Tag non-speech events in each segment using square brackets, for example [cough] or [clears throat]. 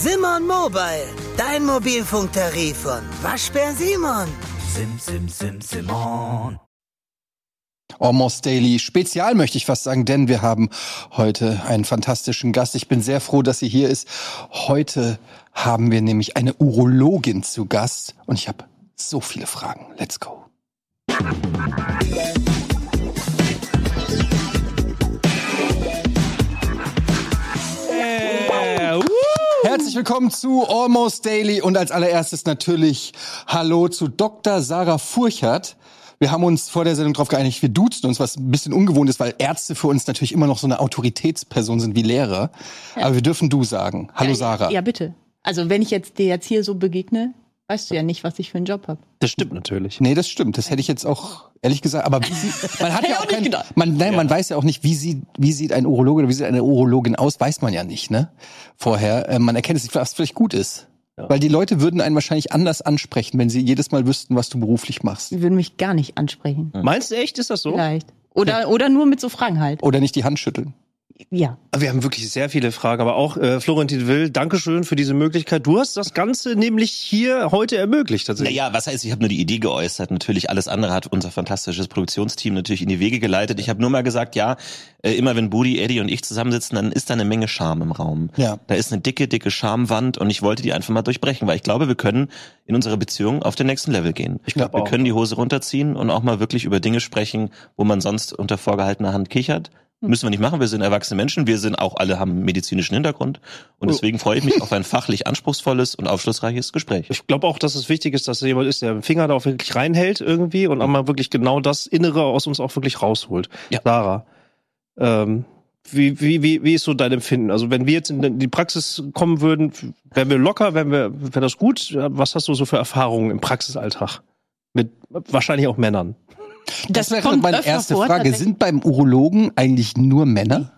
Simon Mobile, dein Mobilfunktarif von Waschbär Simon. Sim, sim, sim, Simon. Almost Daily Spezial möchte ich fast sagen, denn wir haben heute einen fantastischen Gast. Ich bin sehr froh, dass sie hier ist. Heute haben wir nämlich eine Urologin zu Gast und ich habe so viele Fragen. Let's go. Herzlich willkommen zu Almost Daily und als allererstes natürlich Hallo zu Dr. Sarah Furchert. Wir haben uns vor der Sendung darauf geeinigt, wir duzen uns, was ein bisschen ungewohnt ist, weil Ärzte für uns natürlich immer noch so eine Autoritätsperson sind wie Lehrer. Aber wir dürfen du sagen. Hallo ja, Sarah. Ja, bitte. Also wenn ich jetzt dir jetzt hier so begegne, weißt du ja nicht, was ich für einen Job habe. Das stimmt natürlich. Nee, das stimmt. Das hätte ich jetzt auch ehrlich gesagt. Aber wie sie, [laughs] man hat ja auch kein, gedacht. man, nein, man weiß ja auch nicht, wie sieht, wie sieht ein Urologe oder wie sieht eine Urologin aus, weiß man ja nicht, ne? Vorher. Äh, man erkennt es nicht, was vielleicht gut ist. Weil die Leute würden einen wahrscheinlich anders ansprechen, wenn sie jedes Mal wüssten, was du beruflich machst. Die würden mich gar nicht ansprechen. Meinst du echt, ist das so? Vielleicht. Oder, oder nur mit so Fragen halt. Oder nicht die Hand schütteln. Ja. Wir haben wirklich sehr viele Fragen, aber auch äh, Florentin Will, Dankeschön für diese Möglichkeit. Du hast das Ganze nämlich hier heute ermöglicht tatsächlich. Naja, was heißt, ich habe nur die Idee geäußert. Natürlich, alles andere hat unser fantastisches Produktionsteam natürlich in die Wege geleitet. Ich habe nur mal gesagt, ja, äh, immer wenn Budi, Eddie und ich zusammensitzen, dann ist da eine Menge Charme im Raum. Ja. Da ist eine dicke, dicke Schamwand und ich wollte die einfach mal durchbrechen, weil ich glaube, wir können in unserer Beziehung auf den nächsten Level gehen. Ich glaube, glaub wir auch. können die Hose runterziehen und auch mal wirklich über Dinge sprechen, wo man sonst unter vorgehaltener Hand kichert. Müssen wir nicht machen, wir sind erwachsene Menschen, wir sind auch alle haben einen medizinischen Hintergrund und deswegen freue ich mich auf ein fachlich anspruchsvolles und aufschlussreiches Gespräch. Ich glaube auch, dass es wichtig ist, dass jemand ist, der den Finger da auch wirklich reinhält irgendwie und auch mal wirklich genau das Innere aus uns auch wirklich rausholt. Ja. Sarah, ähm, wie, wie, wie, wie ist so dein Empfinden? Also wenn wir jetzt in die Praxis kommen würden, wären wir locker, wären wir, wäre das gut? Was hast du so für Erfahrungen im Praxisalltag? Mit wahrscheinlich auch Männern. Das, wäre kommt meine erste vor, Frage. Sind beim Urologen eigentlich nur Männer?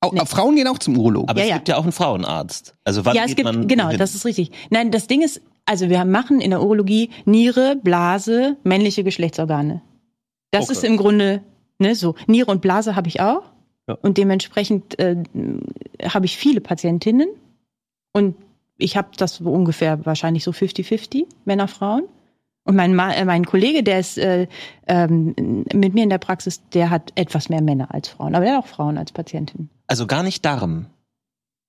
Auch, Nee. Frauen gehen auch zum Urologen. Aber Ja, es ja. gibt ja auch einen Frauenarzt. Also wann ja, es geht gibt, man genau, hin? das ist richtig. Nein, das Ding ist, also wir machen in der Urologie Niere, Blase, männliche Geschlechtsorgane. Das Okay. ist im Grunde, ne, so. Niere und Blase habe ich auch. Ja. Und dementsprechend äh, habe ich viele Patientinnen. Und ich habe das ungefähr wahrscheinlich so 50-50, Männer, Frauen. Und mein, Ma äh, mein Kollege, der ist äh, ähm, mit mir in der Praxis, der hat etwas mehr Männer als Frauen. Aber der hat auch Frauen als Patientinnen. Also gar nicht Darm.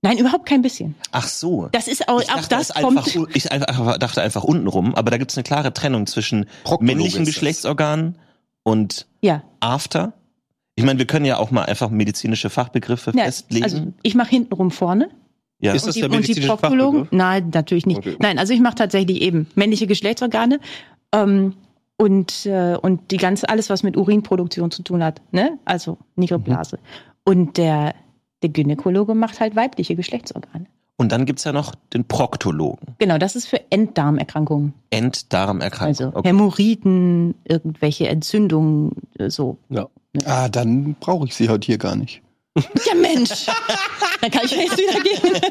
Nein, überhaupt kein bisschen. Ach so. Das ist auch, ich auch dachte, das einfach, kommt. ich einfach, dachte einfach unten rum, aber da gibt es eine klare Trennung zwischen männlichen. Geschlechtsorganen und Ja, After. Ich meine, wir können ja auch mal einfach medizinische Fachbegriffe Ja, festlegen. also ich mache hintenrum vorne. ja. Ist und das die, der und die medizinische Proktologen? Fachbegriff? Nein, natürlich nicht. Okay. Nein, also ich mache tatsächlich eben männliche Geschlechtsorgane ähm, und, äh, und die ganze, alles, was mit Urinproduktion zu tun hat. Ne? Also Niere, Mhm. Blase. Und der, der Gynäkologe macht halt weibliche Geschlechtsorgane. Und dann gibt's ja noch den Proktologen. Genau, das ist für Enddarmerkrankungen. Enddarmerkrankung. Also Hämorrhoiden, irgendwelche Entzündungen, äh, so. Ja. Ah, dann brauche ich sie heute hier gar nicht. Ja, Mensch! Dann kann ich jetzt wieder gehen.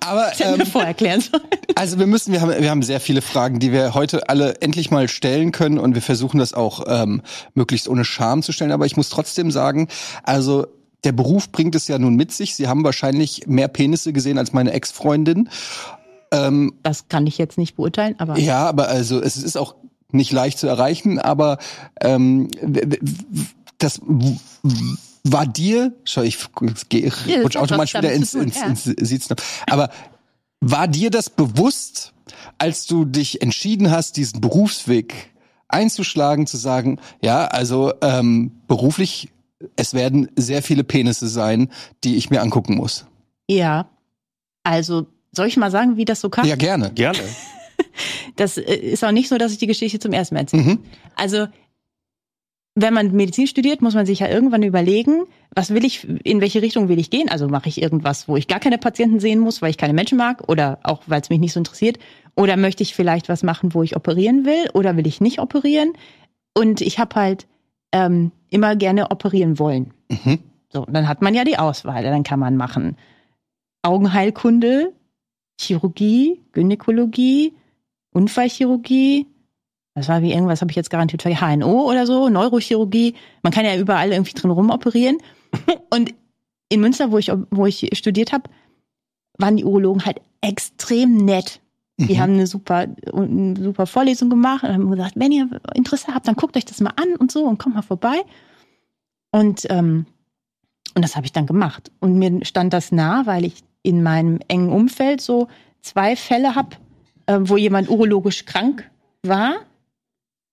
Aber Das ähm, vorher erklären sollen. also wir müssen, wir haben, wir haben sehr viele Fragen, die wir heute alle endlich mal stellen können und wir versuchen das auch ähm, möglichst ohne Scham zu stellen. Aber ich muss trotzdem sagen, also der Beruf bringt es ja nun mit sich. Sie haben wahrscheinlich mehr Penisse gesehen als meine Ex-Freundin. Ähm, Das kann ich jetzt nicht beurteilen, aber. ja, aber also es ist auch nicht leicht zu erreichen, aber ähm, das war dir, schau, ich gehe Ja, automatisch wieder ins, ins, ja. ins Siezen. Aber war dir das bewusst, als du dich entschieden hast, diesen Berufsweg einzuschlagen, zu sagen, ja, also ähm, beruflich, es werden sehr viele Penisse sein, die ich mir angucken muss. Ja. Also, soll ich mal sagen, wie das so kam? Ja, gerne. Gerne. [laughs] Das äh, ist auch nicht so, dass ich die Geschichte zum ersten Mal erzähle. Mhm. Also, wenn man Medizin studiert, muss man sich ja irgendwann überlegen, was will ich, in welche Richtung will ich gehen? Also mache ich irgendwas, wo ich gar keine Patienten sehen muss, weil ich keine Menschen mag oder auch weil es mich nicht so interessiert? Oder möchte ich vielleicht was machen, wo ich operieren will? Oder will ich nicht operieren? Und ich habe halt ähm, immer gerne operieren wollen. Mhm. So, dann hat man ja die Auswahl. Dann kann man machen Augenheilkunde, Chirurgie, Gynäkologie, Unfallchirurgie. Das war wie irgendwas, habe ich jetzt garantiert vergessen. HNO oder so, Neurochirurgie. Man kann ja überall irgendwie drin rumoperieren. [laughs] Und in Münster, wo ich, wo ich studiert habe, waren die Urologen halt extrem nett. Die Mhm. haben eine super, eine super Vorlesung gemacht und haben gesagt, wenn ihr Interesse habt, dann guckt euch das mal an und so und kommt mal vorbei. Und, ähm, und das habe ich dann gemacht. Und mir stand das nah, weil ich in meinem engen Umfeld so zwei Fälle habe, äh, wo jemand urologisch krank war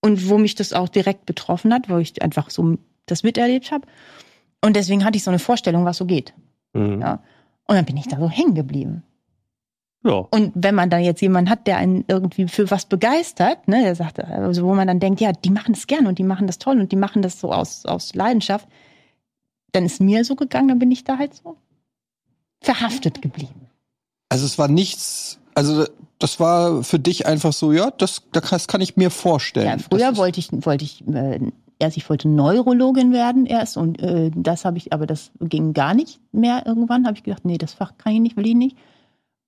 und wo mich das auch direkt betroffen hat, wo ich einfach so das miterlebt habe. Und deswegen hatte ich so eine Vorstellung, was so geht. Mhm. Ja. Und dann bin ich da so hängen geblieben. Ja. Und wenn man dann jetzt jemanden hat, der einen irgendwie für was begeistert, ne, der sagt, also wo man dann denkt, ja, die machen das gern und die machen das toll und die machen das so aus, aus Leidenschaft, dann ist mir so gegangen, dann bin ich da halt so verhaftet geblieben. Also es war nichts, also das war für dich einfach so, ja, das, das kann ich mir vorstellen. Ja, früher wollte ich, wollte ich, äh, erst ich wollte Neurologin werden erst und äh, das habe ich, aber das ging gar nicht mehr irgendwann. Habe ich gedacht, nee, das Fach kann ich nicht, will ich nicht.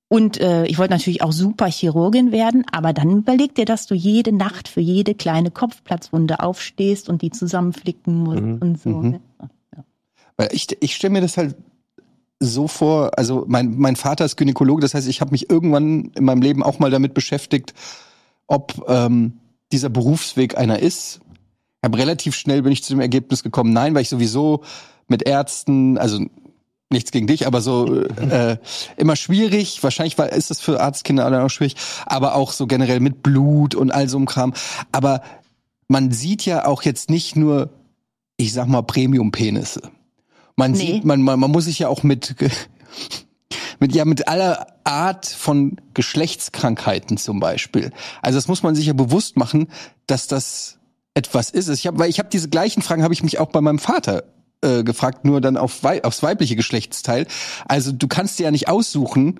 Und äh, ich wollte natürlich auch super Chirurgin werden, aber dann überleg dir, dass du jede Nacht für jede kleine Kopfplatzwunde aufstehst und die zusammenflicken musst Mhm. und so. Mhm. Ne? Weil ich, ich stelle mir das halt so vor, also mein, mein Vater ist Gynäkologe, das heißt, ich habe mich irgendwann in meinem Leben auch mal damit beschäftigt, ob ähm, dieser Berufsweg einer ist. Aber relativ schnell bin ich zu dem Ergebnis gekommen, nein, weil ich sowieso mit Ärzten, also nichts gegen dich, aber so äh, immer schwierig. Wahrscheinlich war, ist das für Arztkinder auch schwierig, aber auch so generell mit Blut und all so einem Kram. Aber man sieht ja auch jetzt nicht nur, ich sag mal, Premium-Penisse. Man Nee. sieht, man, man, man muss sich ja auch mit, mit, ja, mit aller Art von Geschlechtskrankheiten zum Beispiel. Also das muss man sich ja bewusst machen, dass das etwas ist. Ich hab, weil ich habe diese gleichen Fragen habe ich mich auch bei meinem Vater äh, gefragt, nur dann auf wei aufs weibliche Geschlechtsteil. Also du kannst dir ja nicht aussuchen,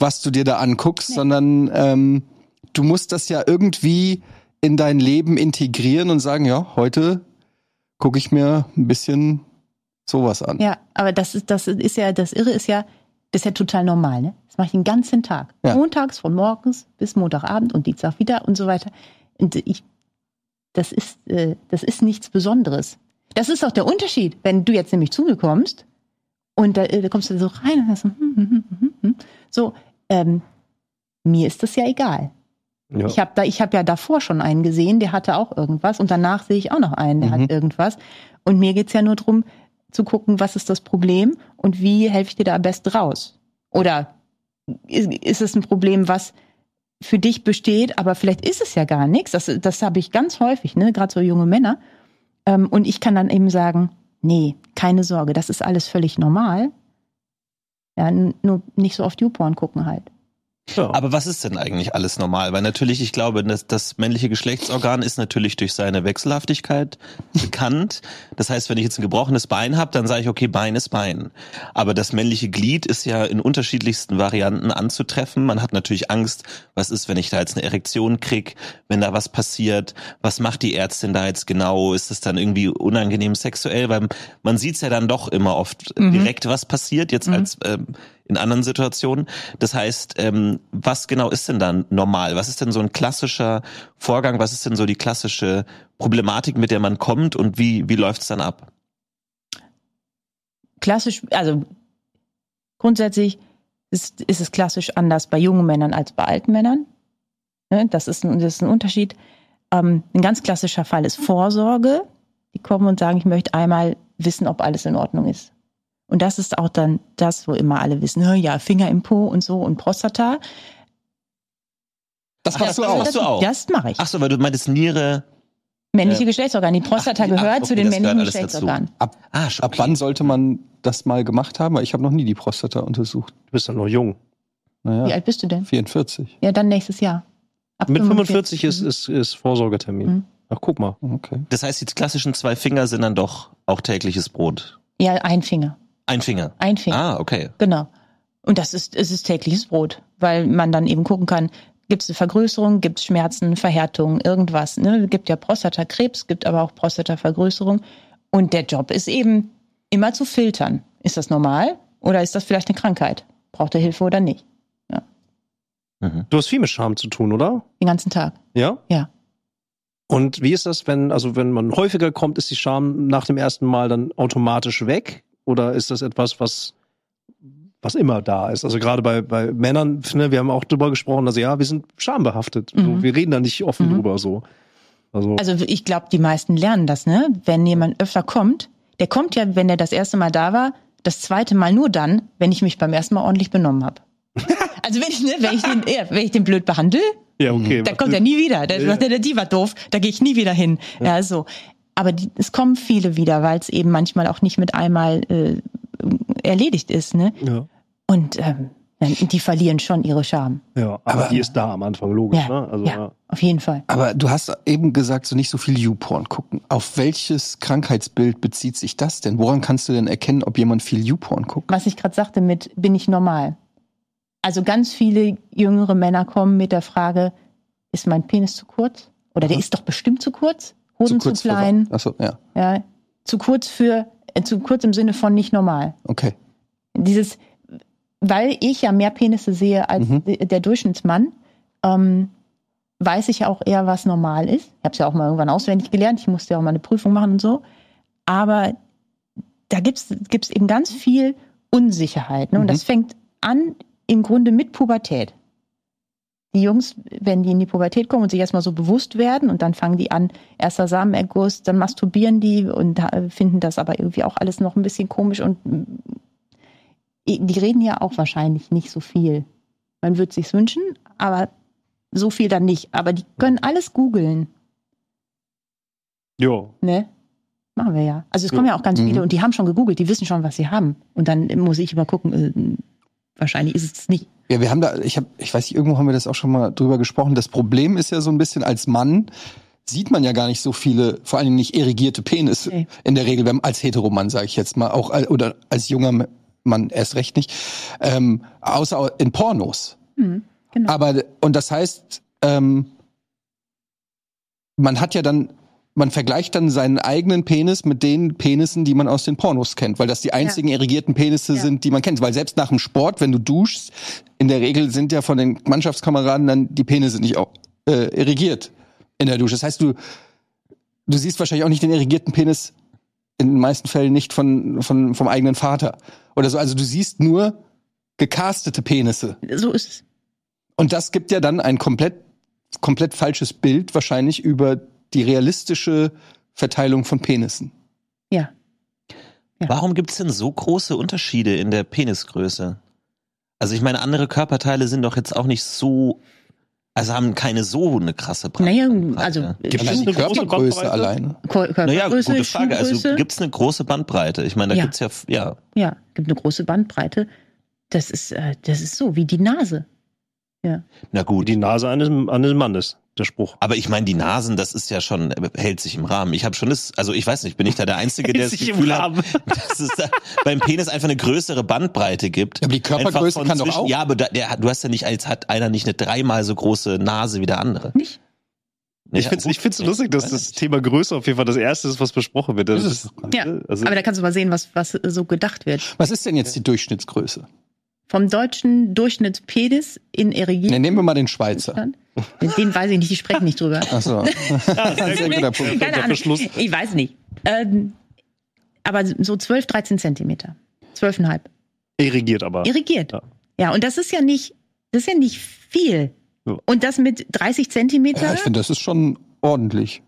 was du dir da anguckst, sondern ähm, du musst das ja irgendwie in dein Leben integrieren und sagen, ja, heute gucke ich mir ein bisschen sowas an. Ja, aber das ist, das ist ja, das Irre ist ja, das ist ja total normal, ne? Das mache ich den ganzen Tag. Ja. Montags von morgens bis Montagabend und Dienstag wieder und so weiter. Und ich, das ist, äh, das ist nichts Besonderes. Das ist auch der Unterschied, wenn du jetzt nämlich zu mir kommst und da, äh, da kommst du so rein und hast so, hm, hm, hm, hm, hm. so, ähm, mir ist das ja egal. Ja. Ich habe da, ich habe ja davor schon einen gesehen, der hatte auch irgendwas und danach sehe ich auch noch einen, der Mhm. hat irgendwas. Und mir geht's ja nur drum zu gucken, was ist das Problem und wie helfe ich dir da am besten raus? Oder ist, ist es ein Problem, was für dich besteht, aber vielleicht ist es ja gar nichts. Das, das habe ich ganz häufig, ne, gerade so junge Männer. Ähm, und ich kann dann eben sagen, nee, keine Sorge, das ist alles völlig normal. Ja, nur nicht so oft YouPorn gucken halt. Ja. Aber was ist denn eigentlich alles normal? Weil natürlich, ich glaube, das, das männliche Geschlechtsorgan ist natürlich durch seine Wechselhaftigkeit bekannt. Das heißt, wenn ich jetzt ein gebrochenes Bein habe, dann sage ich, okay, Bein ist Bein. Aber das männliche Glied ist ja in unterschiedlichsten Varianten anzutreffen. Man hat natürlich Angst, was ist, wenn ich da jetzt eine Erektion krieg, wenn da was passiert, was macht die Ärztin da jetzt genau? Ist es dann irgendwie unangenehm sexuell? Weil man sieht es ja dann doch immer oft Mhm. direkt, was passiert, jetzt Mhm. als ähm, in anderen Situationen. Das heißt, ähm, was genau ist denn dann normal? Was ist denn so ein klassischer Vorgang? Was ist denn so die klassische Problematik, mit der man kommt und wie, wie läuft es dann ab? klassisch, also grundsätzlich ist, ist es klassisch anders bei jungen Männern als bei alten Männern. Ne, das, ist ein, das ist ein Unterschied. Ähm, ein ganz klassischer Fall ist Vorsorge. Die kommen und sagen, ich möchte einmal wissen, ob alles in Ordnung ist. Und das ist auch dann das, wo immer alle wissen, "Hä, ja, Finger im Po und so und Prostata. Das machst Ja, du das auch. machst du auch. Das mache ich. Ach so, weil du meintest Niere. Männliche äh, Geschlechtsorgan. Die Prostata ach, gehört okay, zu den das männlichen. Geschlechtsorganen. Ab, Ah, ab wann sollte man das mal gemacht haben? Weil Ich habe noch nie die Prostata untersucht. Du bist ja noch jung. Wie Naja, alt bist du denn? 44. Ja, dann nächstes Jahr. Ab Mit 45 ist, Mhm. ist, ist Vorsorgetermin. Mhm. Ach, guck mal. Okay. Das heißt, die klassischen zwei Finger sind dann doch auch tägliches Brot. Ja, ein Finger. Ein Finger. Ein Finger. Ah, okay. Genau. Und das ist, es ist tägliches Brot, weil man dann eben gucken kann, gibt es eine Vergrößerung, gibt es Schmerzen, Verhärtung, irgendwas. Ne? Es gibt ja Prostatakrebs, gibt aber auch Prostatavergrößerung. Und der Job ist eben immer zu filtern. Ist das normal oder ist das vielleicht eine Krankheit? Braucht er Hilfe oder nicht? Mhm. Du hast viel mit Scham zu tun, oder? Den ganzen Tag. Ja? Ja. Und wie ist das, wenn, also wenn man häufiger kommt, ist die Scham nach dem ersten Mal dann automatisch weg? Oder ist das etwas, was, was immer da ist. Also gerade bei, bei Männern, ne, wir haben auch drüber gesprochen, also ja, wir sind schambehaftet. So, Mhm. wir reden da nicht offen Mhm. drüber so. Also, Also ich glaube, die meisten lernen das, ne? Wenn jemand öfter kommt, der kommt ja, wenn er das erste Mal da war, das zweite Mal nur dann, wenn ich mich beim ersten Mal ordentlich benommen habe. [laughs] Also wenn ich, ne, wenn ich den, ja, wenn ich den blöd behandle, ja, okay. dann kommt er nie wieder. Dann sagt er, die war doof, da gehe ich nie wieder hin. Ja, so. Aber die, es kommen viele wieder, weil es eben manchmal auch nicht mit einmal äh, erledigt ist, ne? Ja, Und ähm, die verlieren schon ihre Scham. ja, aber, Aber- die ist da am Anfang, logisch, Ja, ne? Also, ja, ja. auf jeden Fall. Aber du hast eben gesagt, so nicht so viel YouPorn gucken. Auf welches Krankheitsbild bezieht sich das denn? Woran kannst du denn erkennen, ob jemand viel YouPorn guckt? was ich gerade sagte mit bin ich normal. Also ganz viele jüngere Männer kommen mit der Frage, ist mein Penis zu kurz? Oder der Aha. ist doch bestimmt zu kurz? Hoden zu, kurz vor- klein? Achso, ja, Ja, zu kurz für, äh, zu kurz im Sinne von nicht normal. okay. Dieses, weil ich ja mehr Penisse sehe als Mhm. der Durchschnittsmann, ähm, weiß ich ja auch eher, was normal ist. Ich habe es ja auch mal irgendwann auswendig gelernt. Ich musste ja auch mal eine Prüfung machen und so. Aber da gibt's gibt's eben ganz viel Unsicherheit. Ne? Und Mhm. das fängt an im Grunde mit Pubertät. Die Jungs, wenn die in die Pubertät kommen und sich erstmal so bewusst werden und dann fangen die an, erster Samenerguss, dann masturbieren die und äh, finden das aber irgendwie auch alles noch ein bisschen komisch und mm, die reden ja auch wahrscheinlich nicht so viel. Man würde sich's wünschen, aber so viel dann nicht. Aber die können alles googeln, Jo. ne? Machen wir ja. Also es Ja. kommen ja auch ganz Mhm. viele und die haben schon gegoogelt, die wissen schon, was sie haben. Und dann muss ich immer gucken, äh, wahrscheinlich ist es nicht. Ja, wir haben da, ich habe, ich weiß nicht, irgendwo haben wir das auch schon mal drüber gesprochen. Das Problem ist ja so ein bisschen als Mann sieht man ja gar nicht so viele, vor allen Dingen nicht erigierte Penisse. Nee. In der Regel, wenn, als Heteromann sage ich jetzt mal, auch al- oder als junger Mann erst recht nicht, ähm, außer in Pornos. Mhm, genau. Aber und das heißt, ähm, man hat ja dann, man vergleicht dann seinen eigenen Penis mit den Penissen, die man aus den Pornos kennt, weil das die einzigen irrigierten Penisse Ja. sind, die man kennt. Weil selbst nach dem Sport, wenn du duschst, in der Regel sind ja von den Mannschaftskameraden dann die Penisse nicht auch, äh, irrigiert in der Dusche. Das heißt, du du siehst wahrscheinlich auch nicht den irrigierten Penis in den meisten Fällen nicht von, von vom eigenen Vater oder so. Also du siehst nur gecastete Penisse. so ist es. Und das gibt ja dann ein komplett, komplett falsches Bild wahrscheinlich über die realistische Verteilung von Penissen. Ja. Ja. Warum gibt's denn so große Unterschiede in der Penisgröße? Also ich meine, andere Körperteile sind doch jetzt auch nicht so, also haben keine so eine krasse Naja, Bandbreite. also Gibt es eine große Körpergröße Bandbreite? alleine. Kör- naja, gute Frage. Also Schuhgröße. gibt's eine große Bandbreite? Ich meine, da Ja. gibt's ja, ja. Ja, gibt eine große Bandbreite. Das ist, äh, das ist so wie die Nase. Na gut. Die Nase eines, eines Mannes, der Spruch. Aber ich meine, die Nasen, das ist ja schon, äh, hält sich im Rahmen. Ich habe schon das, also ich weiß nicht, bin ich da der Einzige, [laughs] der das Hält sich im Gefühl hat, Rahmen. [laughs] dass es da beim Penis einfach eine größere Bandbreite gibt. Aber die Körpergröße kann doch zwischen- auch. Ja, aber da, der, du hast ja nicht, als hat einer nicht eine dreimal so große Nase wie der andere. Nicht? Ich Ja, finde es ich find's lustig, dass das. Thema Größe auf jeden Fall das erste ist, was besprochen wird. Das Ist doch. Ja, also, Aber da kannst du mal sehen, was, was so gedacht wird. Was ist denn jetzt die Durchschnittsgröße? Vom deutschen Durchschnittspenis in Erigiert. Ne, nehmen wir mal den Schweizer. Den weiß ich nicht, die sprechen nicht drüber. Achso. [laughs] Sehr guter Punkt. Keine Ahnung. Ich weiß nicht. Ähm, aber so 12, 13 Zentimeter. 12,5. irrigiert aber. Irrigiert. Ja. Ja. und das ist ja nicht, das ist ja nicht viel. Ja. Und das mit 30 Zentimeter? Ja, ich finde, das ist schon ordentlich.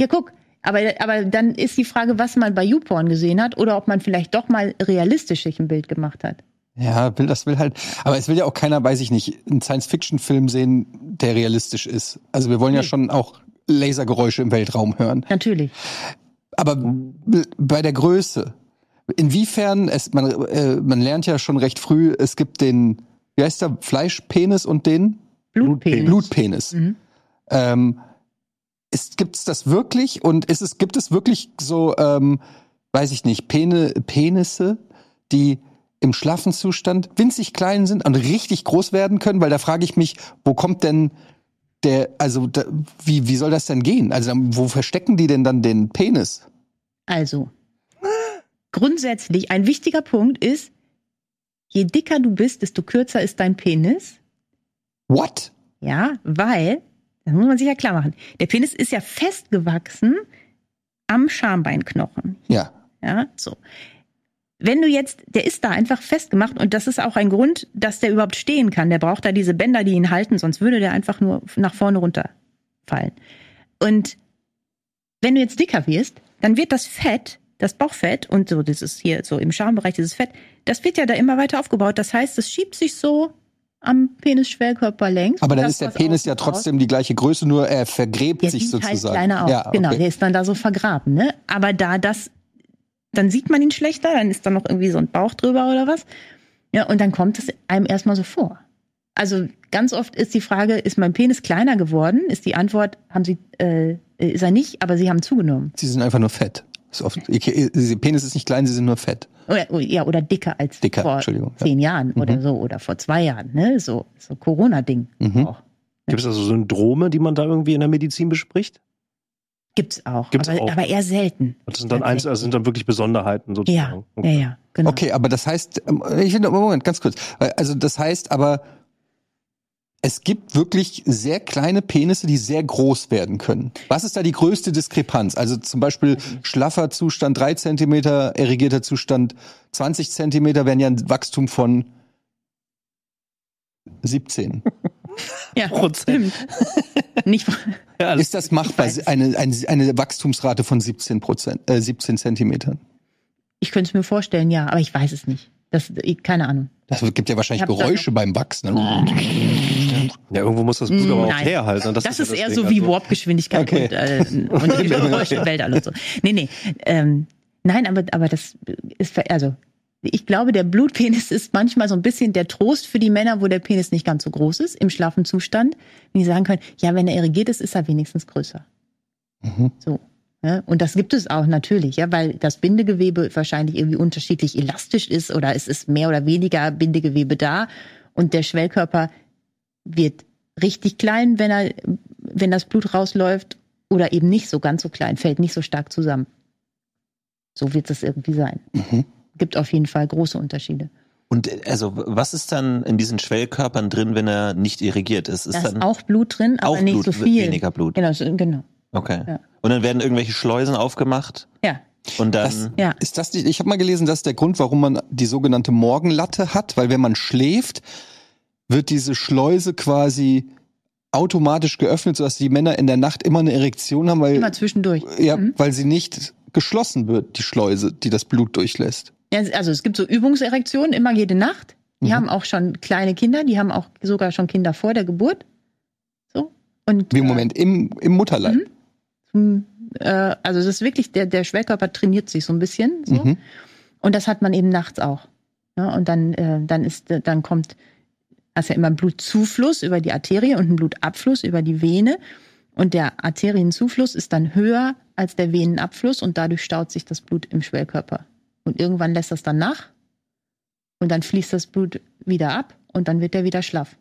Ja, guck. Aber, aber dann ist die Frage, was man bei YouPorn gesehen hat oder ob man vielleicht doch mal realistisch sich ein Bild gemacht hat. Ja, will das will halt. Aber es will ja auch keiner, weiß ich nicht, einen Science-Fiction-Film sehen, der realistisch ist. Also wir wollen ja schon auch Lasergeräusche im Weltraum hören. Natürlich. Aber bei der Größe, inwiefern es man äh, man lernt ja schon recht früh, es gibt den wie heißt der Fleischpenis und den Blutpenis. Blutpenis. Mhm. Ähm, ist, gibt's das wirklich und ist es gibt es wirklich so ähm, weiß ich nicht Pene, Penisse, die im schlaffen Zustand winzig klein sind und richtig groß werden können, weil da frage ich mich, wo kommt denn der also da, wie wie soll das denn gehen? Also wo verstecken die denn dann den Penis? Also, grundsätzlich ein wichtiger Punkt ist, je dicker du bist, desto kürzer ist dein Penis. What? Ja, weil, das muss man sich ja klar machen, der Penis ist ja festgewachsen am Schambeinknochen. Ja. Ja, so. Wenn du jetzt, der ist da einfach festgemacht und das ist auch ein Grund, dass der überhaupt stehen kann. Der braucht da diese Bänder, die ihn halten, sonst würde der einfach nur nach vorne runterfallen. Und wenn du jetzt dicker wirst, dann wird das Fett, das Bauchfett und so dieses hier so im Schambereich dieses Fett, das wird ja da immer weiter aufgebaut. Das heißt, es schiebt sich so am Penisschwellkörper längs. Aber dann ist der Penis ja trotzdem die gleiche Größe, nur er vergräbt der sich halt sozusagen. kleiner aus. Ja, okay. Genau, der ist dann da so vergraben, ne? Aber da das, dann sieht man ihn schlechter, dann ist da noch irgendwie so ein Bauch drüber oder was. Ja, und dann kommt es einem erstmal so vor. Also ganz oft ist die Frage, ist mein Penis kleiner geworden? Ist die Antwort, haben Sie, äh, ist er nicht, aber Sie haben zugenommen. Sie sind einfach nur fett. Ist oft, ihr Penis ist nicht klein, sie sind nur fett. Oder, oh, ja, oder dicker als Dicker, vor Entschuldigung, ja. zehn Jahren oder so, oder vor zwei Jahren, ne? So, so Corona-Ding Mhm. auch. Gibt es also Syndrome, die man da irgendwie in der Medizin bespricht? Gibt's auch, Gibt's aber, auch. aber eher selten. Das sind dann eins, also sind dann wirklich Besonderheiten Ja, sozusagen. ja, ja, genau. Okay, aber das heißt, ähm, ich finde, Moment, ganz kurz. Weil, Also das heißt aber, es gibt wirklich sehr kleine Penisse, die sehr groß werden können. Was ist da die größte Diskrepanz? Also zum Beispiel schlaffer Zustand 3 Zentimeter, erregierter Zustand 20 Zentimeter wären ja ein Wachstum von 17. [laughs] Ja, Prozent. Nicht, Ja, alles- Ist das machbar, eine, eine, eine Wachstumsrate von 17 Prozent, äh, 17 Zentimetern? ich könnte es mir vorstellen, ja, aber ich weiß es nicht. Das, ich, keine Ahnung. Das gibt ja wahrscheinlich Geräusche beim Wachsen. [laughs] ja, irgendwo muss das Blut aber auch herhalten. Das, ja ist eher Ding. so wie Also, Warp-Geschwindigkeit Okay. und, äh, und die [laughs] Geräusche Weltall und so. Nee, nee. Ähm, nein, aber, aber das ist, ver- also, ich glaube, der Blutpenis [laughs] ist manchmal so ein bisschen der Trost für die Männer, wo der Penis nicht ganz so groß ist, im schlaffen Zustand. Wenn die sagen können, ja, wenn er irrigiert ist, ist er wenigstens größer. Mhm. So. Ja, und das gibt es auch natürlich, ja, weil das Bindegewebe wahrscheinlich irgendwie unterschiedlich elastisch ist oder es ist mehr oder weniger Bindegewebe da und der Schwellkörper wird richtig klein, wenn er, wenn das Blut rausläuft oder eben nicht so ganz so klein, fällt nicht so stark zusammen. So wird es irgendwie sein. Mhm. Gibt auf jeden Fall große Unterschiede. Und also was ist dann in diesen Schwellkörpern drin, wenn er nicht irrigiert ist? Ist Da ist dann auch Blut drin, aber auch nicht Blut, so viel. weniger Blut. Genau, so- genau. Okay. Ja. Und dann werden irgendwelche Schleusen aufgemacht Ja, und dann Das- ja. Ist das nicht, ich habe mal gelesen, das ist der Grund, warum man die sogenannte Morgenlatte hat, weil wenn man schläft, wird diese Schleuse quasi automatisch geöffnet, sodass die Männer in der Nacht immer eine Erektion haben, weil, Immer zwischendurch. ja, Mhm. weil sie nicht geschlossen wird, die Schleuse, die das Blut durchlässt. Also es gibt so Übungserektionen immer jede Nacht. Die Mhm. haben auch schon kleine Kinder, die haben auch sogar schon Kinder vor der Geburt. So. Und Wie im Moment im, im Mutterleib. Mhm. Hm, äh, also das ist wirklich, der, der Schwellkörper trainiert sich so ein bisschen. So. Mhm. Und das hat man eben nachts auch. Ja, und dann, äh, dann ist, äh, dann kommt, hast ja immer einen Blutzufluss über die Arterie und einen Blutabfluss über die Vene. Und der Arterienzufluss ist dann höher als der Venenabfluss und dadurch staut sich das Blut im Schwellkörper. Und irgendwann lässt das dann nach und dann fließt das Blut wieder ab und dann wird der wieder schlaff.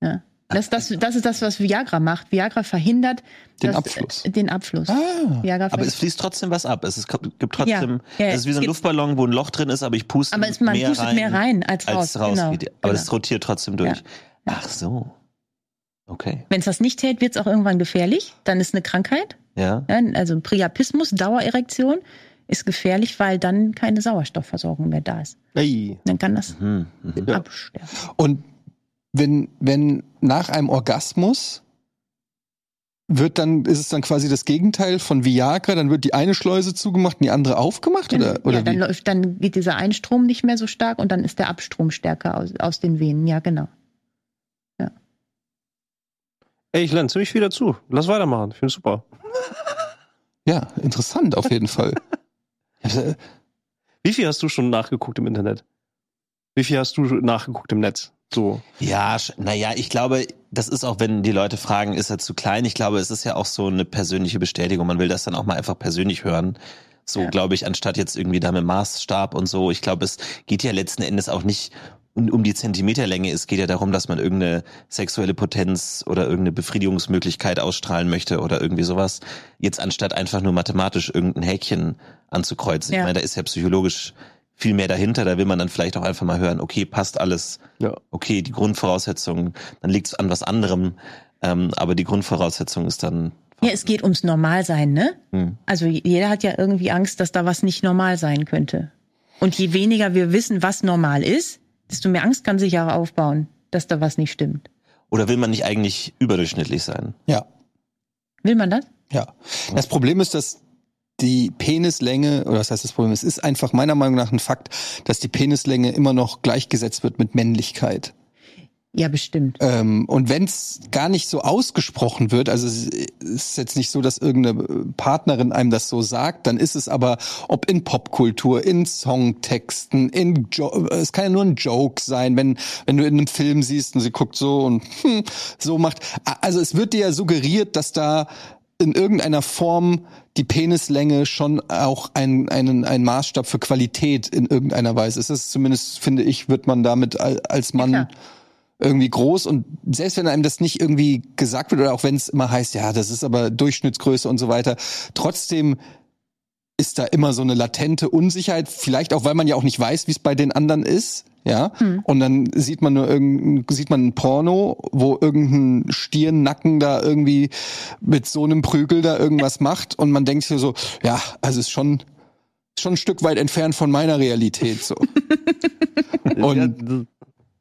Ja. Das, das, das ist das, was Viagra macht. Viagra verhindert Den das- Abfluss. äh, Den Abfluss. Ah. Aber es fließt trotzdem was ab. Es ist, gibt trotzdem, Ja, ja, es ist wie so ein Luftballon, wo ein Loch drin ist, aber ich puste aber es, man mehr pustet rein, mehr rein als raus. als raus. Genau. Aber genau. es rotiert trotzdem durch. Ach so. Okay. Wenn es das nicht hält, wird es auch irgendwann gefährlich. Dann ist eine Krankheit. Ja. Ja, also Priapismus, Dauererektion, ist gefährlich, weil dann keine Sauerstoffversorgung mehr da ist. Ey. Dann kann das Mhm. Mhm. absterben. Und wenn, wenn nach einem Orgasmus wird dann, ist es dann quasi das Gegenteil von Viagra, dann wird die eine Schleuse zugemacht und die andere aufgemacht? Oder, oder ja, dann wie? läuft, dann geht dieser Einstrom nicht mehr so stark und dann ist der Abstrom stärker aus, aus den Venen. Ja, genau. Ey, ich lerne ziemlich viel dazu. Lass weitermachen. Ich finde super. Ja, interessant auf jeden Fall. [laughs] Also, Wie viel hast du schon nachgeguckt im Internet? Wie viel hast du nachgeguckt im Netz? So. Ja, naja, ich glaube, das ist auch, wenn die Leute fragen, ist er zu klein? Ich glaube, es ist ja auch so eine persönliche Bestätigung. Man will das dann auch mal einfach persönlich hören. So, Ja. glaube ich, anstatt jetzt irgendwie da mit Maßstab und so. Ich glaube, es geht ja letzten Endes auch nicht um, um die Zentimeterlänge. Es geht ja darum, dass man irgendeine sexuelle Potenz oder irgendeine Befriedigungsmöglichkeit ausstrahlen möchte oder irgendwie sowas. Jetzt anstatt einfach nur mathematisch irgendein Häkchen anzukreuzen. Ich Ja. meine, da ist ja psychologisch viel mehr dahinter. Da will man dann vielleicht auch einfach mal hören, okay, passt alles Ja. okay, die Grundvoraussetzungen, dann liegt es an was anderem, ähm, aber die Grundvoraussetzung ist dann. Ja, es geht ums Normalsein, ne? Hm. Also jeder hat ja irgendwie Angst, dass da was nicht normal sein könnte. Und je weniger wir wissen, was normal ist, desto mehr Angst kann sich auch aufbauen, dass da was nicht stimmt. Oder will man nicht eigentlich überdurchschnittlich sein? Ja, Will man das? ja. Das Problem ist, dass die Penislänge, oder was heißt das Problem? Es ist einfach meiner Meinung nach ein Fakt, dass die Penislänge immer noch gleichgesetzt wird mit Männlichkeit. Ja, bestimmt. Ähm, und wenn es gar nicht so ausgesprochen wird, also es ist jetzt nicht so, dass irgendeine Partnerin einem das so sagt, dann ist es aber, ob in Popkultur, in Songtexten, in jo es kann ja nur ein Joke sein, wenn wenn du in einem Film siehst und sie guckt so und [laughs] hm, so macht. Also es wird dir ja suggeriert, dass da in irgendeiner Form die Penislänge schon auch ein, einen, ein Maßstab für Qualität in irgendeiner Weise ist. Das ist zumindest, finde ich, wird man damit al- als Mann klar. Irgendwie groß und selbst wenn einem das nicht irgendwie gesagt wird oder auch wenn es immer heißt, ja, das ist aber Durchschnittsgröße und so weiter, trotzdem ist da immer so eine latente Unsicherheit, vielleicht auch, weil man ja auch nicht weiß, wie es bei den anderen ist, ja. Und dann sieht man nur irgendein, sieht man ein Porno, wo irgendein Stirnnacken da irgendwie mit so einem Prügel da irgendwas macht und man denkt sich so, ja, also ist schon schon ein Stück weit entfernt von meiner Realität so. [laughs] Und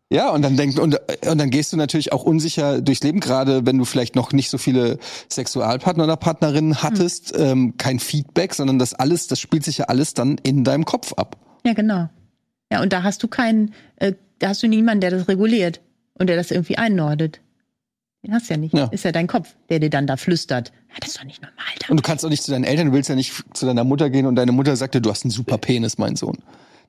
ja, und dann denkt und, und dann gehst du natürlich auch unsicher durchs Leben, gerade wenn du vielleicht noch nicht so viele Sexualpartner oder Partnerinnen hattest, ähm, kein Feedback, sondern das alles, das spielt sich ja alles dann in deinem Kopf ab. Ja, genau. Ja, und da hast du keinen, äh, da hast du niemanden, der das reguliert und der das irgendwie einnordet. Den hast du ja nicht. Ja. Ist ja dein Kopf, der dir dann da flüstert. Ja, das ist doch nicht normal. Da. Und du kannst auch nicht zu deinen Eltern, du willst ja nicht zu deiner Mutter gehen und deine Mutter sagt dir, du hast einen super Penis, mein Sohn.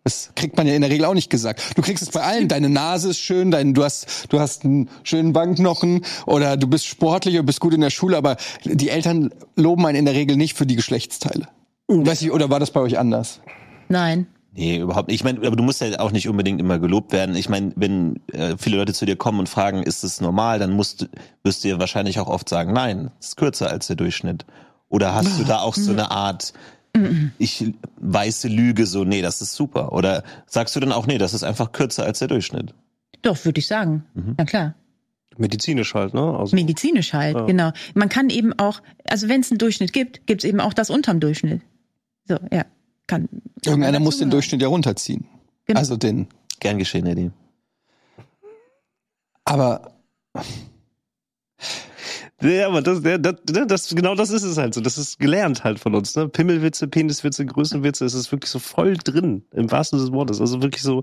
Das kriegt man ja in der Regel auch nicht gesagt. Du kriegst es bei allen. Deine Nase ist schön, dein, du hast, du hast einen schönen Wangenknochen oder du bist sportlich und bist gut in der Schule, aber die Eltern loben einen in der Regel nicht für die Geschlechtsteile. Weiß ich, oder war das bei euch anders? Nein. Nee, überhaupt nicht. Ich meine, aber du musst ja auch nicht unbedingt immer gelobt werden. Ich meine, wenn äh, viele Leute zu dir kommen und fragen, ist es normal, dann musst, du- wirst du dir wahrscheinlich auch oft sagen, nein, es ist kürzer als der Durchschnitt. Oder hast du da auch so eine Art, ich weiße Lüge, so, nee, das ist super. Oder sagst du dann auch, nee, das ist einfach kürzer als der Durchschnitt? Doch, würde ich sagen. Na klar. Medizinisch halt, ne? Also, Medizinisch halt, Ja. genau. Man kann eben auch, also wenn es einen Durchschnitt gibt, gibt es eben auch das unterm Durchschnitt. So, ja. Kann. Irgendeiner muss den Durchschnitt ja runterziehen. Genau. Also den. Gern geschehen, Eddie. Aber Ja, aber das, das, das, das, genau das ist es halt so. Das ist gelernt halt von uns, ne? Pimmelwitze, Peniswitze, Größenwitze, es ist wirklich so voll drin, im wahrsten Sinne des Wortes. Also wirklich so,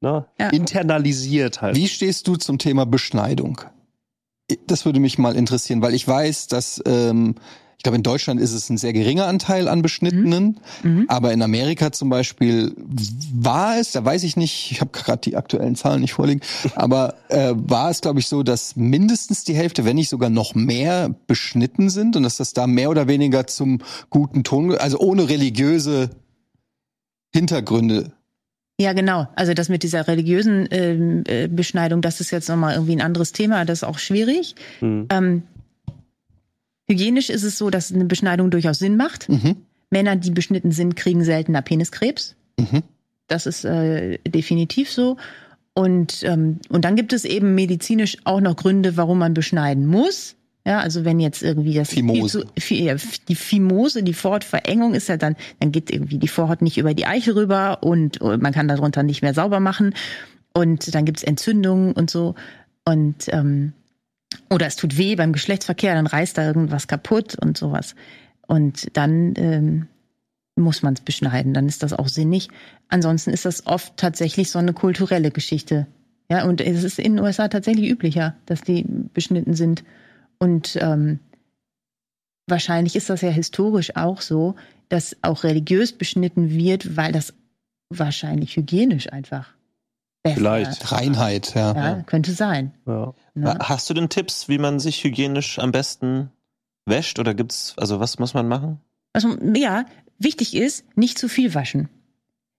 ne? Ja. Internalisiert halt. Wie stehst du zum Thema Beschneidung? Das würde mich mal interessieren, weil ich weiß, dass ähm, ich glaube, in Deutschland ist es ein sehr geringer Anteil an Beschnittenen, Mhm. aber in Amerika zum Beispiel war es, da weiß ich nicht, ich habe gerade die aktuellen Zahlen nicht vorliegen, [laughs] aber äh, war es, glaube ich, so, dass mindestens die Hälfte, wenn nicht sogar noch mehr, beschnitten sind und dass das da mehr oder weniger zum guten Ton, also ohne religiöse Hintergründe Ja, genau. Also das mit dieser religiösen ähm, äh, Beschneidung, das ist jetzt nochmal irgendwie ein anderes Thema, das ist auch schwierig. Hm. Ähm, hygienisch ist es so, dass eine Beschneidung durchaus Sinn macht. Mhm. Männer, die beschnitten sind, kriegen seltener Peniskrebs. Mhm. Das ist äh, definitiv so. Und, ähm, und dann gibt es eben medizinisch auch noch Gründe, warum man beschneiden muss. Ja, also wenn jetzt irgendwie das Fimose. Viel zu, die Fimose, die Vorhautverengung ist ja dann, dann geht irgendwie die Vorhaut nicht über die Eichel rüber und, und man kann darunter nicht mehr sauber machen. Und dann gibt's Entzündungen und so. Und ähm, oder es tut weh beim Geschlechtsverkehr, dann reißt da irgendwas kaputt und sowas. Und dann ähm, muss man es beschneiden, dann ist das auch sinnig. Ansonsten ist das oft tatsächlich so eine kulturelle Geschichte. Ja, und es ist in den USA tatsächlich üblicher, dass die beschnitten sind. Und ähm, wahrscheinlich ist das ja historisch auch so, dass auch religiös beschnitten wird, weil das wahrscheinlich hygienisch einfach besser Vielleicht. Reinheit, ja. Ja, könnte sein. Ja. Ne? Hast du denn Tipps, wie man sich hygienisch am besten wäscht? Oder gibt's, also was muss man machen? Also ja, wichtig ist, nicht zu viel waschen.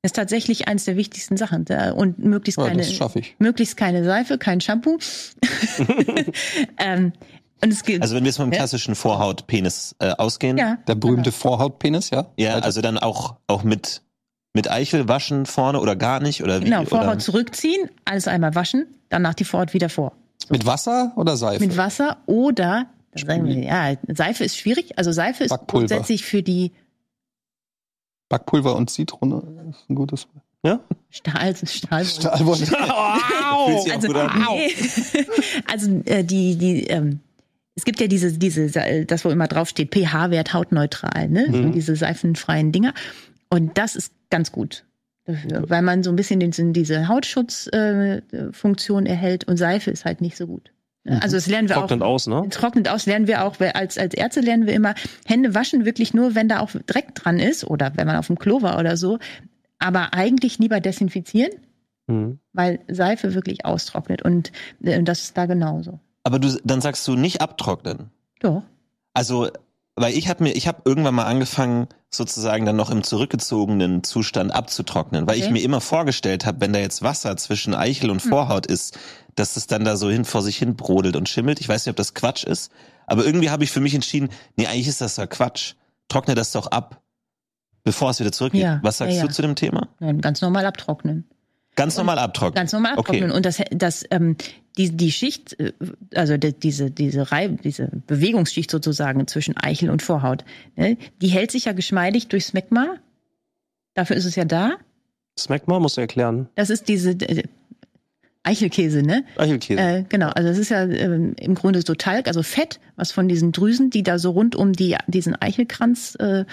Das ist tatsächlich eins der wichtigsten Sachen. Und möglichst ja keine, schaffe ich. möglichst keine Seife, kein Shampoo. [laughs] [laughs] ähm, und es gibt, Also wenn wir jetzt vom Ja. klassischen Vorhaut-Penis äh, ausgehen. ja, Der berühmte Vorhautpenis, ja? Ja, also dann auch, auch mit, mit Eichel waschen vorne oder gar nicht? Oder wie? genau, oder? Vorhaut zurückziehen, alles einmal waschen, danach die Vorhaut wieder vor. Mit Wasser oder Seife? Mit Wasser oder, wir, ja, Seife ist schwierig. Also Seife ist Backpulver. grundsätzlich für die, Backpulver und Zitrone ist ein gutes. Stahl, Stahl. Stahlwolle. Auch Also, nee. [laughs] also äh, die, die, ähm, es gibt ja diese, diese, das wo immer draufsteht, pH-Wert hautneutral, ne? So diese seifenfreien Dinger. Und das ist ganz gut weil man so ein bisschen den, diese Hautschutzfunktion äh, erhält und Seife ist halt nicht so gut. Ne? Also das lernen wir Trocknet auch. aus, ne? Trocknet aus lernen wir auch, als, als Ärzte lernen wir immer, Hände waschen wirklich nur, wenn da auch Dreck dran ist oder wenn man auf dem Klo war oder so. Aber eigentlich lieber desinfizieren, Mhm. weil Seife wirklich austrocknet und äh, das ist da genauso. Aber du, dann sagst du nicht abtrocknen. Doch. Also, weil ich habe mir, ich habe irgendwann mal angefangen, sozusagen dann noch im zurückgezogenen Zustand abzutrocknen, weil ich Okay. mir immer vorgestellt habe, wenn da jetzt Wasser zwischen Eichel und Vorhaut ist, dass es dann da so hin vor sich hin brodelt und schimmelt. Ich weiß nicht, ob das Quatsch ist, aber irgendwie habe ich für mich entschieden, nee, eigentlich ist das doch Quatsch. Trockne das doch ab, bevor es wieder zurückgeht. Ja, Was sagst ja, ja. du zu dem Thema? Nein, ganz normal abtrocknen. Ganz normal abtrocknen. Ganz normal Okay. abtrocknen. Und das, das, ähm, die, die Schicht, äh, also die, diese, diese Reib, diese Bewegungsschicht sozusagen zwischen Eichel und Vorhaut, ne, die hält sich ja geschmeidig durch Smegma. Dafür ist es ja da. Smegma musst du erklären. Das ist diese äh, Eichelkäse, ne? Eichelkäse. Äh, genau, also es ist ja ähm, im Grunde so Talg, also Fett, was von diesen Drüsen, die da so rund um die, diesen Eichelkranz äh,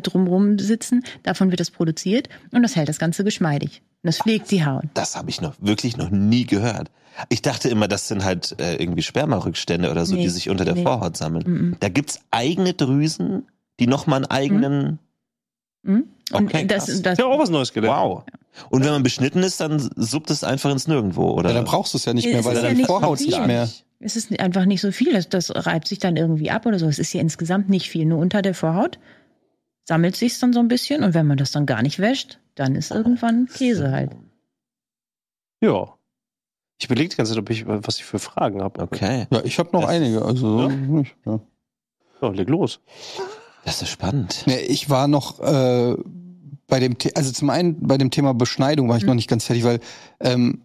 drumrum sitzen, davon wird das produziert und das hält das Ganze geschmeidig. Das pflegt die Haut. Das habe ich noch wirklich noch nie gehört. Ich dachte immer, das sind halt äh, irgendwie Spermarückstände oder so, Nee, die sich unter der nee. Vorhaut sammeln. Mhm. Da gibt's eigene Drüsen, die nochmal einen eigenen. Mhm. Und Okay, das, krass. das, ja, auch was Neues gelernt. Wow. Und wenn man beschnitten ist, dann suppt es einfach ins Nirgendwo, oder? Ja, dann brauchst du es ja nicht Es mehr, ist weil ja deine nicht Vorhaut so nicht mehr. es ist einfach nicht so viel. Das, das reibt sich dann irgendwie ab oder so. Es ist ja insgesamt nicht viel. Nur unter der Vorhaut sammelt sich's dann so ein bisschen und wenn man das dann gar nicht wäscht, dann ist irgendwann Käse halt. Ja. Ich überlege die ganze Zeit, ob ich, was ich für Fragen habe. Okay. Ja, ich habe noch Das- einige. Also, Ja? ja. Ja, leg los. Das ist spannend. Nee, ich war noch äh, bei dem, The also zum einen bei dem Thema Beschneidung war ich noch nicht ganz fertig, weil ähm,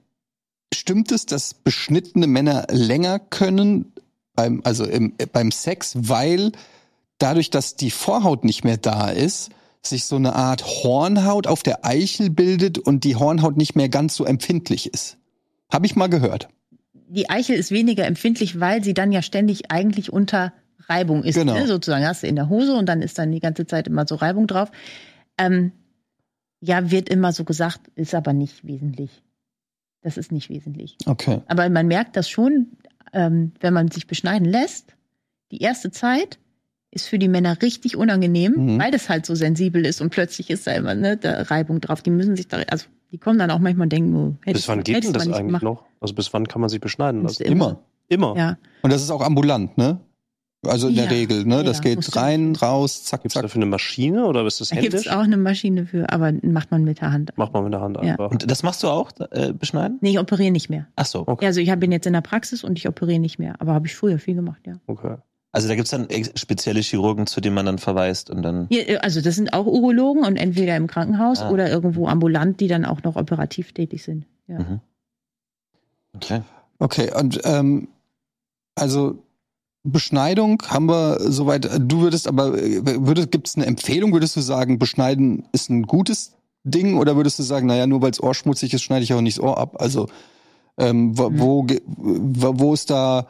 stimmt es, dass beschnittene Männer länger können beim, also im, äh, beim Sex, weil dadurch, dass die Vorhaut nicht mehr da ist, sich so eine Art Hornhaut auf der Eichel bildet und die Hornhaut nicht mehr ganz so empfindlich ist. Habe ich mal gehört. die Eichel ist weniger empfindlich, weil sie dann ja ständig eigentlich unter Reibung ist. Genau. Ne? Sozusagen hast du in der Hose und dann ist dann die ganze Zeit immer so Reibung drauf. Ähm, ja, wird immer so gesagt, ist aber nicht wesentlich. Das ist nicht wesentlich. Okay. Aber man merkt das schon, ähm, wenn man sich beschneiden lässt. Die erste Zeit ist für die Männer richtig unangenehm, Mhm. weil das halt so sensibel ist und plötzlich ist da immer ne, da Reibung drauf. Die müssen sich da, also die kommen dann auch manchmal und denken, oh, hätte Bis wann ich- geht hätte denn das eigentlich gemacht. noch? Also bis wann kann man sich beschneiden lassen? Immer. Immer. Ja. Und das ist auch ambulant, ne? Also in der Ja. Regel, ne? Ja, Das geht rein, raus, zack, Gibt es zack. dafür eine Maschine oder ist das Da gibt händisch? es auch eine Maschine für, aber macht man mit der Hand. Macht man mit der Hand Ja. einfach. Und das machst du auch, äh, beschneiden? Nee, ich operiere nicht mehr. Ach so. Okay. Also ich bin jetzt in der Praxis und ich operiere nicht mehr. Aber habe ich früher viel gemacht, ja. Okay. Also da gibt's dann ex- spezielle Chirurgen, zu denen man dann verweist und dann. Hier, äh, also das sind auch Urologen und entweder im Krankenhaus Ah. oder irgendwo ambulant, die dann auch noch operativ tätig sind. Ja. Mhm. Okay. Okay, und ähm, also Beschneidung haben wir soweit. Du würdest aber, würdest, gibt es eine Empfehlung? Würdest du sagen, Beschneiden ist ein gutes Ding oder würdest du sagen, naja, nur weil das Ohr schmutzig ist, schneide ich auch nicht das Ohr ab? Also ähm, wo, Mhm. wo, wo ist da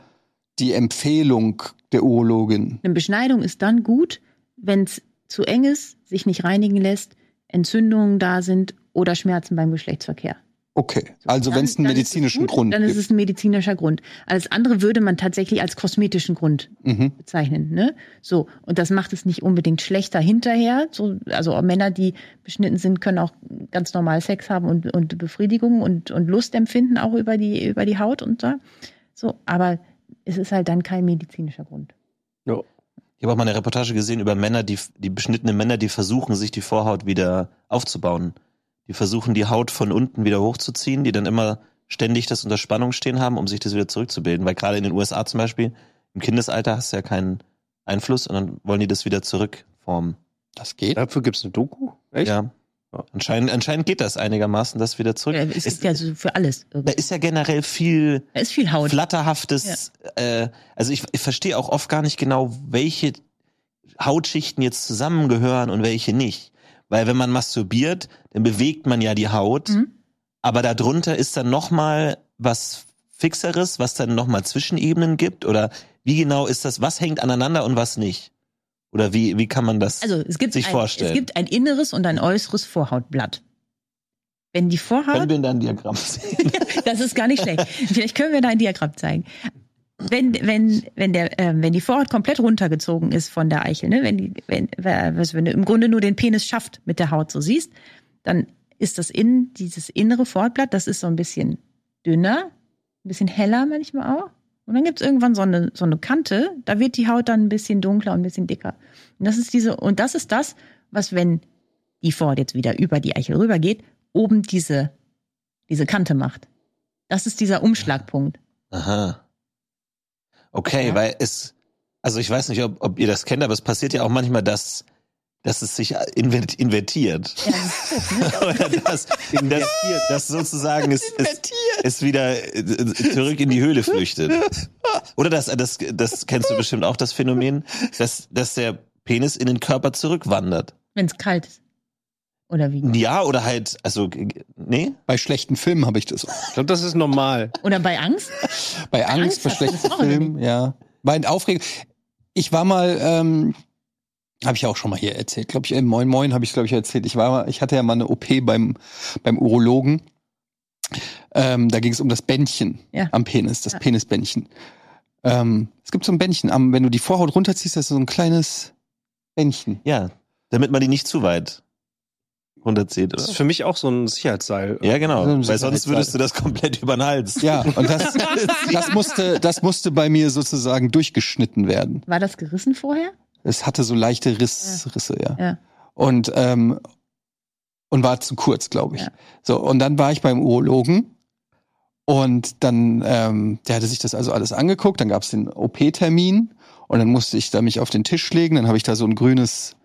die Empfehlung der Urologin? Eine Beschneidung ist dann gut, wenn es zu eng ist, sich nicht reinigen lässt, Entzündungen da sind oder Schmerzen beim Geschlechtsverkehr. Okay, also wenn es einen medizinischen gut, Grund Dann ist gibt. es ein medizinischer Grund. Alles andere würde man tatsächlich als kosmetischen Grund Mhm. bezeichnen. Ne? So, und das macht es nicht unbedingt schlechter hinterher. So, also auch Männer, die beschnitten sind, können auch ganz normal Sex haben und, und Befriedigung und, und Lust empfinden, auch über die, über die Haut und so. So, aber es ist halt dann kein medizinischer Grund. Ja. Ich habe auch mal eine Reportage gesehen über Männer, die, die beschnittene Männer, die versuchen, sich die Vorhaut wieder aufzubauen. Die versuchen, die Haut von unten wieder hochzuziehen, die dann immer ständig das unter Spannung stehen haben, um sich das wieder zurückzubilden. Weil gerade in den USA zum Beispiel, im Kindesalter hast du ja keinen Einfluss und dann wollen die das wieder zurückformen. Das geht. Dafür gibt es eine Doku? Echt? Ja. Ja. Anscheinend, anscheinend geht das einigermaßen, das wieder zurück. Äh, Es ist ja so für alles. da irgendwie. ist ja generell viel Da ist viel Haut. flatterhaftes, äh, also ich, ich verstehe auch oft gar nicht genau, welche Hautschichten jetzt zusammengehören und welche nicht. Weil wenn man masturbiert, dann bewegt man ja die Haut, Mhm. aber darunter ist dann noch mal was Fixeres, was dann noch mal Zwischenebenen gibt? Oder wie genau ist das? Was hängt aneinander und was nicht? Oder wie, wie kann man das Also es gibt, sich ein, vorstellen? es gibt ein inneres und ein äußeres Vorhautblatt. Wenn die Können Vorhaut, wir in deinem Diagramm sehen? [laughs] das ist gar nicht schlecht. Vielleicht können wir da ein Diagramm zeigen. Wenn, wenn, wenn, der, äh, wenn die Vorhaut komplett runtergezogen ist von der Eichel, ne? wenn, die, wenn, also wenn du im Grunde nur den Penis schafft mit der Haut so siehst, dann ist das in, dieses innere Vorhautblatt, das ist so ein bisschen dünner, ein bisschen heller manchmal auch. Und dann gibt es irgendwann so eine, so eine Kante, da wird die Haut dann ein bisschen dunkler und ein bisschen dicker. Und das ist diese, und das ist das, was, wenn die Vorhaut jetzt wieder über die Eichel rübergeht, oben diese, diese Kante macht. Das ist dieser Umschlagpunkt. Aha. Okay, Ja. weil es, also ich weiß nicht, ob, ob ihr das kennt, aber es passiert ja auch manchmal, dass, dass es sich invert- invertiert. Ja, das ist doof, [laughs] ne? Oder das, das, das sozusagen es, es, es wieder äh, zurück in die Höhle flüchtet. [laughs] Oder das, das, das kennst du bestimmt auch, das Phänomen, dass, dass der Penis in den Körper zurückwandert. Wenn es kalt ist. Oder wie? Ja, oder halt, also, g- nee? Bei schlechten Filmen habe ich das. Ich glaube, das ist normal. Oder bei Angst? Bei Angst, Angst bei schlechten Filmen, ja. Bei Aufregung. Ich war mal, ähm, habe ich auch schon mal hier erzählt, glaube ich, in Moin Moin habe ich glaube ich erzählt. Ich war, mal, ich hatte ja mal eine OP beim beim Urologen. Ähm, da ging es um das Bändchen Ja. am Penis, das Ja. Penisbändchen. Ähm, es gibt so ein Bändchen, am, wenn du die Vorhaut runterziehst, das ist so ein kleines Bändchen. Ja, damit man die nicht zu weit runterzieht, Das ist oder? für mich auch so ein Sicherheitsseil. Ja, genau. So Weil sonst würdest du das komplett über den Hals. Ja, und das, [laughs] das musste, das musste bei mir sozusagen durchgeschnitten werden. War das gerissen vorher? Es hatte so leichte Riss, Risse, ja. Ja. Und, ähm, und war zu kurz, glaube ich. Ja. So, und dann war ich beim Urologen und dann, ähm, der hatte sich das also alles angeguckt, dann gab es den OP-Termin und dann musste ich da mich auf den Tisch legen, dann habe ich da so ein grünes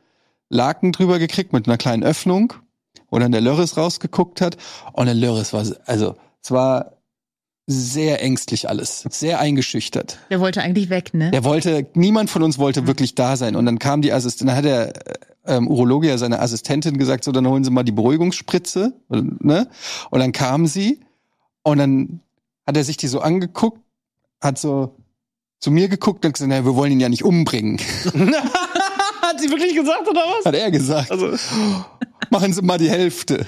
Laken drüber gekriegt mit einer kleinen Öffnung, wo dann der Lörres rausgeguckt hat und der Lörres war, also, es war sehr ängstlich alles, sehr eingeschüchtert. Der wollte eigentlich weg, ne? Der wollte, niemand von uns wollte wirklich da sein. Und dann kam die Assistentin, dann hat der ähm, Urologe ja seine Assistentin gesagt, so, dann holen Sie mal die Beruhigungsspritze, ne? Und dann kam sie und dann hat er sich die so angeguckt, hat so zu mir geguckt und gesagt, naja, wir wollen ihn ja nicht umbringen, [laughs] Hat sie wirklich gesagt, oder was? hat er gesagt. Also, Machen Sie mal die Hälfte.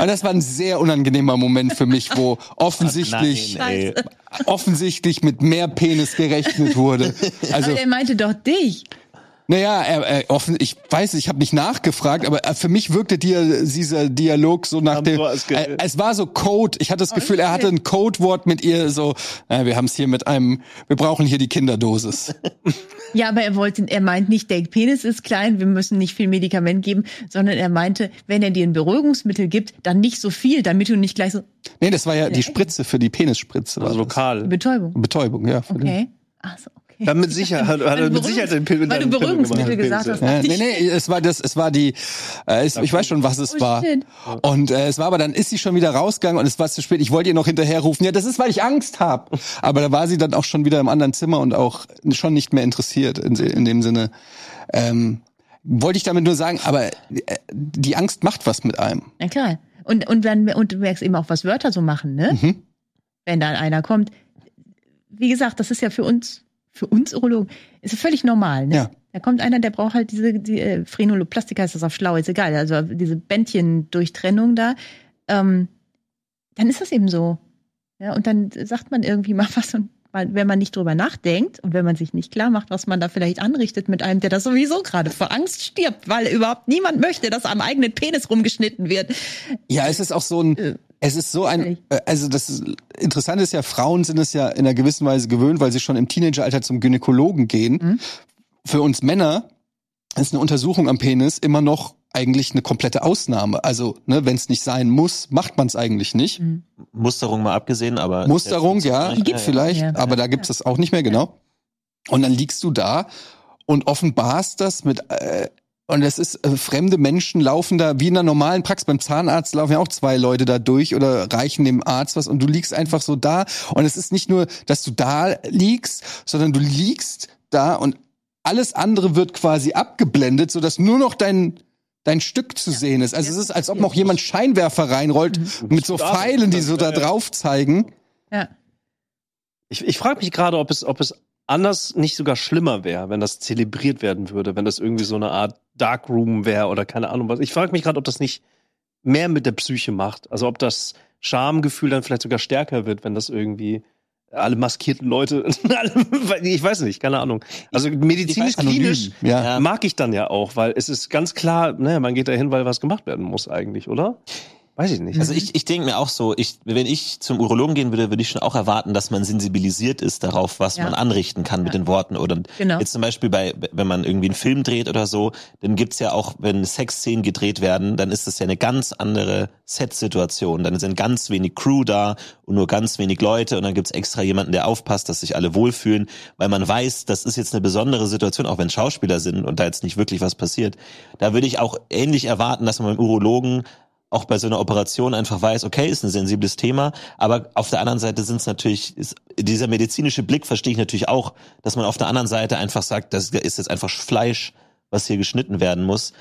Und das war ein sehr unangenehmer Moment für mich, wo offensichtlich, Nein, offensichtlich mit mehr Penis gerechnet wurde. Also, Aber der meinte doch dich. Naja, er, er offen, ich weiß, ich habe nicht nachgefragt, aber äh, für mich wirkte dia, dieser Dialog so nach dem. Äh, es war so Code. Ich hatte das Gefühl, er hatte ein Codewort mit ihr. So, äh, wir haben es hier mit einem. Wir brauchen hier die Kinderdosis. [laughs] Ja, aber er wollte, er meint nicht, der Penis ist klein, wir müssen nicht viel Medikament geben, sondern er meinte, wenn er dir ein Beruhigungsmittel gibt, dann nicht so viel, damit du nicht gleich so Nee, das war ja die Spritze für die Penisspritze. also lokal. Betäubung. Betäubung, ja. für den- Okay. Ach so, Dann mit Sicherheit, hat, hat er du mit Sicherheit den Pil- Weil du Beruhigungsmittel gesagt hast. Ja, nee, ich, nee, es war das, es war die, äh, es, ich weiß schon, was es Oh, war. shit. Und äh, es war aber dann ist sie schon wieder rausgegangen und es war zu spät. Ich wollte ihr noch hinterherrufen, ja, das ist, weil ich Angst habe. Aber da war sie dann auch schon wieder im anderen Zimmer und auch schon nicht mehr interessiert in, in dem Sinne. Ähm, wollte ich damit nur sagen, aber äh, die Angst macht was mit einem. Na klar. Und, und, dann, und du merkst eben auch, was Wörter so machen, ne? Mhm. Wenn dann einer kommt. Wie gesagt, das ist ja für uns, für uns Urologen, ist völlig normal, ne? Ja. Da kommt einer, der braucht halt diese, die, äh, Phrenoloplastik heißt das auf schlau, ist egal, also diese Bändchendurchtrennung da. Ähm, dann ist das eben so. Ja, und dann sagt man irgendwie mal [laughs] was und wenn man nicht drüber nachdenkt und wenn man sich nicht klar macht, was man da vielleicht anrichtet mit einem, der das sowieso gerade vor Angst stirbt, weil überhaupt niemand möchte, dass am eigenen Penis rumgeschnitten wird. Ja, es ist auch so ein, Äh, es ist so ein, äh, also das ist, Interessante ist ja, Frauen sind es ja in einer gewissen Weise gewöhnt, weil sie schon im Teenageralter zum Gynäkologen gehen. Mhm. Für uns Männer ist eine Untersuchung am Penis immer noch eigentlich eine komplette Ausnahme. Also, ne, wenn es nicht sein muss, macht man es eigentlich nicht. Musterung mal abgesehen, aber. Musterung, ja, Die gibt's vielleicht, mehr. aber da gibt es das auch nicht mehr, genau. Und dann liegst du da und offenbarst das mit, äh, und es ist, äh, fremde Menschen laufen da, wie in einer normalen Praxis, beim Zahnarzt laufen ja auch zwei Leute da durch oder reichen dem Arzt was und du liegst einfach so da und es ist nicht nur, dass du da liegst, sondern du liegst da und alles andere wird quasi abgeblendet, sodass nur noch dein dein Stück zu sehen ist. Also es ist, als ob noch jemand Scheinwerfer reinrollt Mhm. mit so Pfeilen, die so da drauf zeigen. Ja. Ich, ich frage mich gerade, ob es, ob es anders nicht sogar schlimmer wäre, wenn das zelebriert werden würde, wenn das irgendwie so eine Art Darkroom wäre oder keine Ahnung was. Ich frage mich gerade, ob das nicht mehr mit der Psyche macht. Also ob das Schamgefühl dann vielleicht sogar stärker wird, wenn das irgendwie alle maskierten Leute, [laughs] ich weiß nicht, keine Ahnung. Also medizinisch, klinisch Anonym, ja. mag ich dann ja auch, weil es ist ganz klar, ne, man geht dahin, weil was gemacht werden muss eigentlich, oder? Weiß ich nicht. Also ich, ich denke mir auch so, ich, wenn ich zum Urologen gehen würde, würde ich schon auch erwarten, dass man sensibilisiert ist darauf, was Ja. man anrichten kann mit den Worten. Oder Genau. jetzt zum Beispiel bei, wenn man irgendwie einen Film dreht oder so, dann gibt's ja auch, wenn Sexszenen gedreht werden, dann ist das ja eine ganz andere Set-Situation. Dann sind ganz wenig Crew da und nur ganz wenig Leute und dann gibt's extra jemanden, der aufpasst, dass sich alle wohlfühlen, weil man weiß, das ist jetzt eine besondere Situation, auch wenn Schauspieler sind und da jetzt nicht wirklich was passiert. Da würde ich auch ähnlich erwarten, dass man beim Urologen auch bei so einer Operation einfach weiß, okay, ist ein sensibles Thema, aber auf der anderen Seite sind es natürlich, ist, dieser medizinische Blick verstehe ich natürlich auch, dass man auf der anderen Seite einfach sagt, das ist jetzt einfach Fleisch, was hier geschnitten werden muss.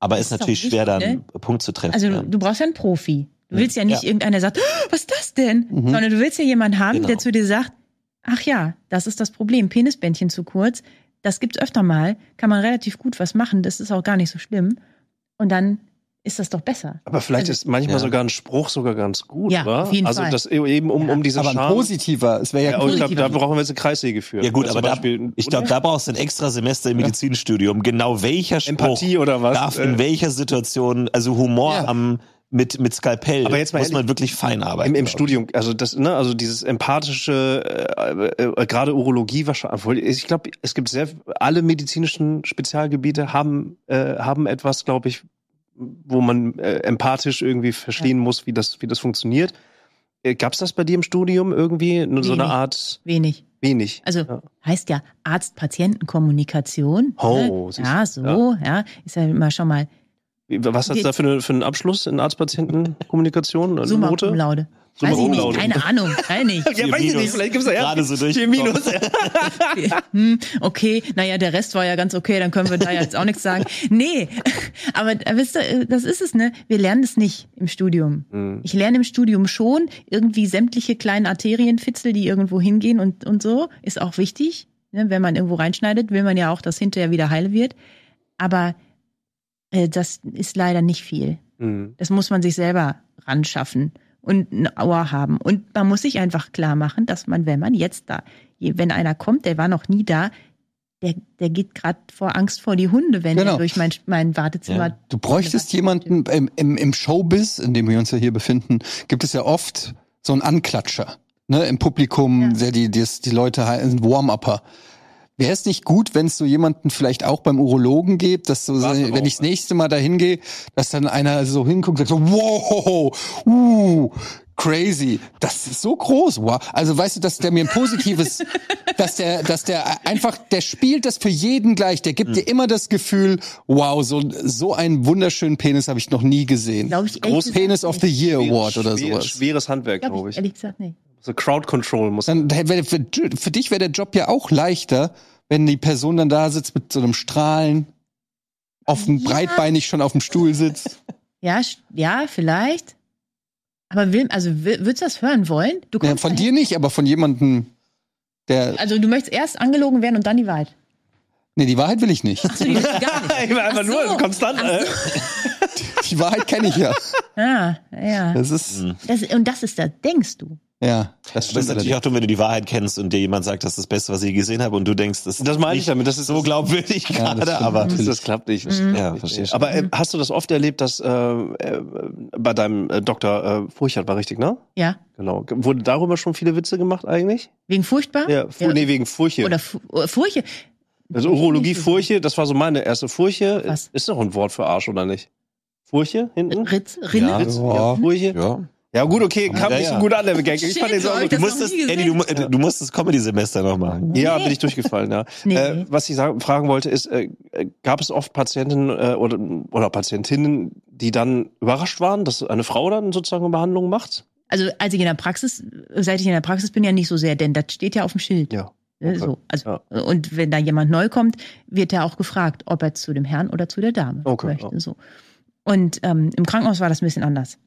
Aber Das ist ist natürlich schwer, da einen Punkt zu treffen. Also ja. du, du brauchst ja einen Profi. Du willst ja nicht Ja. irgendeiner sagt, "Oh, was ist das denn? Mhm. Sondern du willst ja jemanden haben, Genau. der zu dir sagt, ach ja, das ist das Problem, Penisbändchen zu kurz. Das gibt's öfter mal, kann man relativ gut was machen, das ist auch gar nicht so schlimm. Und dann ist das doch besser. Aber vielleicht Also- ist manchmal Ja. sogar ein Spruch sogar ganz gut, Ja, wa? auf jeden also Fall. das eben um, Ja. um diese Aber ein Scham. positiver, es wäre ja, Ja, und ich glaube, da brauchen wir jetzt eine Kreissäge für. Ja gut, aber da, ich glaube, da brauchst du ein extra Semester im Medizinstudium. Genau welcher Spruch Empathie oder was? darf Äh. in welcher Situation, also Humor Ja. am mit mit Skalpell, Aber jetzt mal muss ehrlich, man wirklich fein arbeiten. Im, im. Studium, also das, ne, also dieses empathische, äh, äh, gerade Urologie wahrscheinlich. Ich glaube, es gibt sehr alle medizinischen Spezialgebiete haben äh, haben etwas, glaube ich, wo man äh, empathisch irgendwie verstehen muss, wie das wie das funktioniert. Äh, Gab's das bei dir im Studium irgendwie nur so eine Wenig. Art Wenig. wenig? Also Ja. heißt ja Arzt-Patienten-Kommunikation. Oh, ne? ja, so, ja. Ist ja immer schon mal Was hat's da für, eine, für einen Abschluss in Arzt-Patienten-Kommunikation? Eine Summa Note? cum laude. Summa Weiß ich nicht, keine Ahnung, weiß nicht. [laughs] Ja, weiß ich nicht, vielleicht gibt's da ja Gerade so durch. vier Minus. [laughs] hm, okay, naja, der Rest war ja ganz okay, dann können wir da jetzt auch nichts sagen. Nee, [laughs] aber äh, wisst ihr, das ist es, ne? Wir lernen es nicht im Studium. Hm. Ich lerne im Studium schon irgendwie sämtliche kleinen Arterienfitzel, die irgendwo hingehen und, und so, ist auch wichtig. Ne? Wenn man irgendwo reinschneidet, will man ja auch, dass hinterher wieder heil wird. Aber äh, das ist leider nicht viel. Hm. Das muss man sich selber ran schaffen und ein Ohr haben. Und man muss sich einfach klar machen, dass man, wenn man jetzt da, wenn einer kommt, der war noch nie da, der, der geht gerade vor Angst vor die Hunde, wenn Genau. er durch mein, mein Wartezimmer. Ja. Du bräuchtest jemanden im, im, im Showbiz, in dem wir uns ja hier befinden, gibt es ja oft so einen Anklatscher. Ne, Im Publikum, Ja. der die, die, die Leute heißen Warm-Upper. Wäre es nicht gut, wenn es so jemanden vielleicht auch beim Urologen gibt, dass so, War's wenn ich das nächste Mal dahin gehe, dass dann einer so hinguckt und sagt so, wow, uh, crazy. Das ist so groß, wow. Also weißt du, dass der mir ein positives, [laughs] dass der, dass der einfach, der spielt das für jeden gleich. Der gibt dir immer das Gefühl, wow, so, so einen wunderschönen Penis habe ich noch nie gesehen. Glaube ich, Groß Penis of the Year Award oder Schwer- sowas. Schweres Handwerk, Glaube ich, ich. ehrlich gesagt nicht. So Crowd Control muss. Dann für, für dich wäre der Job ja auch leichter, wenn die Person dann da sitzt mit so einem Strahlen, auf dem Ja. breitbeinig schon auf dem Stuhl sitzt. [laughs] Ja, ja, vielleicht. Aber will, also will, würdest du das hören wollen? Du Ja, von dahin- dir nicht, aber von jemandem, der. Also du möchtest erst angelogen werden und dann die Wahrheit. Nee, die Wahrheit will ich nicht. Achso, die willst du gar nicht. [laughs] Ich war einfach Ach so. nur konstant. Ach Äh, [laughs] Die Wahrheit kenne ich ja. Ah, ja. Das ist, Das, und das ist da, denkst du. Ja, das Das ist stimmt. natürlich auch dumm, wenn du die Wahrheit kennst und dir jemand sagt, das ist das Beste, was ich je gesehen habe und du denkst, das, das meine ich damit. Das ist so glaubwürdig Ja, das gerade, stimmt aber natürlich. Das klappt nicht. Das Mhm. Ja, verstehe schon. Aber äh, hast du das oft erlebt, dass äh, äh, bei deinem äh, Doktor äh, Furchert war richtig, ne? Ja. Genau. Wurde darüber schon viele Witze gemacht eigentlich? Wegen furchtbar? Ja, Fu nee, wegen Furche. Oder Fu äh, Furche. also Urologie Furche, das war so meine erste Furche. Was? Ist doch ein Wort für Arsch, oder nicht? Furche hinten? Ritz, Rinne? Ja. Ritz? Ja. Ja, Furche. ja. Ja, gut, okay, kam Ja, nicht ja. so gut an, der Gag. Ich fand den so gut. Das Du musstest. Eddie, du, äh, du musst das Comedy-Semester noch machen. Ja, Nee. bin ich durchgefallen, ja. [laughs] Nee. Äh, was ich sagen, fragen wollte, ist, äh, äh, gab es oft Patienten äh, oder, oder Patientinnen, die dann überrascht waren, dass eine Frau dann sozusagen eine Behandlung macht? Also als ich in der Praxis, seit ich in der Praxis bin, ja nicht so sehr, denn das steht ja auf dem Schild. Ja. Ne, Okay. So, also, Und wenn da jemand neu kommt, wird er auch gefragt, ob er zu dem Herrn oder zu der Dame Okay, möchte. ja. So. Und ähm, im Krankenhaus war das ein bisschen anders.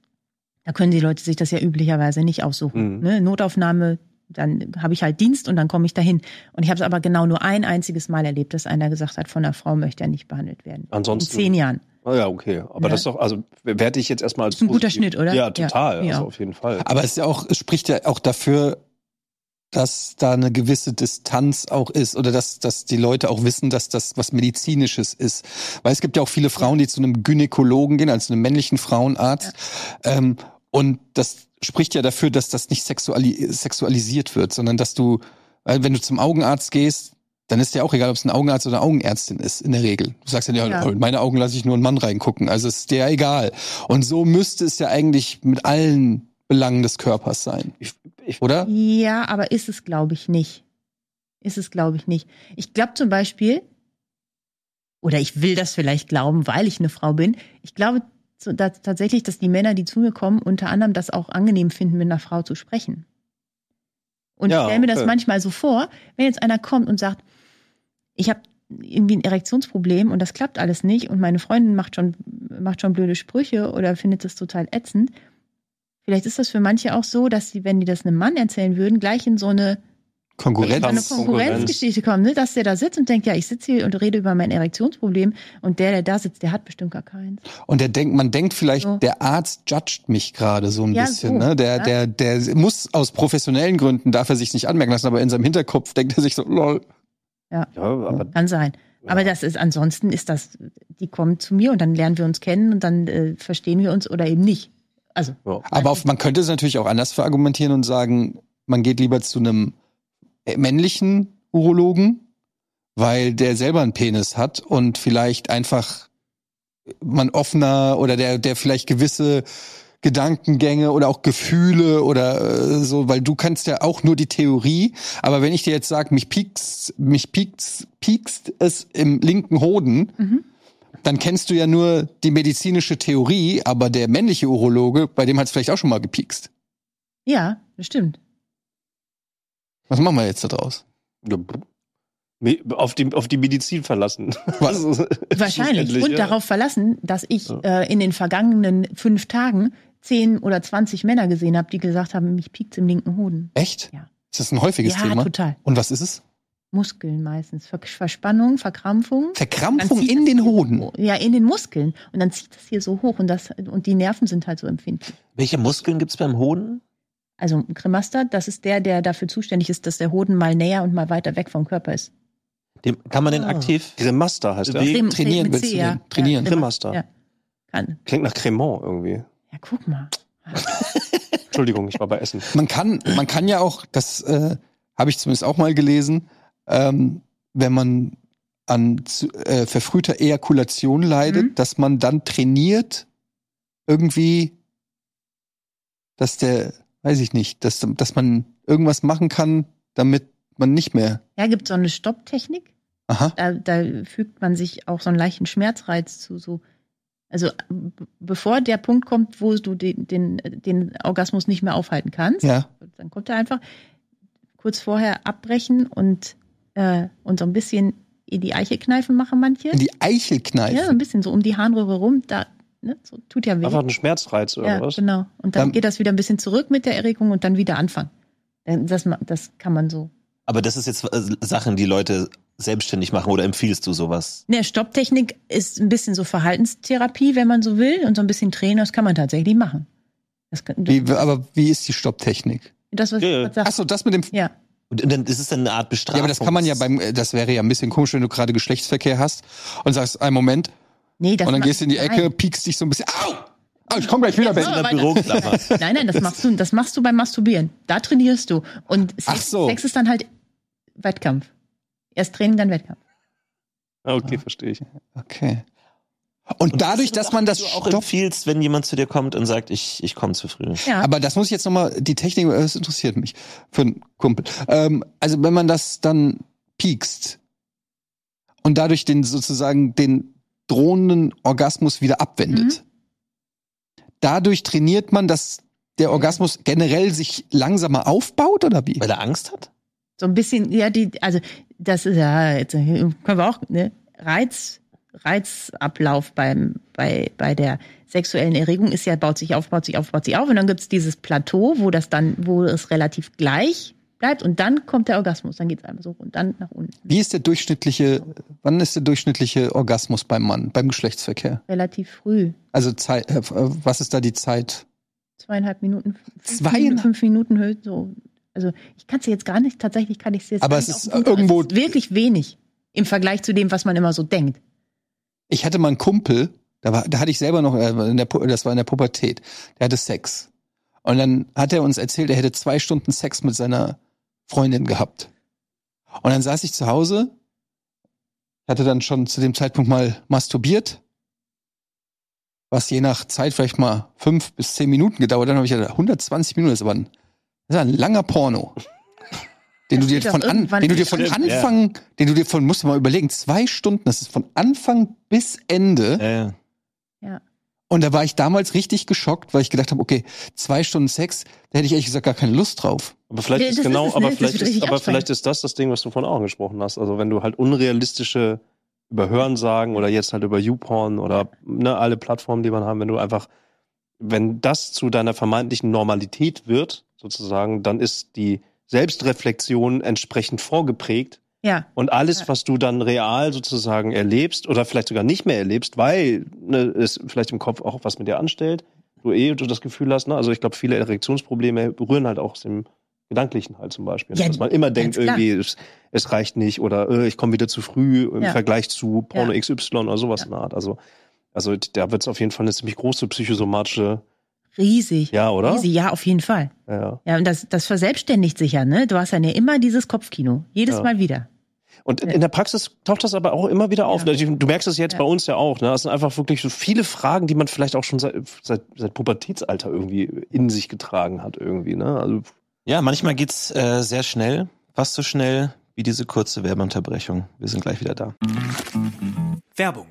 Da können die Leute sich das ja üblicherweise nicht aussuchen. Mhm. Ne? Notaufnahme, dann habe ich halt Dienst und dann komme ich dahin. Und ich habe es aber genau nur ein einziges Mal erlebt, dass einer gesagt hat, von einer Frau möchte er nicht behandelt werden. Ansonsten. In zehn Jahren. Ah ja, okay. Aber Ja. das ist doch, also werte ich jetzt erstmal als Ist ein guter. Schnitt, oder? Ja, Ja. total. Ja. Also auf jeden Fall. Aber es ist ja auch, es spricht ja auch dafür, dass da eine gewisse Distanz auch ist oder dass, dass die Leute auch wissen, dass das was Medizinisches ist. Weil es gibt ja auch viele Frauen, die zu einem Gynäkologen gehen, also einem männlichen Frauenarzt. Ähm, und das spricht ja dafür, dass das nicht sexuali sexualisiert wird, sondern dass du, weil wenn du zum Augenarzt gehst, dann ist ja auch egal, ob es ein Augenarzt oder eine Augenärztin ist, in der Regel. Du sagst ja, ja, Ja. in meine Augen lasse ich nur einen Mann reingucken. Also ist dir ja egal. Und so müsste es ja eigentlich mit allen Belangen des Körpers sein. Ich, ich, Oder? Ja, aber ist es, glaube ich, nicht. Ist es, glaube ich, nicht. Ich glaube zum Beispiel, oder ich will das vielleicht glauben, weil ich eine Frau bin, ich glaube so, dass, tatsächlich, dass die Männer, die zu mir kommen, unter anderem das auch angenehm finden, mit einer Frau zu sprechen. Und Ja, ich stelle mir das okay. manchmal so vor, wenn jetzt einer kommt und sagt, ich habe irgendwie ein Erektionsproblem und das klappt alles nicht und meine Freundin macht schon, macht schon blöde Sprüche oder findet das total ätzend. Vielleicht ist das für manche auch so, dass sie, wenn die das einem Mann erzählen würden, gleich in so eine, eine Konkurrenz. Konkurrenz. Konkurrenzgeschichte kommen, ne? dass der da sitzt und denkt, ja, ich sitze hier und rede über mein Erektionsproblem und der, der da sitzt, der hat bestimmt gar keins. Und der denkt, man denkt vielleicht, So. der Arzt judgt mich gerade so ein Ja, bisschen. so, ne? Der, ja. der, der muss aus professionellen Gründen, darf er sich nicht anmerken lassen, aber in seinem Hinterkopf denkt er sich so, lol. ja, aber Kann sein. Aber das ist, ansonsten ist das, die kommen zu mir und dann lernen wir uns kennen und dann äh, verstehen wir uns oder eben nicht. Also, ja. Aber auf, man könnte es natürlich auch anders verargumentieren und sagen, man geht lieber zu einem äh, männlichen Urologen, weil der selber einen Penis hat und vielleicht einfach man offener oder der, der vielleicht gewisse Gedankengänge oder auch Gefühle oder äh, so, weil du kannst ja auch nur die Theorie, aber wenn ich dir jetzt sage, mich piekst, mich piekst, piekst es im linken Hoden, Mhm. Dann kennst du ja nur die medizinische Theorie, aber der männliche Urologe, bei dem hat es vielleicht auch schon mal gepiekst. ja, das stimmt. Was machen wir jetzt da draus? Auf die, auf die Medizin verlassen. Was? [laughs] Wahrscheinlich. Und ja. darauf verlassen, dass ich Ja. äh, in den vergangenen fünf Tagen zehn oder zwanzig Männer gesehen habe, die gesagt haben, mich piekt im linken Hoden. Echt? Ja. Ist das ein häufiges ja, Thema? total. Und was ist es? Muskeln meistens. Ver Verspannung, Verkrampfung. Verkrampfung in den Hoden. So, ja, in den Muskeln. Und dann zieht das hier so hoch und das und die Nerven sind halt so empfindlich. Welche Muskeln gibt's beim Hoden? Also ein Kremaster, das ist der, der dafür zuständig ist, dass der Hoden mal näher und mal weiter weg vom Körper ist. Dem, kann man den Ah. aktiv? Cremaster heißt. Crem- trainieren willst C, du ja. den? Trainieren. Ja, Cremaster. Ja. Kann. Klingt nach Cremant irgendwie. Ja, guck mal. Entschuldigung, ich war bei Essen. Man kann, man kann ja auch, das äh, habe ich zumindest auch mal gelesen, ähm, wenn man an äh, verfrühter Ejakulation leidet, Mhm. dass man dann trainiert, irgendwie, dass der, weiß ich nicht, dass, dass man irgendwas machen kann, damit man nicht mehr. Ja, gibt so eine Stopptechnik. Aha. Da, da fügt man sich auch so einen leichten Schmerzreiz zu. So, also bevor der Punkt kommt, wo du den, den, den Orgasmus nicht mehr aufhalten kannst, Ja. dann kommt er einfach kurz vorher abbrechen und, äh, und so ein bisschen in die Eiche kneifen machen manche. In die Eichel kneifen. Ja, so ein bisschen so um die Harnröhre rum. Da, ne, so, tut ja weh. Einfach ein Schmerzreiz oder ja, was? genau. Und dann Dann- geht das wieder ein bisschen zurück mit der Erregung und dann wieder anfangen. Das, das kann man so. Aber das ist jetzt äh, Sachen, die Leute selbstständig machen oder empfiehlst du sowas? Ne, Stopptechnik ist ein bisschen so Verhaltenstherapie, wenn man so will, und so ein bisschen Training, das kann man tatsächlich machen. Das, kann, das, Wie, aber wie ist die Stopptechnik? das was Ja, ich gerade. Achso, das mit dem. Ja, Und, und dann ist es dann eine Art Bestrafung. Ja, aber das kann man ja beim, äh, das wäre ja ein bisschen komisch, wenn du gerade Geschlechtsverkehr hast und sagst, einen Moment, nee, das und dann gehst du in die Ecke, Nein. piekst dich so ein bisschen, au! Au, ich komm gleich wieder, aber in der weiter. Büroklammer. [laughs] Nein, nein, das machst du, das machst du beim Masturbieren. Da trainierst du. Und Sex, so. Sex ist dann halt Wettkampf. Erst Training, dann Wettkampf. Ah, Okay, verstehe ich. Okay. Und, dadurch, dass man das du auch stoppt, empfiehlst, wenn jemand zu dir kommt und sagt, ich, ich komme zu früh. Ja. aber das muss ich jetzt nochmal, die Technik, das interessiert mich, für einen Kumpel. Ähm, also wenn man das dann piekst und dadurch den sozusagen den drohenden Orgasmus wieder abwendet, dadurch trainiert man, dass der Orgasmus generell sich langsamer aufbaut oder wie? Weil er Angst hat? So ein bisschen, ja, die, also das ist ja, jetzt können wir auch, ne, Reiz, Reizablauf beim, bei, bei der sexuellen Erregung ist ja, baut sich auf, baut sich auf, baut sich auf. Und dann gibt's dieses Plateau, wo das dann, wo es relativ gleich bleibt und dann kommt der Orgasmus. Dann geht's einmal so und dann nach unten. Wie ist der durchschnittliche, wann ist der durchschnittliche Orgasmus beim Mann, beim Geschlechtsverkehr? Relativ früh. Also Zeit, äh, was ist da die Zeit? Zweieinhalb Minuten. Fünf, Zweieinhalb? Fünf Minuten so. Also ich kann es jetzt gar nicht, tatsächlich kann ich es jetzt Aber es ist irgendwo- es ist wirklich wenig im Vergleich zu dem, was man immer so denkt. Ich hatte mal einen Kumpel, da, war, da hatte ich selber noch, äh, der, das war in der Pubertät, der hatte Sex. Und dann hat er uns erzählt, er hätte zwei Stunden Sex mit seiner Freundin gehabt. Und dann saß ich zu Hause, hatte dann schon zu dem Zeitpunkt mal masturbiert, was je nach Zeit vielleicht mal fünf bis zehn Minuten gedauert. Dann habe ich gedacht, 120 Minuten, das ist aber ein, das ist ein langer Porno. Den du dir von an, den du dir von Stimmt, ja. Anfang, den du dir von, musst du mal überlegen, zwei Stunden, das ist von Anfang bis Ende. Äh, Und da war ich damals richtig geschockt, weil ich gedacht habe, okay, zwei Stunden Sex, da hätte ich ehrlich gesagt gar keine Lust drauf. Aber vielleicht Ja, ist das genau, ist aber ne? Das vielleicht ist, aber vielleicht ist das das Ding, was du vorhin auch angesprochen hast. Also wenn du halt unrealistische über Hörensagen oder jetzt halt über YouPorn oder ne, alle Plattformen, die man haben, wenn du einfach, wenn das zu deiner vermeintlichen Normalität wird, sozusagen, dann ist die Selbstreflexion entsprechend vorgeprägt Ja. und alles, Ja. was du dann real sozusagen erlebst oder vielleicht sogar nicht mehr erlebst, weil ne, es vielleicht im Kopf auch was mit dir anstellt, du eh du das Gefühl hast, ne? also ich glaube, viele Erektionsprobleme berühren halt auch aus dem Gedanklichen halt zum Beispiel. Ja, dass man immer denkt, irgendwie, es, es reicht nicht oder äh, ich komme wieder zu früh im Ja. Vergleich zu Porno. XY oder sowas in der Art. Also, also da wird es auf jeden Fall eine ziemlich große psychosomatische, Riesig. ja, oder? Riesig, ja, auf jeden Fall. Ja, ja. Und das, das verselbstständigt sich ja, ne? Du hast dann ja immer dieses Kopfkino. Jedes Ja. Mal wieder. Und in- in der Praxis taucht das aber auch immer wieder auf. Ja. Also Du merkst es jetzt Ja. bei uns ja auch. Ne? Das sind einfach wirklich so viele Fragen, die man vielleicht auch schon seit, seit, seit Pubertätsalter irgendwie in sich getragen hat irgendwie. Ne? Also ja, manchmal geht's äh, sehr schnell, fast so schnell wie diese kurze Werbeunterbrechung. Wir sind gleich wieder da. Werbung.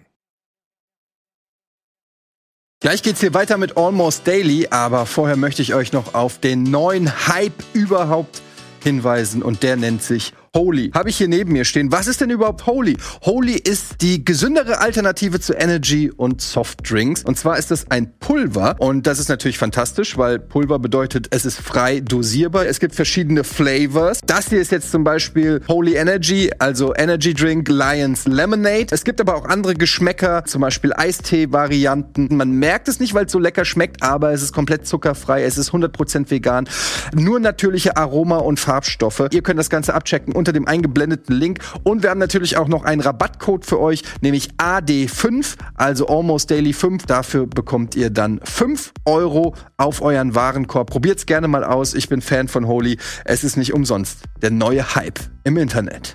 Gleich geht's hier weiter mit Almost Daily, aber vorher möchte ich euch noch auf den neuen Hype überhaupt hinweisen und der nennt sich Holy. Habe ich hier neben mir stehen. Was ist denn überhaupt Holy? Holy ist die gesündere Alternative zu Energy und Softdrinks. Und zwar ist es ein Pulver. Und das ist natürlich fantastisch, weil Pulver bedeutet, es ist frei dosierbar. Es gibt verschiedene Flavors. Das hier ist jetzt zum Beispiel Holy Energy, also Energy Drink Lions Lemonade. Es gibt aber auch andere Geschmäcker, zum Beispiel Eistee-Varianten. Man merkt es nicht, weil es so lecker schmeckt, aber es ist komplett zuckerfrei. Es ist 100% vegan. Nur natürliche Aroma und Farbstoffe. Ihr könnt das Ganze abchecken unter dem eingeblendeten Link. Und wir haben natürlich auch noch einen Rabattcode für euch, nämlich AD5, also Almost Daily 5. Dafür bekommt ihr dann 5 Euro auf euren Warenkorb. Probiert's gerne mal aus. Ich bin Fan von Holy. Es ist nicht umsonst der neue Hype im Internet.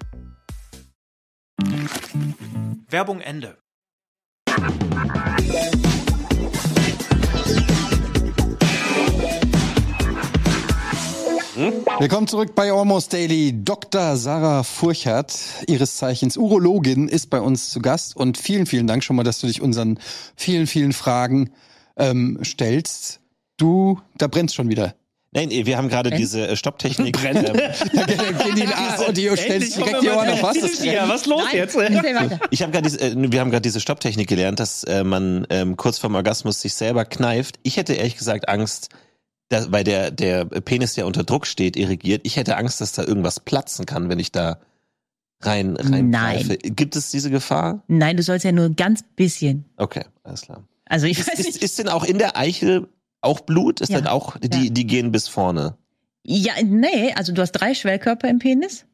Werbung Ende. Willkommen zurück bei Almost Daily. Dr. Sarah Furchert, ihres Zeichens Urologin, ist bei uns zu Gast. Und vielen, vielen Dank schon mal, dass du dich unseren vielen, vielen Fragen ähm, stellst. Du, da brennst schon wieder. Nein, wir haben gerade diese äh, Stopptechnik. ähm, Da gehen die nach und die stellst direkt die Ohren auf was. Das ja, was los Nein, jetzt? Ich habe gerade diese, äh, wir haben gerade diese Stopptechnik gelernt, dass äh, man ähm, kurz vorm Orgasmus sich selber kneift. Ich hätte ehrlich gesagt Angst, dass, weil der der Penis ja unter Druck steht, irrigiert. Ich hätte Angst, dass da irgendwas platzen kann, wenn ich da rein rein Nein. greife. Gibt es diese Gefahr? Nein, du sollst ja nur ein ganz bisschen. Okay, alles klar. Also ich Ist, weiß ist, nicht. ist denn auch in der Eichel auch Blut? Ist Ja. dann auch die Ja. die gehen bis vorne? Ja, nee, also du hast drei Schwellkörper im Penis.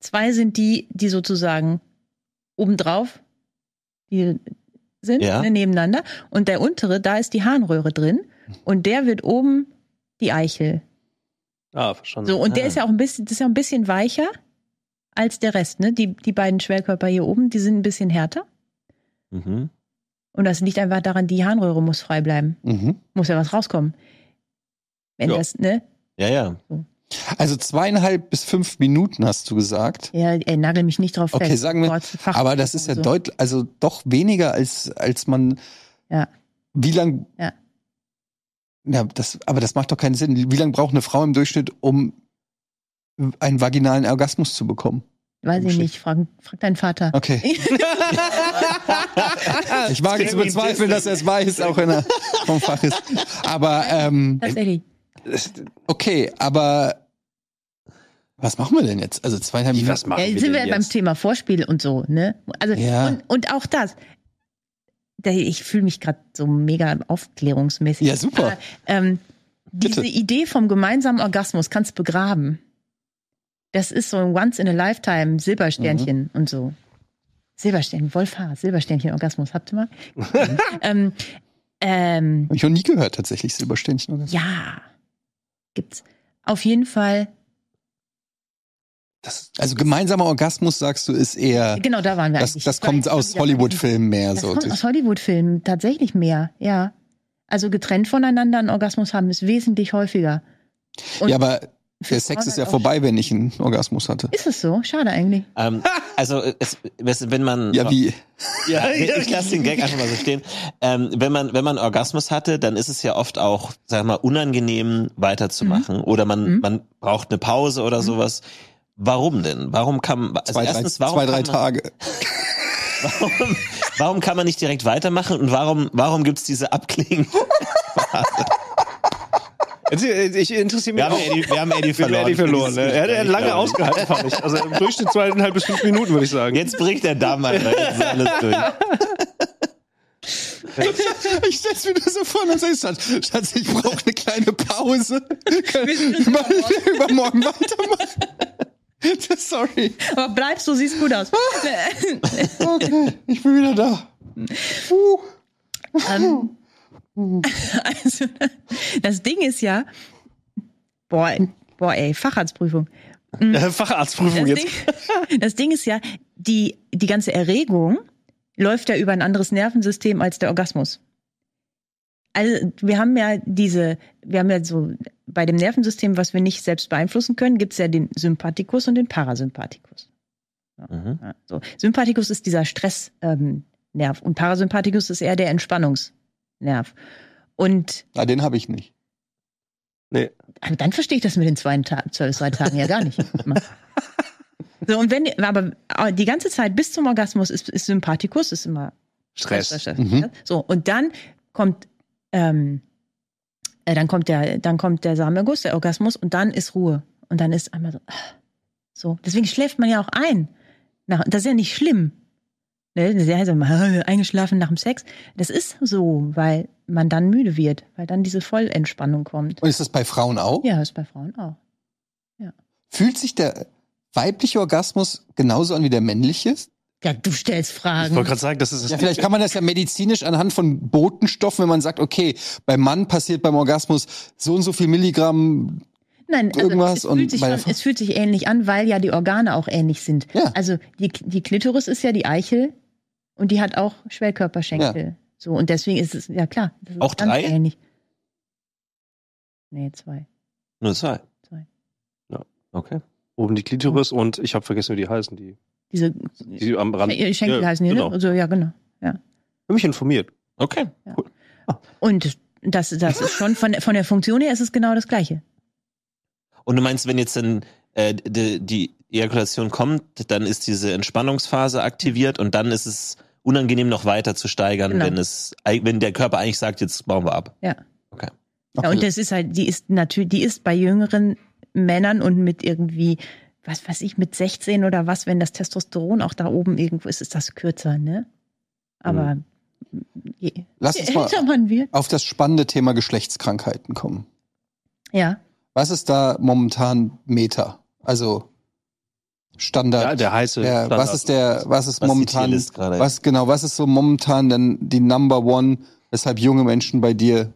Zwei sind die, die sozusagen obendrauf die sind, Ja. ne, nebeneinander. Und der untere, da ist die Harnröhre drin. Und der wird oben die Eichel. Ah, verstanden. So, und der Ah. ist ja auch ein bisschen, das ist ja ein bisschen weicher als der Rest, ne? Die, die beiden Schwellkörper hier oben, die sind ein bisschen härter. Mhm. Und das liegt einfach daran, die Harnröhre muss frei bleiben. Mhm. Muss ja was rauskommen. Wenn Ja. das, ne? Ja, ja. Also zweieinhalb bis fünf Minuten hast du gesagt. Ja, ey, nagel mich nicht drauf fest. Okay, sagen wir, aber das ist ja so. deutlich, also doch weniger als als man. Ja. Wie lang? Ja. Ja, das, aber das macht doch keinen Sinn. Wie lange braucht eine Frau im Durchschnitt, um einen vaginalen Orgasmus zu bekommen? Weiß ich nicht. Frag, frag deinen Vater. Okay. [laughs] ich wage zu bezweifeln, dass er es weiß, auch wenn er vom Fach ist. Aber ähm, Tatsächlich. okay, aber was machen wir denn jetzt? Also zweieinhalb Minuten. Was machen Ja, wir jetzt sind wir denn beim jetzt? Thema Vorspiel und so, ne? Also Ja. und, und auch das. Ich fühle mich gerade so mega aufklärungsmäßig. Ja, super. Aber, ähm, diese Bitte. Idee vom gemeinsamen Orgasmus kannst begraben. Das ist so ein Once in a Lifetime Silbersternchen Mhm. und so. Silbersternchen, Wolfhaar, Silbersternchen Orgasmus, habt ihr mal? [laughs] ähm, ähm, Hab ich noch nie gehört, tatsächlich, Silberständchen. Orgasmus. ja, gibt's. Auf jeden Fall, Also gemeinsamer Orgasmus, sagst du, ist eher, genau da waren wir das, eigentlich. das kommt aus Hollywood-Filmen mehr Das so. kommt aus Hollywood-Filmen tatsächlich mehr, ja. Also getrennt voneinander einen Orgasmus haben ist wesentlich häufiger. Und Ja, aber für der Sex ist ja halt auch- vorbei, wenn ich einen Orgasmus hatte. Ist es so? Schade eigentlich. Ähm, also es, wenn man Ja, wie? Ja, [laughs] ich lasse den Gag einfach mal so stehen. Ähm, wenn man wenn man Orgasmus hatte, dann ist es ja oft auch, sag ich mal, unangenehm weiterzumachen oder man Mhm. man braucht eine Pause oder sowas. Warum denn? Warum kann also Zwei, drei, erstens warum zwei, drei kann man, Tage. Warum, warum kann man nicht direkt weitermachen und warum warum gibt's diese Abklingen? Jetzt, äh, Ich interessiere mich Wir haben auch. Eddie, wir haben Eddie [laughs] Wir haben verloren. Eddie verloren. Ne? Er hat, er lange ausgehalten, fand ich. Also im Durchschnitt zweieinhalb bis fünf Minuten, würde ich sagen. Jetzt bricht der Damm, Alter. Jetzt ist alles durch. [laughs] Ich stell's mir nur so vor und dann sagst du, Schatz, ich brauche eine kleine Pause. Können wir [laughs] übermorgen weitermachen? [laughs] Sorry. Aber bleibst du, siehst gut aus. [laughs] Okay, ich bin wieder da. Uh. ähm, also, das Ding ist ja, boah, boah, ey, Facharztprüfung. Äh, Facharztprüfung Das jetzt. Ding, das Ding ist ja, die, die ganze Erregung läuft ja über ein anderes Nervensystem als der Orgasmus. Also wir haben ja diese, wir haben ja so bei dem Nervensystem, was wir nicht selbst beeinflussen können, gibt's ja den Sympathikus und den Parasympathikus. Mhm. So. Sympathikus ist dieser Stressnerv ähm, und Parasympathikus ist eher der Entspannungsnerv. Und Na, den habe ich nicht. aber dann verstehe ich das mit den zwei, zwei, zwei Tagen ja gar nicht. [laughs] so, und wenn, aber die ganze Zeit bis zum Orgasmus ist, ist Sympathikus, ist immer Stress. Stress. Mhm. So, und dann kommt, ähm, äh, dann kommt der, dann kommt der Samenerguss, der Orgasmus, und dann ist Ruhe. Und dann ist einmal so, ah, so. Deswegen schläft man ja auch ein. Das ist ja nicht schlimm. Ne? Heißt immer, [laughs] eingeschlafen nach dem Sex. Das ist so, weil man dann müde wird, weil dann diese Vollentspannung kommt. Und ist das bei Frauen auch? Ja, ist bei Frauen auch. Fühlt sich der weibliche Orgasmus genauso an wie der männliche? Ja, du stellst Ich Fragen. wollte gerade sagen, das ist Ja, vielleicht kann man das ja medizinisch anhand von Botenstoffen, wenn man sagt, okay, beim Mann passiert beim Orgasmus so und so viel Milligramm. Nein, also irgendwas es, und fühlt sich schon, es fühlt sich ähnlich an, weil ja die Organe auch ähnlich sind. Ja. Also die, die Klitoris ist ja die Eichel und die hat auch Schwellkörperschenkel. So, und deswegen ist es, ja klar, das ist Auch ganz drei? ähnlich. Nee, zwei. Nur zwei. Zwei. Ja. Okay. oben die Klitoris und ich habe vergessen, wie die heißen. Die, Diese die am Rand. Sch- Schenkel Ja, heißen die, genau. ne? Also, ja, genau. Hab mich informiert. Okay. Und das, das ist schon von, von der Funktion her ist es genau das Gleiche. Und du meinst, wenn jetzt dann äh, die, die Ejakulation kommt, dann ist diese Entspannungsphase aktiviert und dann ist es unangenehm noch weiter zu steigern, Genau. wenn es, wenn der Körper eigentlich sagt, jetzt bauen wir ab. Ja. Okay. Ja, und das ist halt, die ist natürlich, die ist bei jüngeren Männern und mit irgendwie, was weiß ich, mit 16 oder was, wenn das Testosteron auch da oben irgendwo ist, ist das kürzer, ne? Aber je, Lass uns mal älter man wird. auf das spannende Thema Geschlechtskrankheiten kommen. Ja. Was ist da momentan Meta? Also Standard. Ja, der heiße. der, Standard. was ist der, was ist Was momentan, was genau, was ist so momentan denn die Number One, weshalb junge Menschen bei dir,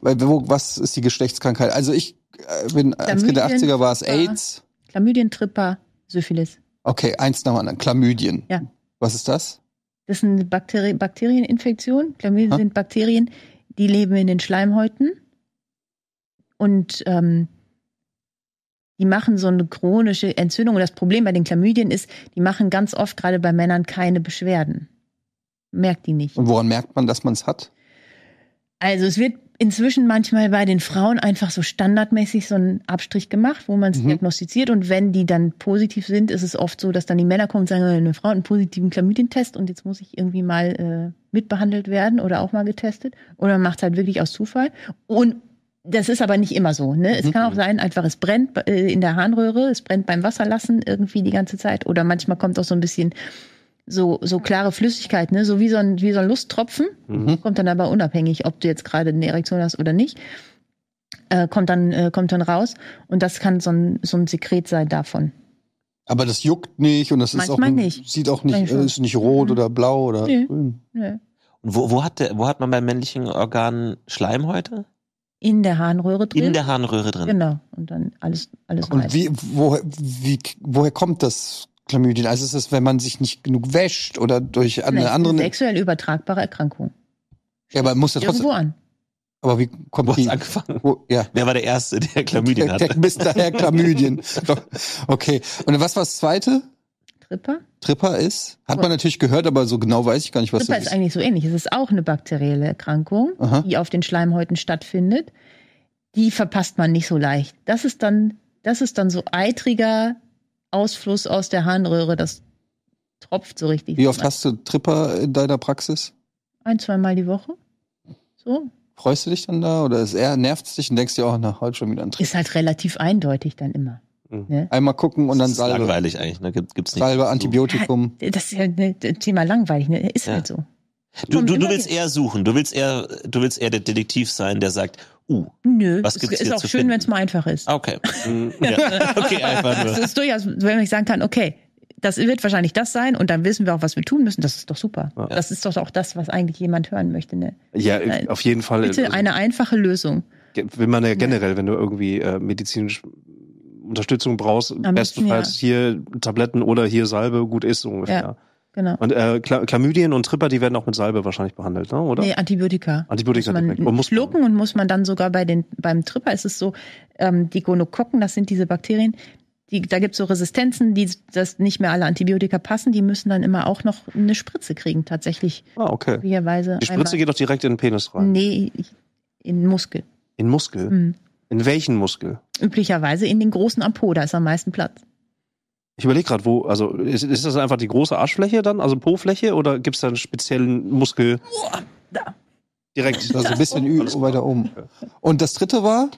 weil, wo, was ist die Geschlechtskrankheit? Also ich äh, bin, als Kind der Chlamydien, 80er war es. AIDS. Chlamydien, Tripper, Syphilis. Okay, eins nach dem anderen. Chlamydien. Ja. Was ist das? Das ist eine Bakteri Bakterieninfektion. Chlamydien Ha? sind Bakterien, die leben in den Schleimhäuten. Und ähm, die machen so eine chronische Entzündung. Und das Problem bei den Chlamydien ist, die machen ganz oft gerade bei Männern keine Beschwerden. Merkt die nicht. Und woran merkt man, dass man es hat? Also es wird inzwischen manchmal bei den Frauen einfach so standardmäßig so einen Abstrich gemacht, wo man es diagnostiziert. Und wenn die dann positiv sind, ist es oft so, dass dann die Männer kommen und sagen, eine Frau hat einen positiven Chlamydientest und jetzt muss ich irgendwie mal äh, mitbehandelt werden oder auch mal getestet. Oder man macht es halt wirklich aus Zufall. Und das ist aber nicht immer so. Ne? Es kann auch sein, einfach es brennt äh, in der Harnröhre, es brennt beim Wasserlassen irgendwie die ganze Zeit. Oder manchmal kommt auch so ein bisschen so, so klare Flüssigkeit, ne? so wie so ein, wie so ein Lusttropfen. Kommt dann aber unabhängig, ob du jetzt gerade eine Erektion hast oder nicht. Äh, kommt, dann, äh, kommt dann raus. Und das kann so ein, so ein Sekret sein davon. Aber das juckt nicht und das ist auch nicht. sieht auch nicht, Manchmal. äh, ist nicht rot oder blau oder Nee. grün. Ne? Und wo, wo, hat der, wo hat man beim männlichen Organ Schleimhäute? In der Harnröhre drin. In der Harnröhre drin. Genau. Und dann alles, alles Und weiß. wie, wo, wie, woher kommt das Chlamydien? Also ist es, wenn man sich nicht genug wäscht oder durch eine andere. eine sexuell übertragbare Erkrankung. Ja, aber muss ja trotzdem. Irgendwo an. Aber wie kommt Wo hat's die? angefangen? Wo, ja. Wer war der Erste, der Chlamydien der, hatte? der Mr. Herr Chlamydien. [laughs] Okay. Und was war das zweite? Tripper? Tripper ist? Hat man natürlich gehört, aber so genau weiß ich gar nicht, was Tripper das ist ist. eigentlich so ähnlich. Es ist auch eine bakterielle Erkrankung, Aha. die auf den Schleimhäuten stattfindet. Die verpasst man nicht so leicht. Das ist dann, das ist dann so eitriger Ausfluss aus der Harnröhre. Das tropft so richtig. Wie oft hast du Tripper in deiner Praxis? Ein, zweimal die Woche. So. Freust du dich dann da oder ist eher nervt es dich und denkst dir auch nach heute schon wieder ein Tripper? Ist halt relativ eindeutig dann immer. Mhm. Ne? Einmal gucken und dann das ist Salbe. langweilig eigentlich. Ne? Gibt, gibt's nicht. Salbe, Antibiotikum. Das ist ja ein Thema langweilig. Ne? Ist Ja. halt so. Du, du, du willst eher suchen. Du willst eher, du willst eher der Detektiv sein, der sagt, uh, Nö, Was es gibt's ist hier auch zu schön, wenn es mal einfach ist. okay. [laughs] Mhm. ja. Okay, einfach Es nur. ist durchaus, wenn ich sagen kann, okay, das wird wahrscheinlich das sein und dann wissen wir auch, was wir tun müssen. Das ist doch super. Ja. Das ist doch auch das, was eigentlich jemand hören möchte. Ne? Ja, Nein. auf jeden Fall. Bitte Also, eine einfache Lösung. will man ja generell, wenn du irgendwie äh, medizinisch Unterstützung brauchst, Am bestenfalls besten, hier Tabletten oder hier Salbe, gut ist ungefähr. Ja. Genau. Und äh, Chla- Chlamydien und Tripper, die werden auch mit Salbe wahrscheinlich behandelt, ne? oder? Nee, Antibiotika. Antibiotika muss man direkt. Und muss man- schlucken und muss man dann sogar bei den beim Tripper ist es so, ähm, die Gonokokken, das sind diese Bakterien, die, da gibt es so Resistenzen, die das nicht mehr alle Antibiotika passen, die müssen dann immer auch noch eine Spritze kriegen, tatsächlich. Ah, okay. Die Spritze geht doch direkt in den Penis rein. Nee, in Muskel. In Muskel? Mhm. In welchen Muskel? Üblicherweise in den großen am Po, da ist am meisten Platz. Ich überlege gerade, wo, also ist, ist das einfach die große Arschfläche dann, also Po-Fläche, oder gibt es da einen speziellen Muskel da. direkt? [laughs] Also ein bisschen ü- weiter oben. Und das dritte war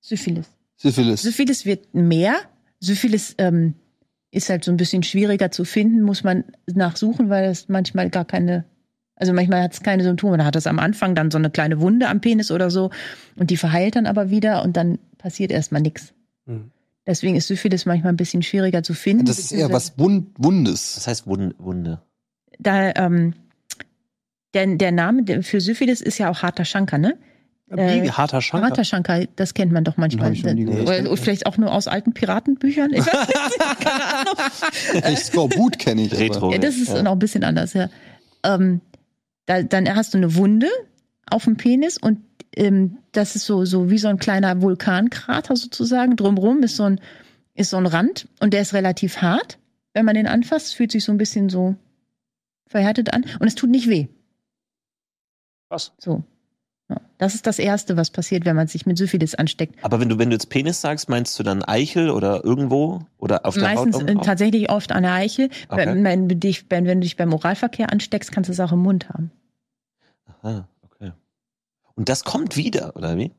Syphilis. Syphilis. Syphilis wird mehr. Syphilis ähm, ist halt so ein bisschen schwieriger zu finden, muss man nachsuchen, weil es manchmal gar keine, also manchmal hat es keine Symptome. Da hat es am Anfang dann so eine kleine Wunde am Penis oder so und die verheilt dann aber wieder und dann passiert erstmal nichts. Mhm. Deswegen ist Syphilis manchmal ein bisschen schwieriger zu finden. Das ist eher was Wund Wundes. Das heißt Wunde. Wunde. Da, ähm, der, der Name für Syphilis ist ja auch harter Schanker, ne? Wie Äh, harter Schanker? Harter Schanker, das kennt man doch manchmal. Oder, oder vielleicht auch nur aus alten Piratenbüchern. Ich weiß nicht, [laughs] keine Ahnung. Ich Skorbut kenne ich. Retro. Ja, das ist Ja. noch ein bisschen anders, ja. Ähm, da, dann hast du eine Wunde auf dem Penis und ähm, das ist so, so wie so ein kleiner Vulkankrater sozusagen. Drumrum ist so ein, ist so ein Rand und der ist relativ hart. Wenn man den anfasst, fühlt sich so ein bisschen so verhärtet an und es tut nicht weh. Was? So. Ja. Das ist das Erste, was passiert, wenn man sich mit Syphilis ansteckt. Aber wenn du, wenn du jetzt Penis sagst, meinst du dann Eichel oder irgendwo? Oder auf der Meistens Haut? äh, tatsächlich oft an der Eichel. Okay. Wenn, wenn, du dich, wenn, du dich beim Oralverkehr ansteckst, kannst du es auch im Mund haben. Aha. Und das kommt wieder, oder wie?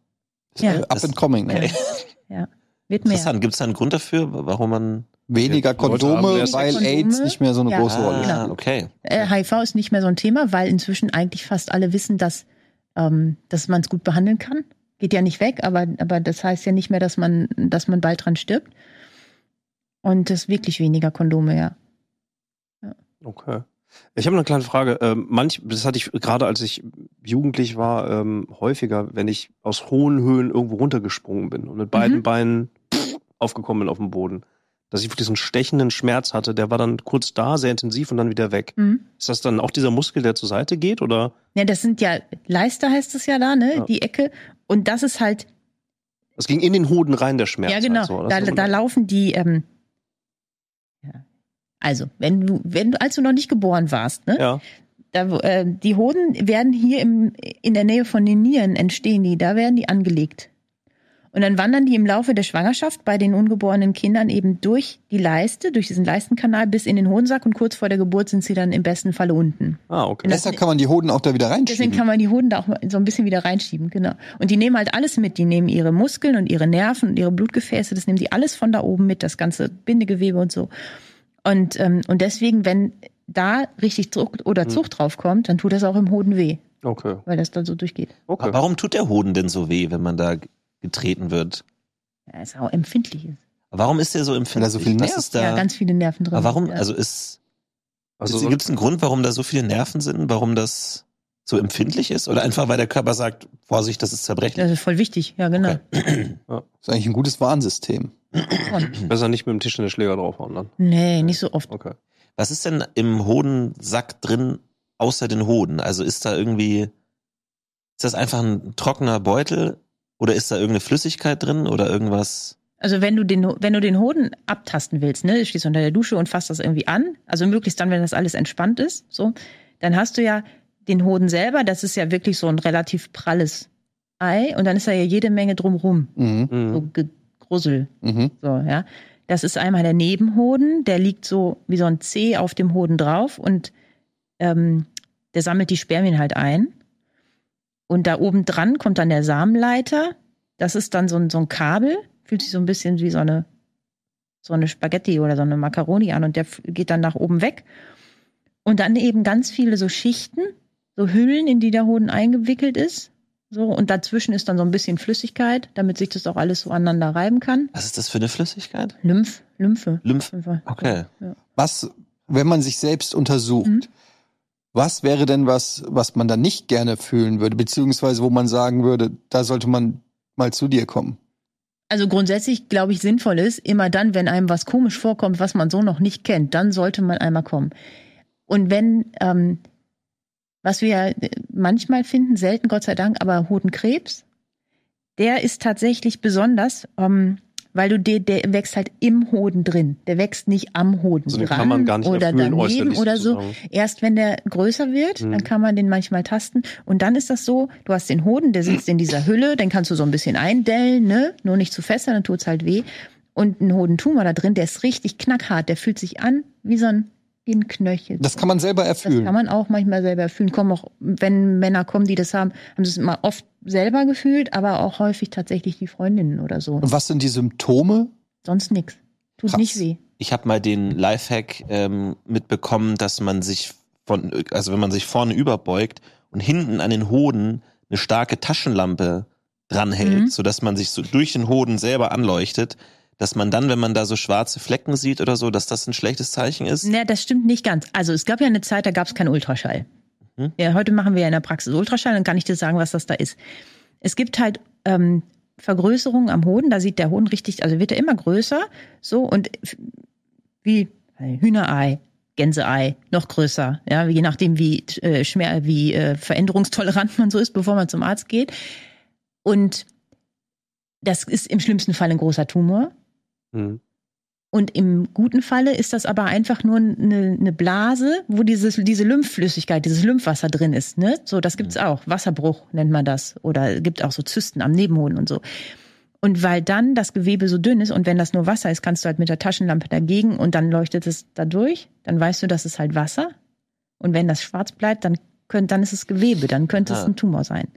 Ja. Äh, Up and coming. Ne? Okay. [laughs] Wird mehr. Interessant. Gibt es da einen Grund dafür, warum man. Weniger Kondome, weil Kondome. AIDS nicht mehr so eine Ja. große Rolle spielt. Ah, genau. okay. Äh, HIV ist nicht mehr so ein Thema, weil inzwischen eigentlich fast alle wissen, dass, ähm, dass man es gut behandeln kann. Geht ja nicht weg, aber, aber das heißt ja nicht mehr, dass man, dass man bald dran stirbt. Und das ist wirklich weniger Kondome, ja. Okay. Ich habe eine kleine Frage. Ähm, manch, das hatte ich gerade, als ich jugendlich war, ähm, häufiger, wenn ich aus hohen Höhen irgendwo runtergesprungen bin und mit beiden Mhm. Beinen pff, aufgekommen bin auf dem Boden, dass ich diesen stechenden Schmerz hatte. Der war dann kurz da, sehr intensiv und dann wieder weg. Mhm. Ist das dann auch dieser Muskel, der zur Seite geht, oder? Ja, das sind ja, Leister heißt es ja da, ne? Ja. Die Ecke. Und das ist halt, Es ging in den Hoden rein, der Schmerz. ja genau, Halt so. Das da, da laufen die, ähm. Also, wenn du, wenn du, als du noch nicht geboren warst, ne? ja. Da, äh, die Hoden werden hier im, in der Nähe von den Nieren entstehen die, da werden die angelegt. Und dann wandern die im Laufe der Schwangerschaft bei den ungeborenen Kindern eben durch die Leiste, durch diesen Leistenkanal bis in den Hodensack und kurz vor der Geburt sind sie dann im besten Falle unten. Ah, okay. Deshalb kann man die Hoden auch da wieder Deswegen reinschieben. kann man die Hoden da auch mal so ein bisschen wieder reinschieben, genau. Und die nehmen halt alles mit. Die nehmen ihre Muskeln und ihre Nerven und ihre Blutgefäße, das nehmen die alles von da oben mit, das ganze Bindegewebe und so. Und, ähm, und deswegen, wenn da richtig Druck oder Zucht drauf kommt, dann tut das auch im Hoden weh, Okay. weil das dann so durchgeht. Okay. Aber warum tut der Hoden denn so weh, wenn man da getreten wird? Ja, ist auch empfindlich. ist. Warum ist der so empfindlich? so viel Was nervt. ist da? Ja, ganz viele Nerven drin. aber warum? Ja. Also ist Also gibt es einen Grund, warum da so viele Nerven sind? Warum das so empfindlich ist? Oder einfach, weil der Körper sagt, Vorsicht, das ist zerbrechlich? Das ist voll wichtig, ja, genau. Okay. Das [clears throat] ist eigentlich ein gutes Warnsystem. [clears throat] Besser nicht mit dem Tischtennisschläger draufhauen dann. nee, nicht so oft. Okay. Was ist denn im Hodensack drin, außer den Hoden? Also ist da irgendwie, ist das einfach ein trockener Beutel? Oder ist da irgendeine Flüssigkeit drin oder irgendwas? Also wenn du den, wenn du den Hoden abtasten willst, ne, du stehst unter der Dusche und fasst das irgendwie an, also möglichst dann, wenn das alles entspannt ist, so, dann hast du ja den Hoden selber, das ist ja wirklich so ein relativ pralles Ei und dann ist da ja jede Menge drumrum, Mhm. so Gegrussel, Mhm. so, ja. Das ist einmal der Nebenhoden, der liegt so wie so ein C auf dem Hoden drauf und ähm, der sammelt die Spermien halt ein. Und da oben dran kommt dann der Samenleiter. Das ist dann so ein, so ein Kabel, fühlt sich so ein bisschen wie so eine, so eine Spaghetti oder so eine Macaroni an und der geht dann nach oben weg. Und dann eben ganz viele so Schichten, so Hüllen, in die der Hoden eingewickelt ist. So, und dazwischen ist dann so ein bisschen Flüssigkeit, damit sich das auch alles so aneinander reiben kann. Was ist das für eine Flüssigkeit? Lymph, Lymphe. Lymph. Lymphe. Okay. Ja. Was, wenn man sich selbst untersucht, Mhm. was wäre denn was, was man dann nicht gerne fühlen würde, beziehungsweise wo man sagen würde, da sollte man mal zu dir kommen? Also grundsätzlich, glaube ich, sinnvoll ist, immer dann, wenn einem was komisch vorkommt, was man so noch nicht kennt, dann sollte man einmal kommen. Und wenn, ähm, was wir ja manchmal finden, selten Gott sei Dank, aber Hodenkrebs, der ist tatsächlich besonders, ähm, weil du der, der wächst halt im Hoden drin. Der wächst nicht am Hoden Also dran oder daneben oder so. Erst wenn der größer wird, Mhm. dann kann man den manchmal tasten. Und dann ist das so, du hast den Hoden, der sitzt in dieser Hülle, den kannst du so ein bisschen eindellen, ne? Nur nicht zu fest, dann tut's halt weh. Und ein Hodentumor da drin, der ist richtig knackhart, der fühlt sich an wie so ein, wie ein Knöchel. Das kann man selber Das erfühlen. kann man auch manchmal selber fühlen. Kommen auch, wenn Männer kommen, die das haben, haben sie es immer oft selber gefühlt, aber auch häufig tatsächlich die Freundinnen oder so. Und was sind die Symptome? Sonst nix. Tut Krass. nicht weh. Ich habe mal den Lifehack ähm, mitbekommen, dass man sich von, also wenn man sich vorne überbeugt und hinten an den Hoden eine starke Taschenlampe dranhält, Mhm. sodass man sich so durch den Hoden selber anleuchtet, dass man dann, wenn man da so schwarze Flecken sieht oder so, dass das ein schlechtes Zeichen ist. Ne, das stimmt nicht ganz. Also es gab ja eine Zeit, da gab es keinen Ultraschall. Mhm. Ja, heute machen wir ja in der Praxis Ultraschall, dann kann ich dir sagen, was das da ist. Es gibt halt ähm, Vergrößerungen am Hoden, da sieht der Hoden richtig, also wird er immer größer, so und wie Hühnerei, Gänseei, noch größer, ja, je nachdem wie äh, schmer, wie äh, veränderungstolerant man so ist, bevor man zum Arzt geht. Und das ist im schlimmsten Fall ein großer Tumor. Mhm. Und im guten Falle ist das aber einfach nur eine, eine Blase, wo dieses, diese Lymphflüssigkeit, dieses Lymphwasser drin ist. Ne? So, das gibt's auch. Wasserbruch nennt man das. Oder gibt auch so Zysten am Nebenhoden und so. Und weil dann das Gewebe so dünn ist und wenn das nur Wasser ist, kannst du halt mit der Taschenlampe dagegen und dann leuchtet es da durch. Dann weißt du, das ist halt Wasser. Und wenn das schwarz bleibt, dann, könnt, dann ist es Gewebe, dann könnte es Ah. ein Tumor sein.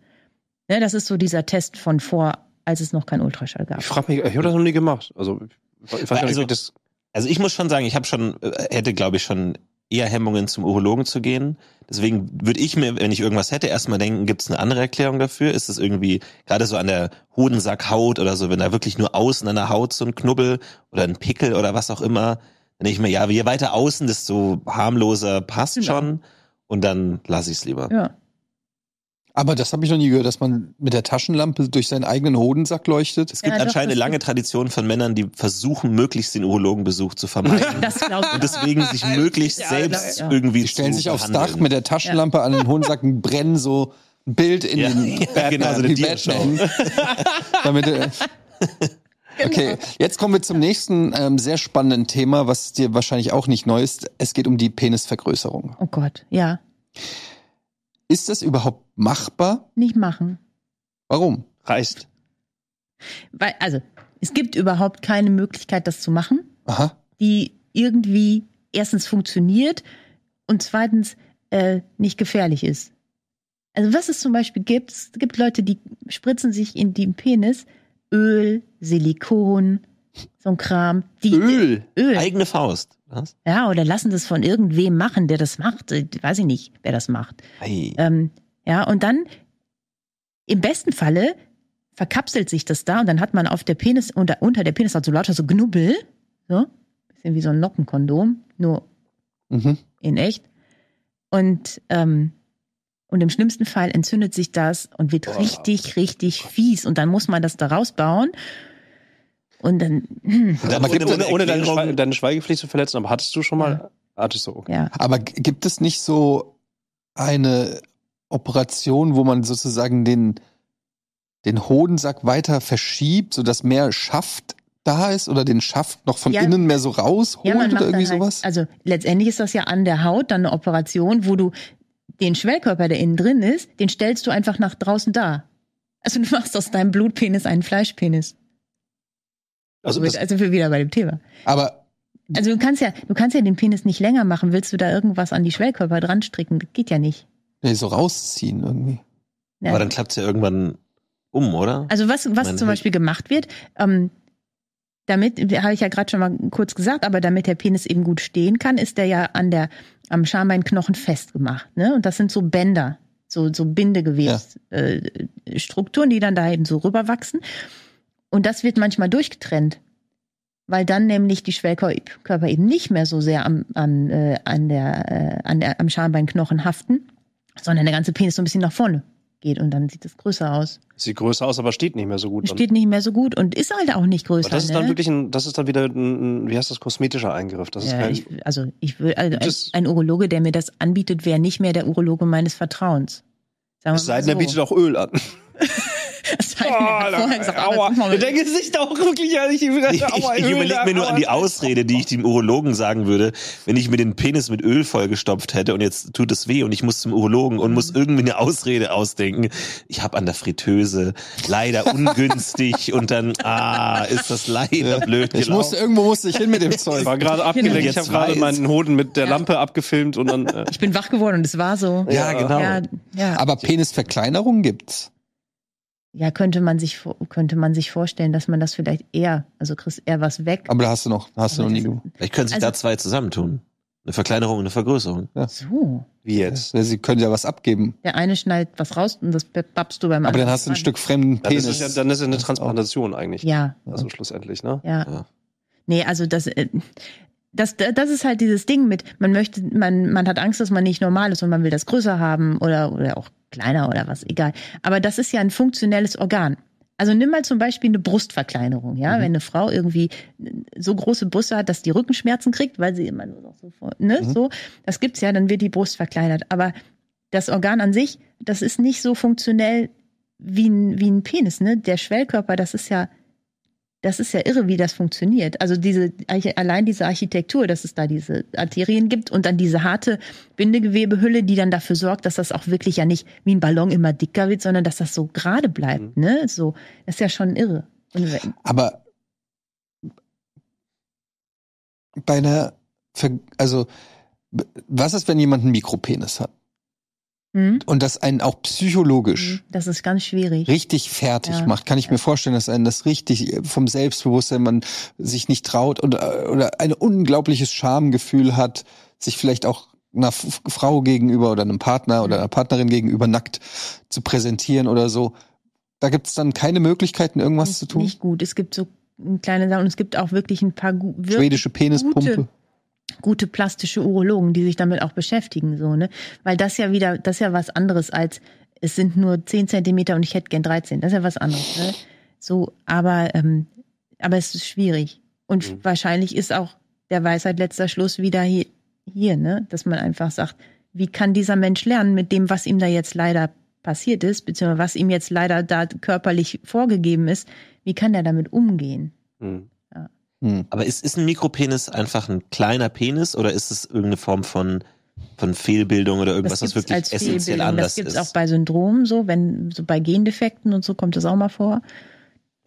Ne, das ist so dieser Test von vor, als es noch keinen Ultraschall gab. Ich frage mich, ich habe das noch nie gemacht. Also, ich weiß nicht, Also- wie das. Also ich muss schon sagen, ich habe schon, äh, hätte glaube ich schon eher Hemmungen zum Urologen zu gehen. Deswegen würde ich mir, wenn ich irgendwas hätte, erstmal denken, gibt es eine andere Erklärung dafür? Ist es irgendwie gerade so an der Hodensackhaut oder so, wenn da wirklich nur außen an der Haut so ein Knubbel oder ein Pickel oder was auch immer, dann denke ich mir, ja, je weiter außen, desto harmloser passt Genau. schon. Und dann lasse ich es lieber. Ja. Aber das habe ich noch nie gehört, dass man mit der Taschenlampe durch seinen eigenen Hodensack leuchtet. Es gibt Ja, doch, anscheinend eine lange Tradition von Männern, die versuchen, möglichst den Urologenbesuch zu vermeiden. [laughs] Das ich. und deswegen sich möglichst Ja, selbst ja. irgendwie Die stellen zu sich aufs behandeln. Dach mit der Taschenlampe an den Hodensack und brennen so ein Bild in Ja, den ja, Batman, genau, so Diashow. Batman. [laughs] Damit, äh, okay, jetzt kommen wir zum nächsten ähm, sehr spannenden Thema, was dir wahrscheinlich auch nicht neu ist. Es geht um die Penisvergrößerung. Oh Gott, ja. Ist das überhaupt machbar? Nicht machen. Warum? Reißt. Weil, also, es gibt überhaupt keine Möglichkeit, das zu machen, Aha. die irgendwie erstens funktioniert und zweitens äh, nicht gefährlich ist. Also was es zum Beispiel gibt, es gibt Leute, die spritzen sich in den Penis Öl, Silikon, so ein Kram. Die, Öl. Öl. Eigene Faust. Was? Ja, oder lassen das von irgendwem machen, der das macht. Äh, Weiß ich nicht, wer das macht. Ei. Ähm, ja, und dann im besten Falle verkapselt sich das da und dann hat man auf der Penis, unter, unter der Penis hat so lauter so Knubbel, so, bisschen wie so ein Noppenkondom, nur Mhm. in echt. Und, ähm, und im schlimmsten Fall entzündet sich das und wird richtig, richtig fies. Und dann muss man das da rausbauen. Und dann, hm, Aber gibt ohne ohne, deine, Schwe deine Schweigepflicht zu verletzen, aber hattest du schon mal? Hattest du, okay. ja. Aber gibt es nicht so eine Operation, wo man sozusagen den, den Hodensack weiter verschiebt, sodass mehr Schaft da ist oder den Schaft noch von Ja. innen mehr so rausholt Ja, man oder macht irgendwie halt, sowas? Also letztendlich ist das ja an der Haut dann eine Operation, wo du den Schwellkörper, der innen drin ist, den stellst du einfach nach draußen dar. Also du machst aus deinem Blutpenis einen Fleischpenis. Also Also, das, also wir wieder bei dem Thema. Aber Also du kannst ja, du kannst ja den Penis nicht länger machen. Willst du da irgendwas an die Schwellkörper dran stricken? Das geht ja nicht. nee, so rausziehen irgendwie. Ja. Aber dann klappt es ja irgendwann um, oder? Also was, was Meine zum Beispiel gemacht wird, ähm, damit, habe ich ja gerade schon mal kurz gesagt, aber damit der Penis eben gut stehen kann, ist der ja an der, am Schambeinknochen festgemacht. Ne? Und das sind so Bänder, so, so Bindegewebsstrukturen, äh, Strukturen, die dann da eben so rüberwachsen. Und das wird manchmal durchgetrennt, weil dann nämlich die Schwellkörper eben nicht mehr so sehr am, an, äh, an der, äh, an der, am Schambeinknochen haften, sondern der ganze Penis so ein bisschen nach vorne geht und dann sieht es größer aus. sieht größer aus, aber steht nicht mehr so gut. dann. Steht nicht mehr so gut und ist halt auch nicht größer. aber das ist dann ne? wirklich ein, das ist dann wieder ein, wie heißt das, kosmetischer Eingriff. Das ist ja, kein, ich, also ich will, also ein, Urologe, der mir das anbietet, wäre nicht mehr der Urologe meines Vertrauens. Sagen es sei denn, er so. bietet auch Öl an. [laughs] Es sei denn, er hat vorher gesagt, das machen wir der Gesicht auch wirklich ja nicht. Ich, ich überlege mir nur an die Ausrede, die ich dem Urologen sagen würde, wenn ich mir den Penis mit Öl vollgestopft hätte und jetzt tut es weh und ich muss zum Urologen und muss irgendwie eine Ausrede ausdenken. Ich habe an der Fritteuse leider ungünstig und dann, ah, ist das leider blöd Ich musste, gelaufen. irgendwo musste ich hin mit dem Ich Zeug. war gerade abgelenkt. Ich habe gerade meinen Hoden mit der Lampe abgefilmt und dann. Äh, Ich bin wach geworden und es war so. Ja, genau. Ja, ja. Aber Penisverkleinerung gibt's. Ja, könnte man sich könnte man sich vorstellen, dass man das vielleicht eher, also kriegst eher was weg. Aber da hast du noch, hast du noch Aber nie gemacht. Vielleicht können sich Also- da zwei zusammentun. Eine Verkleinerung und eine Vergrößerung. So, wie jetzt? Sie können ja was abgeben. der eine schneidet was raus und das babst du beim Aber dann anderen hast du ein. Stück fremden Dann ist Penis. es ja, dann ist es eine Transplantation eigentlich. Ja, Also schlussendlich, ne? Ja. Ja. Nee, also das, äh, das, das ist halt dieses Ding mit, man möchte, man, man hat Angst, dass man nicht normal ist und man will das größer haben oder, oder auch kleiner oder was, egal. Aber das ist ja ein funktionelles Organ. Also nimm mal zum Beispiel eine Brustverkleinerung, ja, wenn eine Frau irgendwie so große Brüste hat, dass die Rückenschmerzen kriegt, weil sie immer nur noch so, ne, so, das gibt's ja, dann wird die Brust verkleinert. Aber das Organ an sich, das ist nicht so funktionell wie ein, wie ein Penis, ne? Der Schwellkörper, das ist ja, das ist ja irre, wie das funktioniert. Also diese, allein diese Architektur, dass es da diese Arterien gibt und dann diese harte Bindegewebehülle, die dann dafür sorgt, dass das auch wirklich ja nicht wie ein Ballon immer dicker wird, sondern dass das so gerade bleibt, ne? So, das ist ja schon irre. Aber bei einer, also was ist, wenn jemand einen Mikropenis hat hm? und das einen auch psychologisch Das ist ganz schwierig. richtig fertig Ja. macht, kann ich mir vorstellen, dass einen das richtig äh, vom Selbstbewusstsein man sich nicht traut und äh, oder ein unglaubliches Schamgefühl hat, sich vielleicht auch einer Frau gegenüber oder einem Partner oder einer Partnerin gegenüber nackt zu präsentieren oder so. Da gibt es dann keine Möglichkeiten, irgendwas nicht, zu tun. nicht gut. Es gibt so kleine Sachen und es gibt auch wirklich ein paar wirklich Schwedische Penispumpe. gute, gute plastische Urologen, die sich damit auch beschäftigen, so, ne? Weil das ja wieder, das ist ja was anderes als, es sind nur 10 Zentimeter und ich hätte gern 13. Das ist ja was anderes, ne? So, aber, ähm, aber es ist schwierig. Und Mhm. wahrscheinlich ist auch der Weisheit letzter Schluss wieder hier, hier, ne? Dass man einfach sagt, wie kann dieser Mensch lernen mit dem, was ihm da jetzt leider passiert ist, beziehungsweise was ihm jetzt leider da körperlich vorgegeben ist, wie kann er damit umgehen? Hm. Hm. Aber ist, ist ein Mikropenis einfach ein kleiner Penis oder ist es irgendeine Form von von Fehlbildung oder irgendwas, was wirklich als essentiell Fehlbildung. anders Das gibt es ist. auch bei Syndromen so, wenn so bei Gendefekten und so kommt das auch mal vor.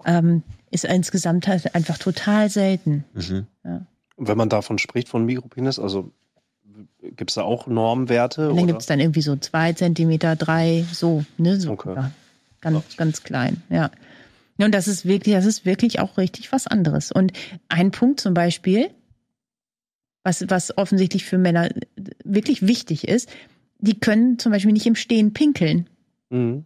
Ähm, ist insgesamt halt einfach total selten. Mhm. Und wenn man davon spricht, von Mikropenis, also gibt es da auch Normwerte? Und dann gibt es dann irgendwie so zwei Zentimeter, drei, so, ne? So, Okay. ja, ganz, ganz klein, ja. Ja, Und das ist wirklich, das ist wirklich auch richtig was anderes. Und ein Punkt zum Beispiel, was, was offensichtlich für Männer wirklich wichtig ist, die können zum Beispiel nicht im Stehen pinkeln. Mhm.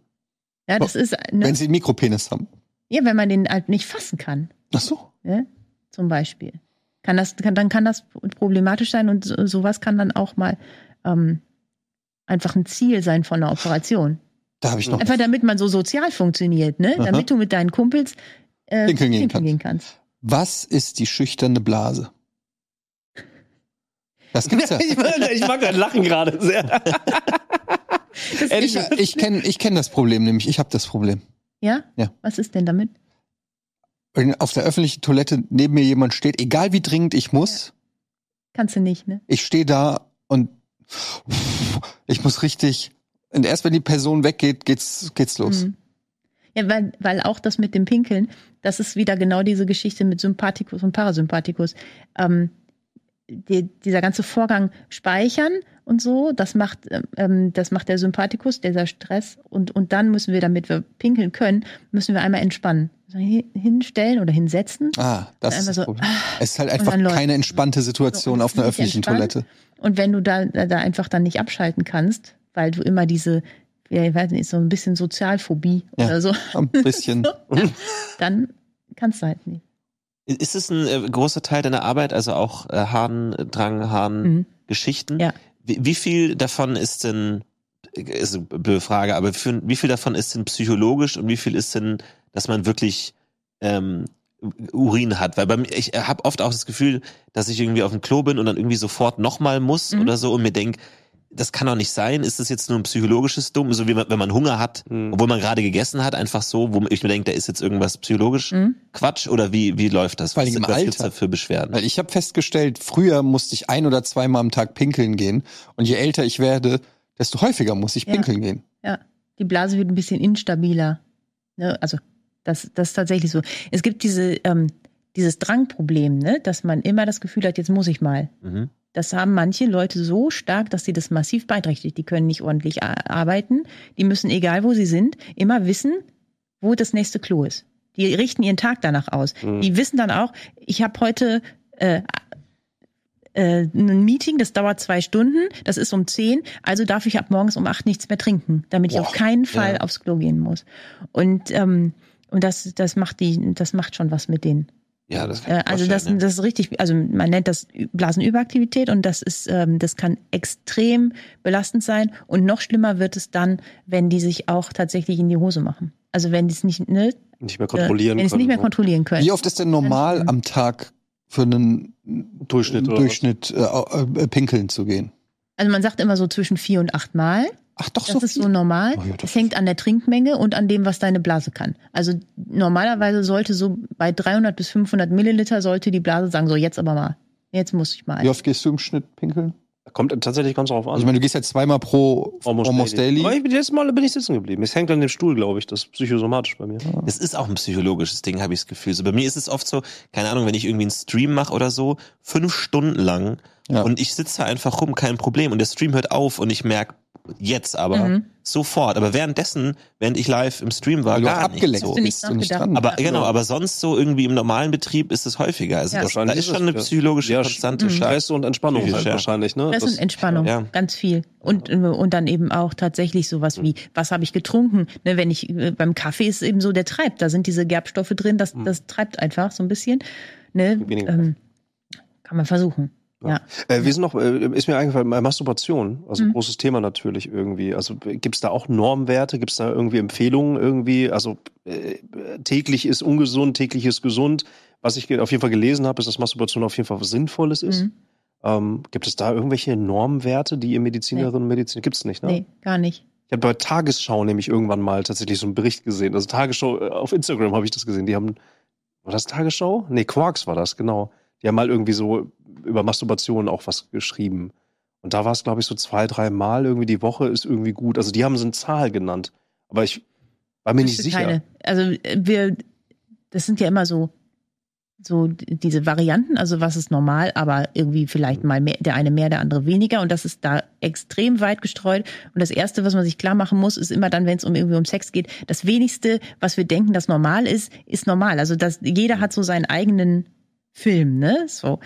Ja, das ist, ne, Wenn sie einen Mikropenis haben. ja, wenn man den halt nicht fassen kann. Ach so. ne? zum Beispiel. Kann das, kann, dann kann das problematisch sein und so, sowas kann dann auch mal ähm, einfach ein Ziel sein von einer Operation. Da habe ich noch. Einfach damit man so sozial funktioniert, ne? Aha. Damit du mit deinen Kumpels äh, Pinkeln gehen pinkeln gehen kannst. Was ist die schüchterne Blase? Das gibt's ja. [laughs] ich, ich mag dein Lachen gerade sehr. ich ich kenne ich kenn das Problem nämlich. Ich habe das Problem. Ja? Ja. Was ist denn damit? Wenn auf der öffentlichen Toilette neben mir jemand steht, egal wie dringend ich muss, Kannst du nicht, ne? ich stehe da und ich muss richtig. Und erst wenn die Person weggeht, geht's, geht's los. Mhm. Ja, weil, weil auch das mit dem Pinkeln, das ist wieder genau diese Geschichte mit Sympathikus und Parasympathikus. Ähm, die, dieser ganze Vorgang speichern und so, das macht, ähm, das macht der Sympathikus, dieser Stress. Und, und dann müssen wir, damit wir pinkeln können, müssen wir einmal entspannen. Also hin- hinstellen oder hinsetzen. Ah, das ist das so, Problem. Es ist halt einfach keine entspannte Situation So, auf einer öffentlichen. Toilette. Und wenn du da, da einfach dann nicht abschalten kannst, weil du immer diese, ja, ich weiß nicht, so ein bisschen Sozialphobie Ja. oder so, Ein bisschen. [laughs] dann kannst du halt nicht. Ist es ein äh, großer Teil deiner Arbeit, also auch äh, Harndrang, Harn, Mhm. Geschichten? Ja. Wie, wie viel davon ist denn, ist eine blöde Frage, aber für, wie viel davon ist denn psychologisch und wie viel ist denn, dass man wirklich ähm, Urin hat? Weil bei mir, ich habe oft auch das Gefühl, dass ich irgendwie auf dem Klo bin und dann irgendwie sofort nochmal muss Mhm. oder so und mir denk, das kann doch nicht sein. Ist das jetzt nur ein psychologisches Dumm, so wie man, wenn man Hunger hat, Mhm. obwohl man gerade gegessen hat, einfach so, wo ich mir denke, da ist jetzt irgendwas psychologisch Mhm. Quatsch oder wie, wie läuft das? Vor allem im was gibt's Alter. da für Beschwerden? Weil ich habe festgestellt, früher musste ich ein oder zweimal am Tag pinkeln gehen. Und je älter ich werde, desto häufiger muss ich Ja. pinkeln gehen. Ja, die Blase wird ein bisschen instabiler. Ne? Also das, das ist tatsächlich so. Es gibt diese, ähm, dieses Drangproblem, ne? dass man immer das Gefühl hat, jetzt muss ich mal. Mhm. Das haben manche Leute so stark, dass sie das massiv beeinträchtigt. Die können nicht ordentlich arbeiten. Die müssen, egal wo sie sind, immer wissen, wo das nächste Klo ist. Die richten ihren Tag danach aus. Mhm. Die wissen dann auch, ich habe heute äh, äh, ein Meeting, das dauert zwei Stunden, das ist um zehn, also darf ich ab morgens um acht nichts mehr trinken, damit ich Boah, auf keinen Fall ja. aufs Klo gehen muss. Und ähm, und das das macht die das macht schon was mit denen. Ja, das kann Äh, ich also das, vorstellen, das ist richtig, also man nennt das Blasenüberaktivität und das ist, ähm, das kann extrem belastend sein und noch schlimmer wird es dann, wenn die sich auch tatsächlich in die Hose machen. Also wenn die es nicht, ne, Nicht mehr äh, kontrollieren wenn die es nicht mehr können, kontrollieren können. Wie oft ist denn normal am Tag für einen Durchschnitt Durchschnitt äh, äh, pinkeln zu gehen? Also man sagt immer so zwischen vier und acht Mal. Ach doch, Das so ist viel. so normal. Oh ja, das Es hängt an der Trinkmenge und an dem, was deine Blase kann. Also normalerweise sollte so bei 300 bis 500 Milliliter sollte die Blase sagen, so jetzt aber mal. Jetzt muss ich mal. Wie oft gehst du im Schnitt pinkeln? Kommt tatsächlich ganz drauf an. Also ich meine, du gehst ja zweimal pro Almost, Daily. Aber ich bin letztes Mal bin ich sitzen geblieben. Es hängt an dem Stuhl, glaube ich. Das ist psychosomatisch bei mir. Das ist auch ein psychologisches Ding, habe ich das Gefühl. So bei mir ist es oft so, keine Ahnung, wenn ich irgendwie einen Stream mache oder so, fünf Stunden lang Ja. und ich sitze da einfach rum, kein Problem. Und der Stream hört auf und ich merke jetzt aber Mhm. sofort. Aber währenddessen, während ich live im Stream war, Weil du gar abgelenkt nicht so. Hast du nicht bist und. Aber Ja. genau, aber sonst so irgendwie im normalen Betrieb ist es häufiger. Also Ja. das, da Wahrscheinlich ist ist schon eine psychologische Ja, Konstante. Mhm. Stress und Entspannung halt ja. wahrscheinlich, ne? Das, ist Entspannung, ja. ganz viel. Und, und dann eben auch tatsächlich sowas wie, was habe ich getrunken? Ne, wenn ich äh, beim Kaffee ist es eben so, der treibt. Da sind diese Gerbstoffe drin, das, das treibt einfach so ein bisschen. Ne? Weniger. Ähm, kann man versuchen. Ja. Äh, wir sind noch, äh, ist mir eingefallen, äh, Masturbation, also Mhm. großes Thema natürlich irgendwie. Also gibt es da auch Normwerte, gibt es da irgendwie Empfehlungen irgendwie? Also äh, täglich ist ungesund, täglich ist gesund. Was ich auf jeden Fall gelesen habe, ist, dass Masturbation auf jeden Fall was Sinnvolles ist. Mhm. Ähm, gibt es da irgendwelche Normwerte, die ihr Medizinerinnen und Mediziner, gibt es nicht, ne? Nee, gar nicht. Ich habe bei Tagesschau nämlich irgendwann mal tatsächlich so einen Bericht gesehen. Also Tagesschau, äh, auf Instagram habe ich das gesehen. Die haben, war das Tagesschau? Nee, Quarks war das, genau. Die haben mal irgendwie so über Masturbation auch was geschrieben. Und da war es, glaube ich, so zwei, drei Mal irgendwie die Woche ist irgendwie gut. Also die haben so eine Zahl genannt. Aber ich war mir nicht sicher. keine. Also äh, wir, das sind ja immer so, so diese Varianten, also was ist normal, aber irgendwie vielleicht mal mehr, der eine mehr, der andere weniger und das ist da extrem weit gestreut. Und das erste, was man sich klar machen muss, ist immer dann, wenn es um irgendwie um Sex geht, das wenigste, was wir denken, das normal ist, ist normal. Also das, jeder hat so seinen eigenen Film, ne? So.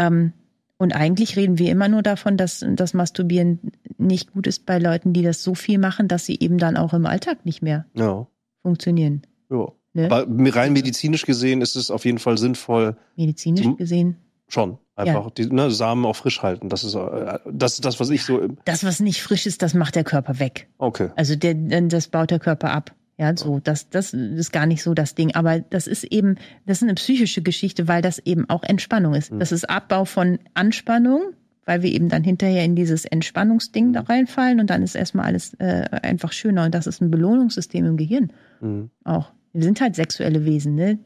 Ähm, und eigentlich reden wir immer nur davon, dass das Masturbieren nicht gut ist bei Leuten, die das so viel machen, dass sie eben dann auch im Alltag nicht mehr Ja. funktionieren. ja. Ne? Aber rein medizinisch gesehen ist es auf jeden Fall sinnvoll, Medizinisch Zum- gesehen. schon. Einfach die ne, Samen auch frisch halten. Das ist, äh, das das, was ich so. Das, was nicht frisch ist, das macht der Körper weg. Okay. Also der, das baut der Körper ab. Ja, so, das, das ist gar nicht so das Ding. Aber das ist eben, das ist eine psychische Geschichte, weil das eben auch Entspannung ist. Das ist Abbau von Anspannung, weil wir eben dann hinterher in dieses Entspannungsding da reinfallen und dann ist erstmal alles äh, einfach schöner. Und das ist ein Belohnungssystem im Gehirn Mhm. auch. Wir sind halt sexuelle Wesen, ne?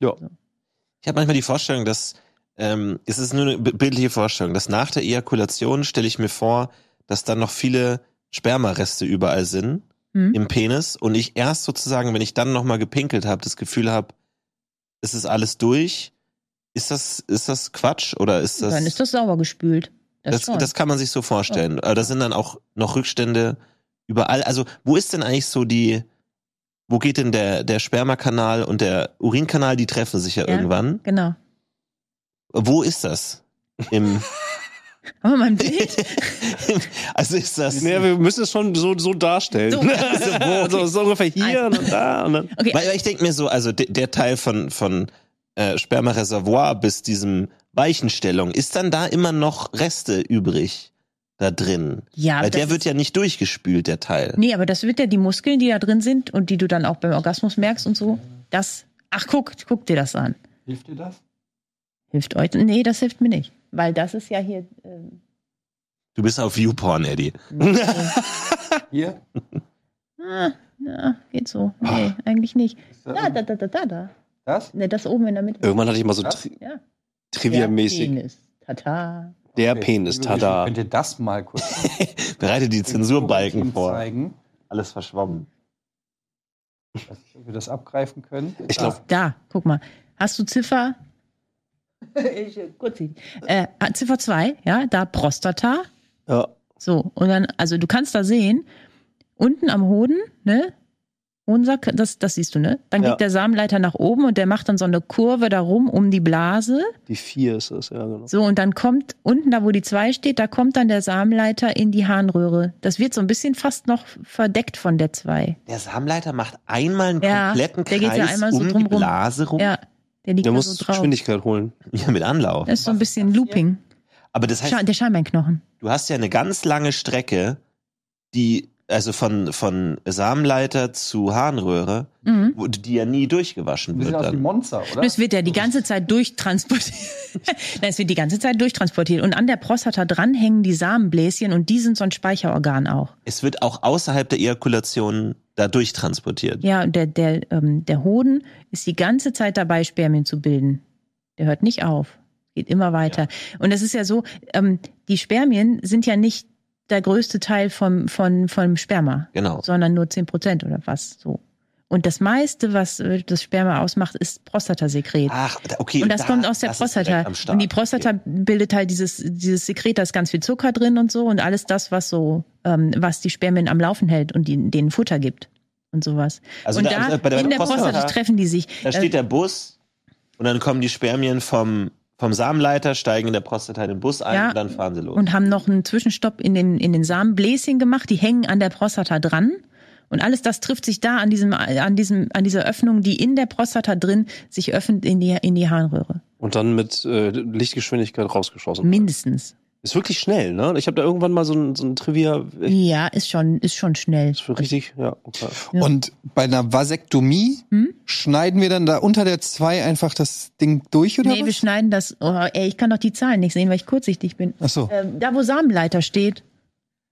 Ja. Ich habe manchmal die Vorstellung, dass ähm, es ist nur eine bi- bildliche Vorstellung, dass nach der Ejakulation stelle ich mir vor, dass dann noch viele Spermareste überall sind Hm? im Penis und ich erst sozusagen, wenn ich dann noch mal gepinkelt habe, das Gefühl habe, es ist alles durch. Ist das ist das Quatsch oder ist das dann ist das sauber gespült. Das, das, das kann man sich so vorstellen. Aber da sind dann auch noch Rückstände überall. Also, wo ist denn eigentlich so die, wo geht denn der, der Spermakanal und der Urinkanal, die treffen sich ja, Ja. irgendwann. genau. Wo ist das? Im, [laughs] Haben wir mal ein Bild? [laughs] also ist das. Nee, wir müssen es schon so, so darstellen. So. [laughs] also, wo, [laughs] so, so ungefähr hier und da und dann. Okay, Weil, weil ich denke mir so, also de, der Teil von, von äh, Spermareservoir bis diesem Weichenstellung, ist dann da immer noch Reste übrig da drin? ja, Weil der wird ja nicht durchgespült, der Teil. Nee, aber das wird ja die Muskeln, die da drin sind und die du dann auch beim Orgasmus merkst und so. Das, ach guck, guck dir das an. Hilft dir das? Hilft euch? Nee, das hilft mir nicht. Weil das ist ja hier. Ähm, Du bist auf Viewporn, Eddie. [laughs] Hier? ah, na, geht so. Nee, eigentlich nicht. Da, da, da, da, da, da. Das? Ne, das oben in der Mitte. Irgendwann hatte ich mal so Was? tri Ja. trivia-mäßig. Der Penis. Tata. Der Okay. Penis, tada. Könnt ihr das mal kurz [laughs] Bereite die Zensurbalken vor. zeigen? Alles verschwommen. Ich weiß nicht, ob wir das abgreifen können. Ich glaub- Da, guck mal. Hast du Ziffer? [laughs] ich, kurz. Äh, Ziffer 2, ja, da Prostata. Ja. So, und dann, also du kannst da sehen, unten am Hoden, ne? Hodensack, das, das siehst du, ne? Dann Ja. geht der Samenleiter nach oben und der macht dann so eine Kurve darum um die Blase. Die vier ist es, ja, genau. So, und dann kommt unten da, wo die 2 steht, da kommt dann der Samenleiter in die Harnröhre. Das wird so ein bisschen fast noch verdeckt von der 2. Der Samenleiter macht einmal einen Ja, kompletten der geht Kreis ja einmal so um die drumrum. Blase rum. Ja, der liegt da muss so drauf. Geschwindigkeit holen. [laughs] Ja, mit Anlauf. Das ist so ein bisschen Looping. Aber das heißt, Scha der Scheinbeinknochen. du hast ja eine ganz lange Strecke, die, also von, von Samenleiter zu Harnröhre, Mhm. wo, die ja nie durchgewaschen wird aus wie dann. Monster, oder? Es wird ja die ganze Zeit durchtransportiert. [laughs] Nein, es wird die ganze Zeit durchtransportiert. Und an der Prostata dran hängen die Samenbläschen und die sind so ein Speicherorgan auch. Es wird auch außerhalb der Ejakulation da durchtransportiert. Ja, und der, der, ähm, der Hoden ist die ganze Zeit dabei, Spermien zu bilden. Der hört nicht auf. Geht immer weiter. Und es ist ja so, ähm, die Spermien sind ja nicht der größte Teil vom, von, vom Sperma, Genau. sondern nur 10 Prozent oder was so. Und das meiste, was äh, das Sperma ausmacht, ist Prostatasekret. Ach, okay. Und das da- kommt aus der Prostata. Und die Prostata bildet halt dieses, dieses Sekret, da ist ganz viel Zucker drin und so und alles das, was so, ähm, was die Spermien am Laufen hält und die, denen Futter gibt und sowas. Also und da- da, bei der in der Prostata- Prostata, treffen die sich. Da steht der Bus und dann kommen die Spermien vom, vom Samenleiter, steigen in der Prostata in den Bus ein Ja. und dann fahren sie los. und haben noch einen Zwischenstopp in den, in den Samenbläschen gemacht, die hängen an der Prostata dran. Und alles das trifft sich da an diesem, an diesem, an dieser Öffnung, die in der Prostata drin sich öffnet in die, in die Harnröhre. Und dann mit äh, Lichtgeschwindigkeit rausgeschossen. Mindestens. Ist wirklich schnell, ne? Ich habe da irgendwann mal so ein, so ein Trivia. Ja, ist schon, ist schon schnell. ist für richtig, ja. Okay. Ja. Und bei einer Vasektomie Hm? schneiden wir dann da unter der 2 einfach das Ding durch, oder Nee, wir was? schneiden das. Oh, ey, ich kann doch die Zahlen nicht sehen, weil ich kurzsichtig bin. Ach so. Ähm, da, wo Samenleiter steht,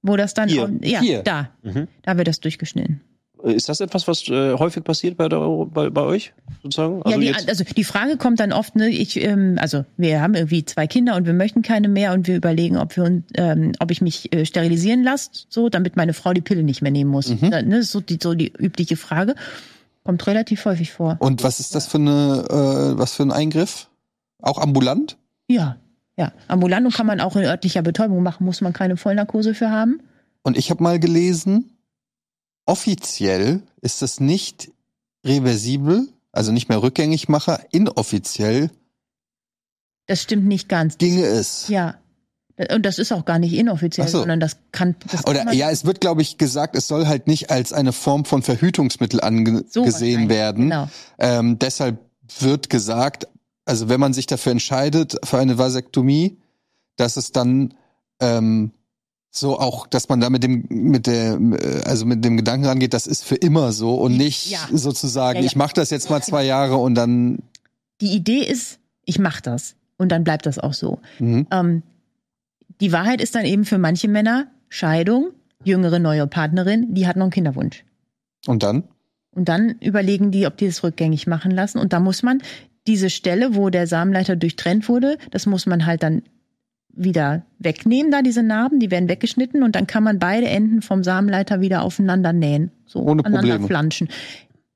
wo das dann. Hier. ja, Hier. da. Mhm. Da wird das durchgeschnitten. Ist das etwas, was äh, häufig passiert bei, der, bei, bei euch sozusagen? ja, die, jetzt- also die Frage kommt dann oft, ne, ich, ähm, also wir haben irgendwie zwei Kinder und wir möchten keine mehr und wir überlegen, ob wir uns, ähm, ob ich mich äh, sterilisieren lasse, so, damit meine Frau die Pille nicht mehr nehmen muss. Mhm. Da, ne, so die so die übliche Frage. Kommt relativ häufig vor. Und was ist das für eine, äh, was für ein Eingriff? Auch ambulant? Ja, ja. Ambulant und kann man auch in örtlicher Betäubung machen, muss man keine Vollnarkose für haben. Und ich habe mal gelesen, offiziell ist das nicht reversibel, also nicht mehr Rückgängigmacher. Inoffiziell Das stimmt nicht ganz. ginge es. Ja. Und das ist auch gar nicht inoffiziell, so. sondern das kann. Das kann Oder man- ja, es wird, glaube ich, gesagt, es soll halt nicht als eine Form von Verhütungsmittel angesehen so wahrscheinlich. werden. Genau. Ähm, deshalb wird gesagt, also wenn man sich dafür entscheidet, für eine Vasektomie, dass es dann ähm, so auch, dass man da mit dem, mit der, also mit dem Gedanken rangeht, das ist für immer so und nicht Ja. sozusagen, Ja, ja. ich mache das jetzt mal zwei Jahre und dann. Die Idee ist, ich mache das und dann bleibt das auch so. Mhm. Ähm, die Wahrheit ist dann eben für manche Männer Scheidung, jüngere neue Partnerin, die hat noch einen Kinderwunsch. Und dann? Und dann überlegen die, ob die das rückgängig machen lassen. Und da muss man diese Stelle, wo der Samenleiter durchtrennt wurde, das muss man halt dann wieder wegnehmen, da diese Narben, die werden weggeschnitten und dann kann man beide Enden vom Samenleiter wieder aufeinander nähen. So Ohne aneinander Probleme. flanschen.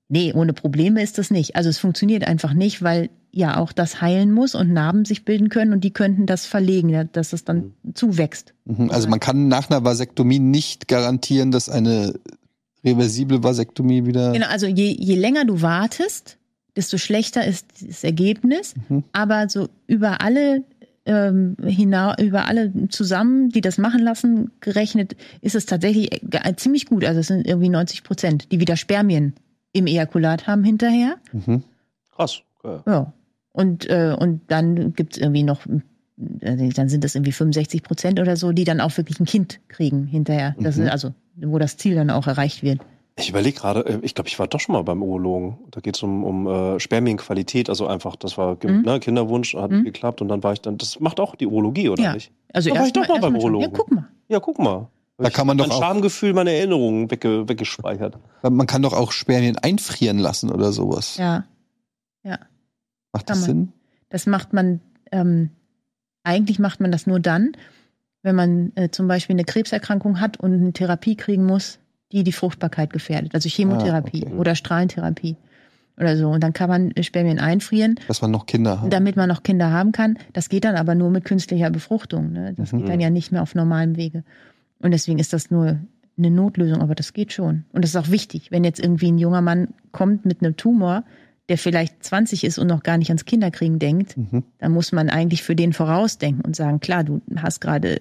Nee, ohne Probleme ist das nicht. Also es funktioniert einfach nicht, weil ja auch das heilen muss und Narben sich bilden können und die könnten das verlegen, dass es dann zuwächst. Mhm. Also man kann nach einer Vasektomie nicht garantieren, dass eine reversible Vasektomie wieder. Genau, also je, je länger du wartest, desto schlechter ist das Ergebnis. Mhm. Aber so über alle ähm, hinaus, über alle zusammen, die das machen lassen, gerechnet, ist es tatsächlich äh, ziemlich gut. Also es sind irgendwie 90 Prozent, die wieder Spermien im Ejakulat haben hinterher. Mhm. Krass. Okay. Ja. Und, äh, und dann gibt's irgendwie noch, äh, dann sind das irgendwie 65 Prozent oder so, die dann auch wirklich ein Kind kriegen hinterher. Das Mhm. ist also, wo das Ziel dann auch erreicht wird. Ich überlege gerade, äh, ich glaube, ich war doch schon mal beim Urologen. Da geht es um, um äh, Spermienqualität, also einfach, das war Mhm. ne, Kinderwunsch, hat Mhm. geklappt und dann war ich dann, das macht auch die Urologie, oder Ja. nicht? Also Da war ich doch mal erst beim. Urologen. Ja, guck mal. Ja, guck mal. Da kann man doch mein auch- Schamgefühl, meine Erinnerungen wegge weggespeichert. Man kann doch auch Spermien einfrieren lassen oder sowas. Ja. Ja. Macht kann das man. Sinn? Das macht man, ähm, eigentlich macht man das nur dann, wenn man äh, zum Beispiel eine Krebserkrankung hat und eine Therapie kriegen muss, die die Fruchtbarkeit gefährdet. Also Chemotherapie Ah, okay. oder Strahlentherapie oder so. Und dann kann man Spermien einfrieren, Dass man noch Kinder hat. damit man noch Kinder haben kann. Das geht dann aber nur mit künstlicher Befruchtung. Ne? Das Mhm. geht dann ja nicht mehr auf normalem Wege. Und deswegen ist das nur eine Notlösung, aber das geht schon. Und das ist auch wichtig, wenn jetzt irgendwie ein junger Mann kommt mit einem Tumor, der vielleicht 20 ist und noch gar nicht ans Kinderkriegen denkt, Mhm. dann muss man eigentlich für den vorausdenken und sagen, klar, du hast gerade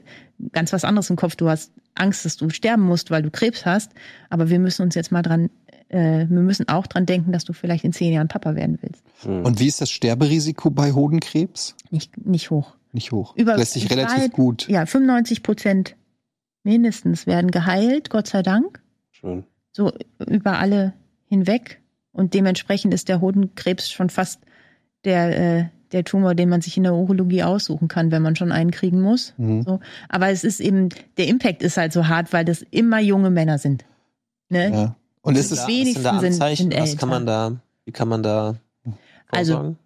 ganz was anderes im Kopf, du hast Angst, dass du sterben musst, weil du Krebs hast, aber wir müssen uns jetzt mal dran, äh, wir müssen auch dran denken, dass du vielleicht in zehn Jahren Papa werden willst. Hm. Und wie ist das Sterberisiko bei Hodenkrebs? Nicht, nicht hoch. Nicht hoch. Über Lässt sich relativ weit- gut. Ja, 95 Prozent mindestens werden geheilt, Gott sei Dank, Schön. so über alle hinweg. Und dementsprechend ist der Hodenkrebs schon fast der, äh, der Tumor, den man sich in der Urologie aussuchen kann, wenn man schon einen kriegen muss. Mhm. So. Aber es ist eben, der Impact ist halt so hart, weil das immer junge Männer sind. Ne? Ja. Und ist es, sind wenigsten da sind- Anzeichen? sind Was kann man da, wie kann man da Also, vorsorgen?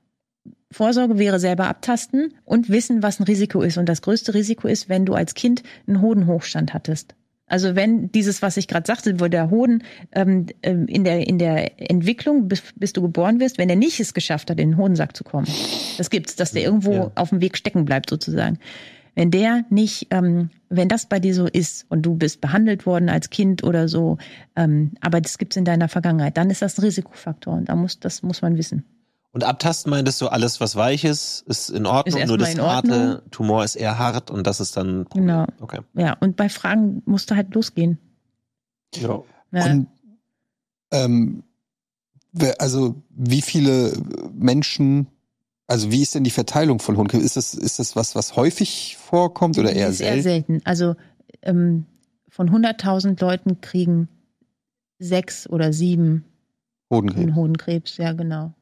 Vorsorge wäre selber abtasten und wissen, was ein Risiko ist. Und das größte Risiko ist, wenn du als Kind einen Hodenhochstand hattest. Also wenn dieses, was ich gerade sagte, wo der Hoden ähm, ähm, in, der, in der Entwicklung, bis, bis du geboren wirst, wenn er nicht es geschafft hat, in den Hodensack zu kommen. Das gibt's, dass der irgendwo Ja. auf dem Weg stecken bleibt sozusagen. Wenn der nicht, ähm, wenn das bei dir so ist und du bist behandelt worden als Kind oder so, ähm, aber das gibt's in deiner Vergangenheit, dann ist das ein Risikofaktor und da muss, das muss man wissen. Und abtasten meintest du, alles, was weich ist, ist in Ordnung, Ist nur das harte Tumor ist eher hart und das ist dann. ein Problem. Genau. Okay. Ja, und bei Fragen musst du halt losgehen. Ja. Ja. Und ähm, also wie viele Menschen, also wie ist denn die Verteilung von Hodenkrebs? Ist das, ist das was, was häufig vorkommt oder eher ist eher selten? selten. Also ähm, von 100.000 Leuten kriegen sechs oder sieben Hodenkrebs. einen Hodenkrebs, ja genau.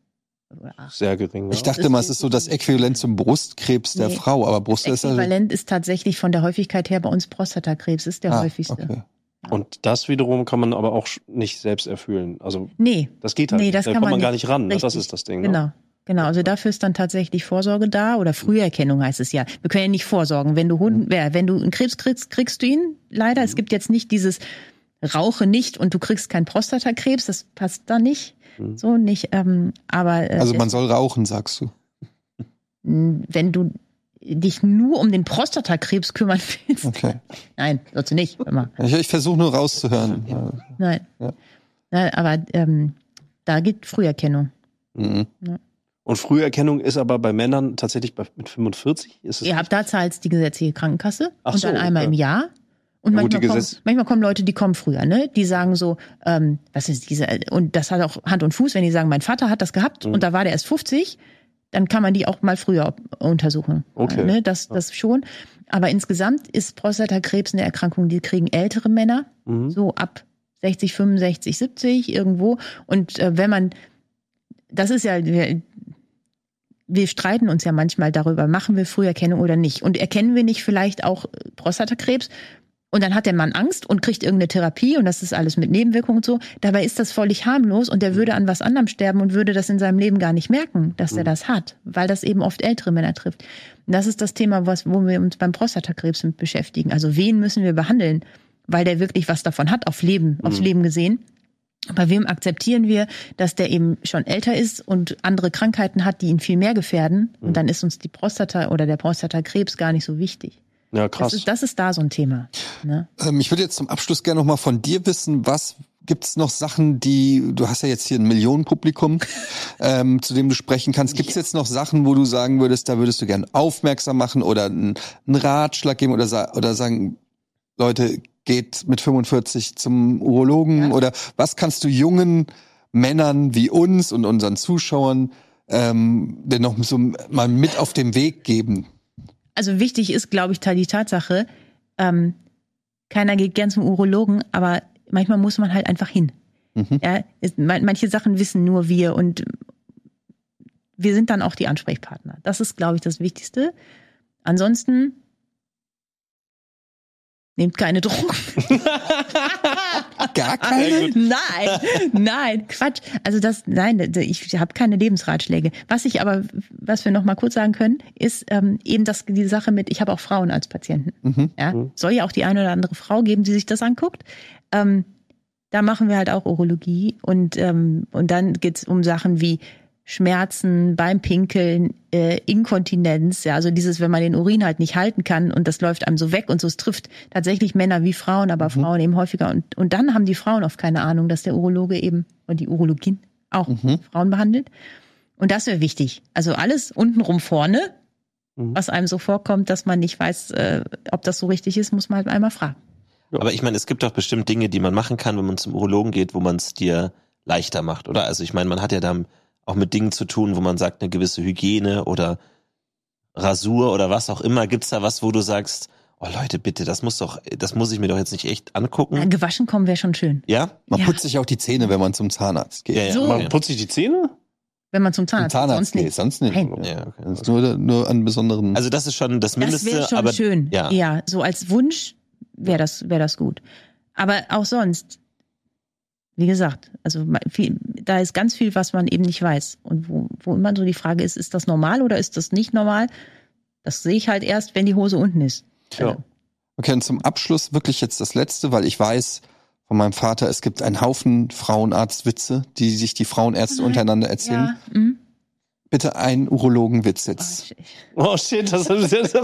Sehr gering. Ich Ja. dachte Das mal, es ist so das Äquivalent zum Brustkrebs der Nee. Frau, aber Brust Das ist ja. Äquivalent ist tatsächlich von der Häufigkeit her bei uns Prostatakrebs, ist der Ah, häufigste. okay. Und das wiederum kann man aber auch nicht selbst erfüllen. Also Nee, das geht halt Nee, nicht. das da kann kommt man gar nicht. ran. Ne? Das Richtig. ist das Ding. Ne? genau. Genau, also dafür ist dann tatsächlich Vorsorge da oder Früherkennung heißt es ja. Wir können ja nicht vorsorgen. Wenn du Mhm. Hund, wer, wenn du einen Krebs kriegst, kriegst du ihn leider. Es gibt jetzt nicht dieses Rauche nicht und du kriegst keinen Prostatakrebs, das passt da nicht. Mhm. So nicht. Ähm, aber äh, Also man soll rauchen, sagst du. wenn du dich nur um den Prostatakrebs kümmern willst, Okay. [laughs] nein, sollst du nicht. Immer. Ich, ich versuche nur rauszuhören. Nein. Ja. Nein, aber ähm, da geht Früherkennung. Mhm. Und Früherkennung ist aber bei Männern tatsächlich bei, mit 45? Ist es Ihr habt da zahlt die gesetzliche Krankenkasse Ach und so, dann einmal ja. im Jahr. Und Ja, manchmal, kommen, manchmal kommen Leute, die kommen früher, ne? Die sagen so, ähm, was ist diese, und das hat auch Hand und Fuß, wenn die sagen, mein Vater hat das gehabt Mhm. und da war der erst 50, dann kann man die auch mal früher untersuchen. Okay. Ne? Das, das schon. Aber insgesamt ist Prostatakrebs eine Erkrankung, die kriegen ältere Männer, Mhm. so ab 60, 65, 70 irgendwo. Und äh, wenn man, das ist ja, wir, wir streiten uns ja manchmal darüber, machen wir Früherkennung oder nicht. Und erkennen wir nicht vielleicht auch Prostatakrebs? Und dann hat der Mann Angst und kriegt irgendeine Therapie und das ist alles mit Nebenwirkungen und so. Dabei ist das völlig harmlos und der würde an was anderem sterben und würde das in seinem Leben gar nicht merken, dass er das hat, weil das eben oft ältere Männer trifft. Und das ist das Thema, was, wo wir uns beim Prostatakrebs mit beschäftigen. Also wen müssen wir behandeln, weil der wirklich was davon hat, auf Leben, aufs Leben gesehen. Bei wem akzeptieren wir, dass der eben schon älter ist und andere Krankheiten hat, die ihn viel mehr gefährden? Und dann ist uns die Prostata oder der Prostatakrebs gar nicht so wichtig. Ja, Das krass. ist, das ist da so ein Thema. Ne? Ähm, ich würde jetzt zum Abschluss gerne noch mal von dir wissen, was gibt's noch Sachen, die du hast ja jetzt hier ein Millionenpublikum, [laughs] ähm, zu dem du sprechen kannst. Gibt's jetzt noch Sachen, wo du sagen würdest, da würdest du gern aufmerksam machen oder einen, einen Ratschlag geben oder, sa oder sagen, Leute, geht mit 45 zum Urologen oder was kannst du jungen Männern wie uns und unseren Zuschauern ähm, denn noch so mal mit auf den Weg geben? Also wichtig ist, glaube ich, die Tatsache, ähm, keiner geht gern zum Urologen, aber manchmal muss man halt einfach hin. Mhm. Ja, ist, man- manche Sachen wissen nur wir und wir sind dann auch die Ansprechpartner. Das ist, glaube ich, das Wichtigste. Ansonsten nehmt keine Drogen. [laughs] [laughs] Gar keine? nein, nein, Quatsch. Also das, nein, ich habe keine Lebensratschläge. Was ich aber, was wir noch mal kurz sagen können, ist ähm, eben das die Sache mit, ich habe auch Frauen als Patienten. Mhm. Ja, soll ja auch die eine oder andere Frau geben, die sich das anguckt. Ähm, da machen wir halt auch Urologie und ähm, und dann geht's um Sachen wie Schmerzen beim Pinkeln, äh, Inkontinenz, ja, also dieses, wenn man den Urin halt nicht halten kann und das läuft einem so weg und so, es trifft tatsächlich Männer wie Frauen, aber Frauen eben häufiger und, und dann haben die Frauen oft keine Ahnung, dass der Urologe eben und die Urologin auch Frauen behandelt. Und das wäre wichtig. Also alles untenrum vorne, Mhm. was einem so vorkommt, dass man nicht weiß, äh, ob das so richtig ist, muss man halt einmal fragen. Aber ich meine, es gibt doch bestimmt Dinge, die man machen kann, wenn man zum Urologen geht, wo man es dir leichter macht, oder? Also ich meine, man hat ja dann auch mit Dingen zu tun, wo man sagt, eine gewisse Hygiene oder Rasur oder was auch immer. Gibt's da was, wo du sagst, oh Leute, bitte, das muss doch, das muss ich mir doch jetzt nicht echt angucken? Äh, Gewaschen kommen wäre schon schön. Ja? Man Ja. putzt sich auch die Zähne, wenn man zum Zahnarzt geht. Ja, ja. So. Man putzt sich die Zähne? Wenn man zum Zum Zahnarzt, Zahnarzt sonst geht, nicht. sonst nicht. Nein. Ja, okay. Das ist nur, nur an besonderen. Also das ist schon das Das Mindeste, wäre schon aber schön. ja. Ja. so als Wunsch wäre das, wäre das gut. Aber auch sonst, wie gesagt, also viel, da ist ganz viel, was man eben nicht weiß. Und wo, wo immer so die Frage ist, ist das normal oder ist das nicht normal? Das sehe ich halt erst, wenn die Hose unten ist. Ja. Okay, und zum Abschluss wirklich jetzt das Letzte, weil ich weiß von meinem Vater, es gibt einen Haufen Frauenarztwitze, die sich die Frauenärzte Nein. untereinander erzählen. Ja, mhm. Bitte einen Urologenwitz jetzt. Oh shit, das ist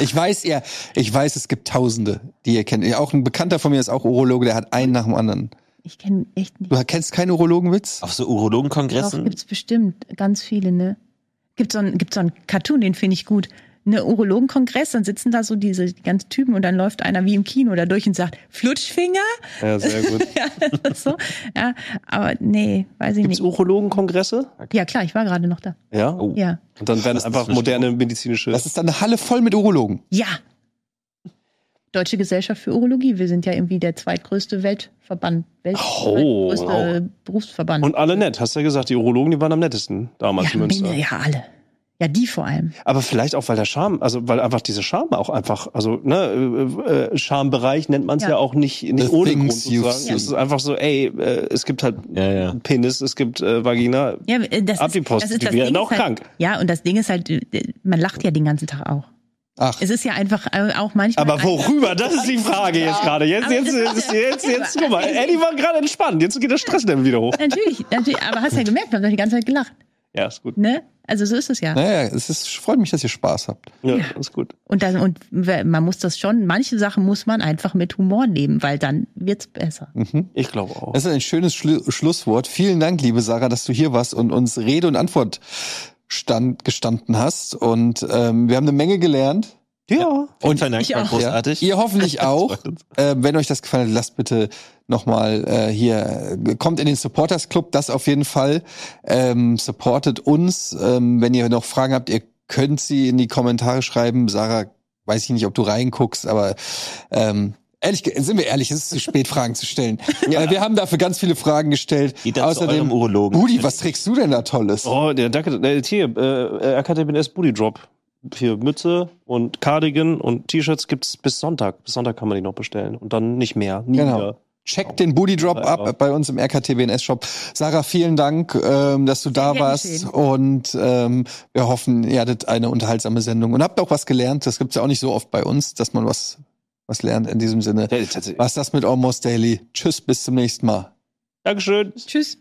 Ich weiß, ja, ich weiß, es gibt Tausende, die ihr kennt. Auch ein Bekannter von mir ist auch Urologe, der hat einen nach dem anderen. Ich kenne echt nicht. Du kennst keinen Urologenwitz? auf so Doch, Urologenkongressen. gibt's bestimmt ganz viele, ne? Gibt so ein, gibt so ein Cartoon, den finde ich gut. Ne Urologenkongress, dann sitzen da so diese die ganzen Typen und dann läuft einer wie im Kino da durch und sagt, Flutschfinger? Ja, sehr gut. [laughs] ja, so. ja, aber nee, weiß ich Gibt's nicht. Urologenkongresse? Ja, klar, ich war gerade noch da. Ja. Oh. Ja. Und dann werden ist einfach moderne medizinische. Das ist dann eine Halle voll mit Urologen. Ja. Deutsche Gesellschaft für Urologie. Wir sind ja irgendwie der zweitgrößte Weltverband, Welt, Oh, zweitgrößte Berufsverband. Und alle nett, hast du ja gesagt, die Urologen, die waren am nettesten damals in ja, Münster. ja, alle. Ja, die vor allem. Aber vielleicht auch, weil der Charme, also weil einfach diese Charme auch einfach, also ne, äh, äh, Charmebereich nennt man es ja. Ja. auch nicht, nicht The ohne Grund sozusagen. see. Es ist einfach so, ey, äh, es gibt halt Ja, ja. Penis, es gibt äh, Vagina. Ja, das Abdipost, ist, das ist die das werden Ding auch halt, krank. Ja, und das Ding ist halt, äh, man lacht ja den ganzen Tag auch. Ach, Es ist ja einfach äh, auch manchmal. Aber worüber? Das ist die Frage jetzt gerade. Jetzt, jetzt, jetzt, ist jetzt, ja- jetzt, guck mal, Eddie war gerade entspannt. Jetzt geht der Stresslevel wieder hoch. Natürlich, natürlich, aber hast ja gemerkt, wir haben doch die ganze Zeit gelacht. Ja, ist gut. Ne? Also so ist es ja. naja, es ist, freut mich, dass ihr Spaß habt. Ja, ist gut. Und, dann, und man muss das schon, manche Sachen muss man einfach mit Humor nehmen, weil dann wird's besser. Ich glaube auch. Das ist ein schönes Schlu Schlusswort. Vielen Dank, liebe Sarah, dass du hier warst und uns Rede und Antwort stand, gestanden hast. Und ähm, wir haben eine Menge gelernt. Ja. Und Vielen Dank, ich war auch. großartig. Ihr hoffentlich [laughs] auch. Äh, wenn euch das gefallen hat, lasst bitte nochmal äh, hier, äh, kommt in den Supporters Club, das auf jeden Fall. Ähm, supportet uns. Ähm, wenn ihr noch Fragen habt, ihr könnt sie in die Kommentare schreiben. Sarah, weiß ich nicht, ob du reinguckst, aber ähm, Ehrlich, sind wir ehrlich, es ist zu spät, Fragen zu stellen. [laughs] Äh, wir haben dafür ganz viele Fragen gestellt. Geht dann zu Außerdem, eurem Urologen. Budi, was trägst du denn da Tolles? Oh, der, danke. Äh, hier, äh, RKTBNS Booty Drop. Hier Mütze und Cardigan und T-Shirts gibt's bis Sonntag. Bis Sonntag kann man die noch bestellen. Und dann nicht mehr. Nie Genau. wieder. Checkt den Booty Drop Ja. ab bei uns im RKTBNS Shop. Sarah, vielen Dank, ähm, dass du da warst geschehen. und ähm, wir hoffen, ihr hattet eine unterhaltsame Sendung und habt auch was gelernt. Das gibt's ja auch nicht so oft bei uns, dass man was was lernt. In diesem Sinne, was das mit Almost Daily. Tschüss, bis zum nächsten Mal. Dankeschön. Tschüss.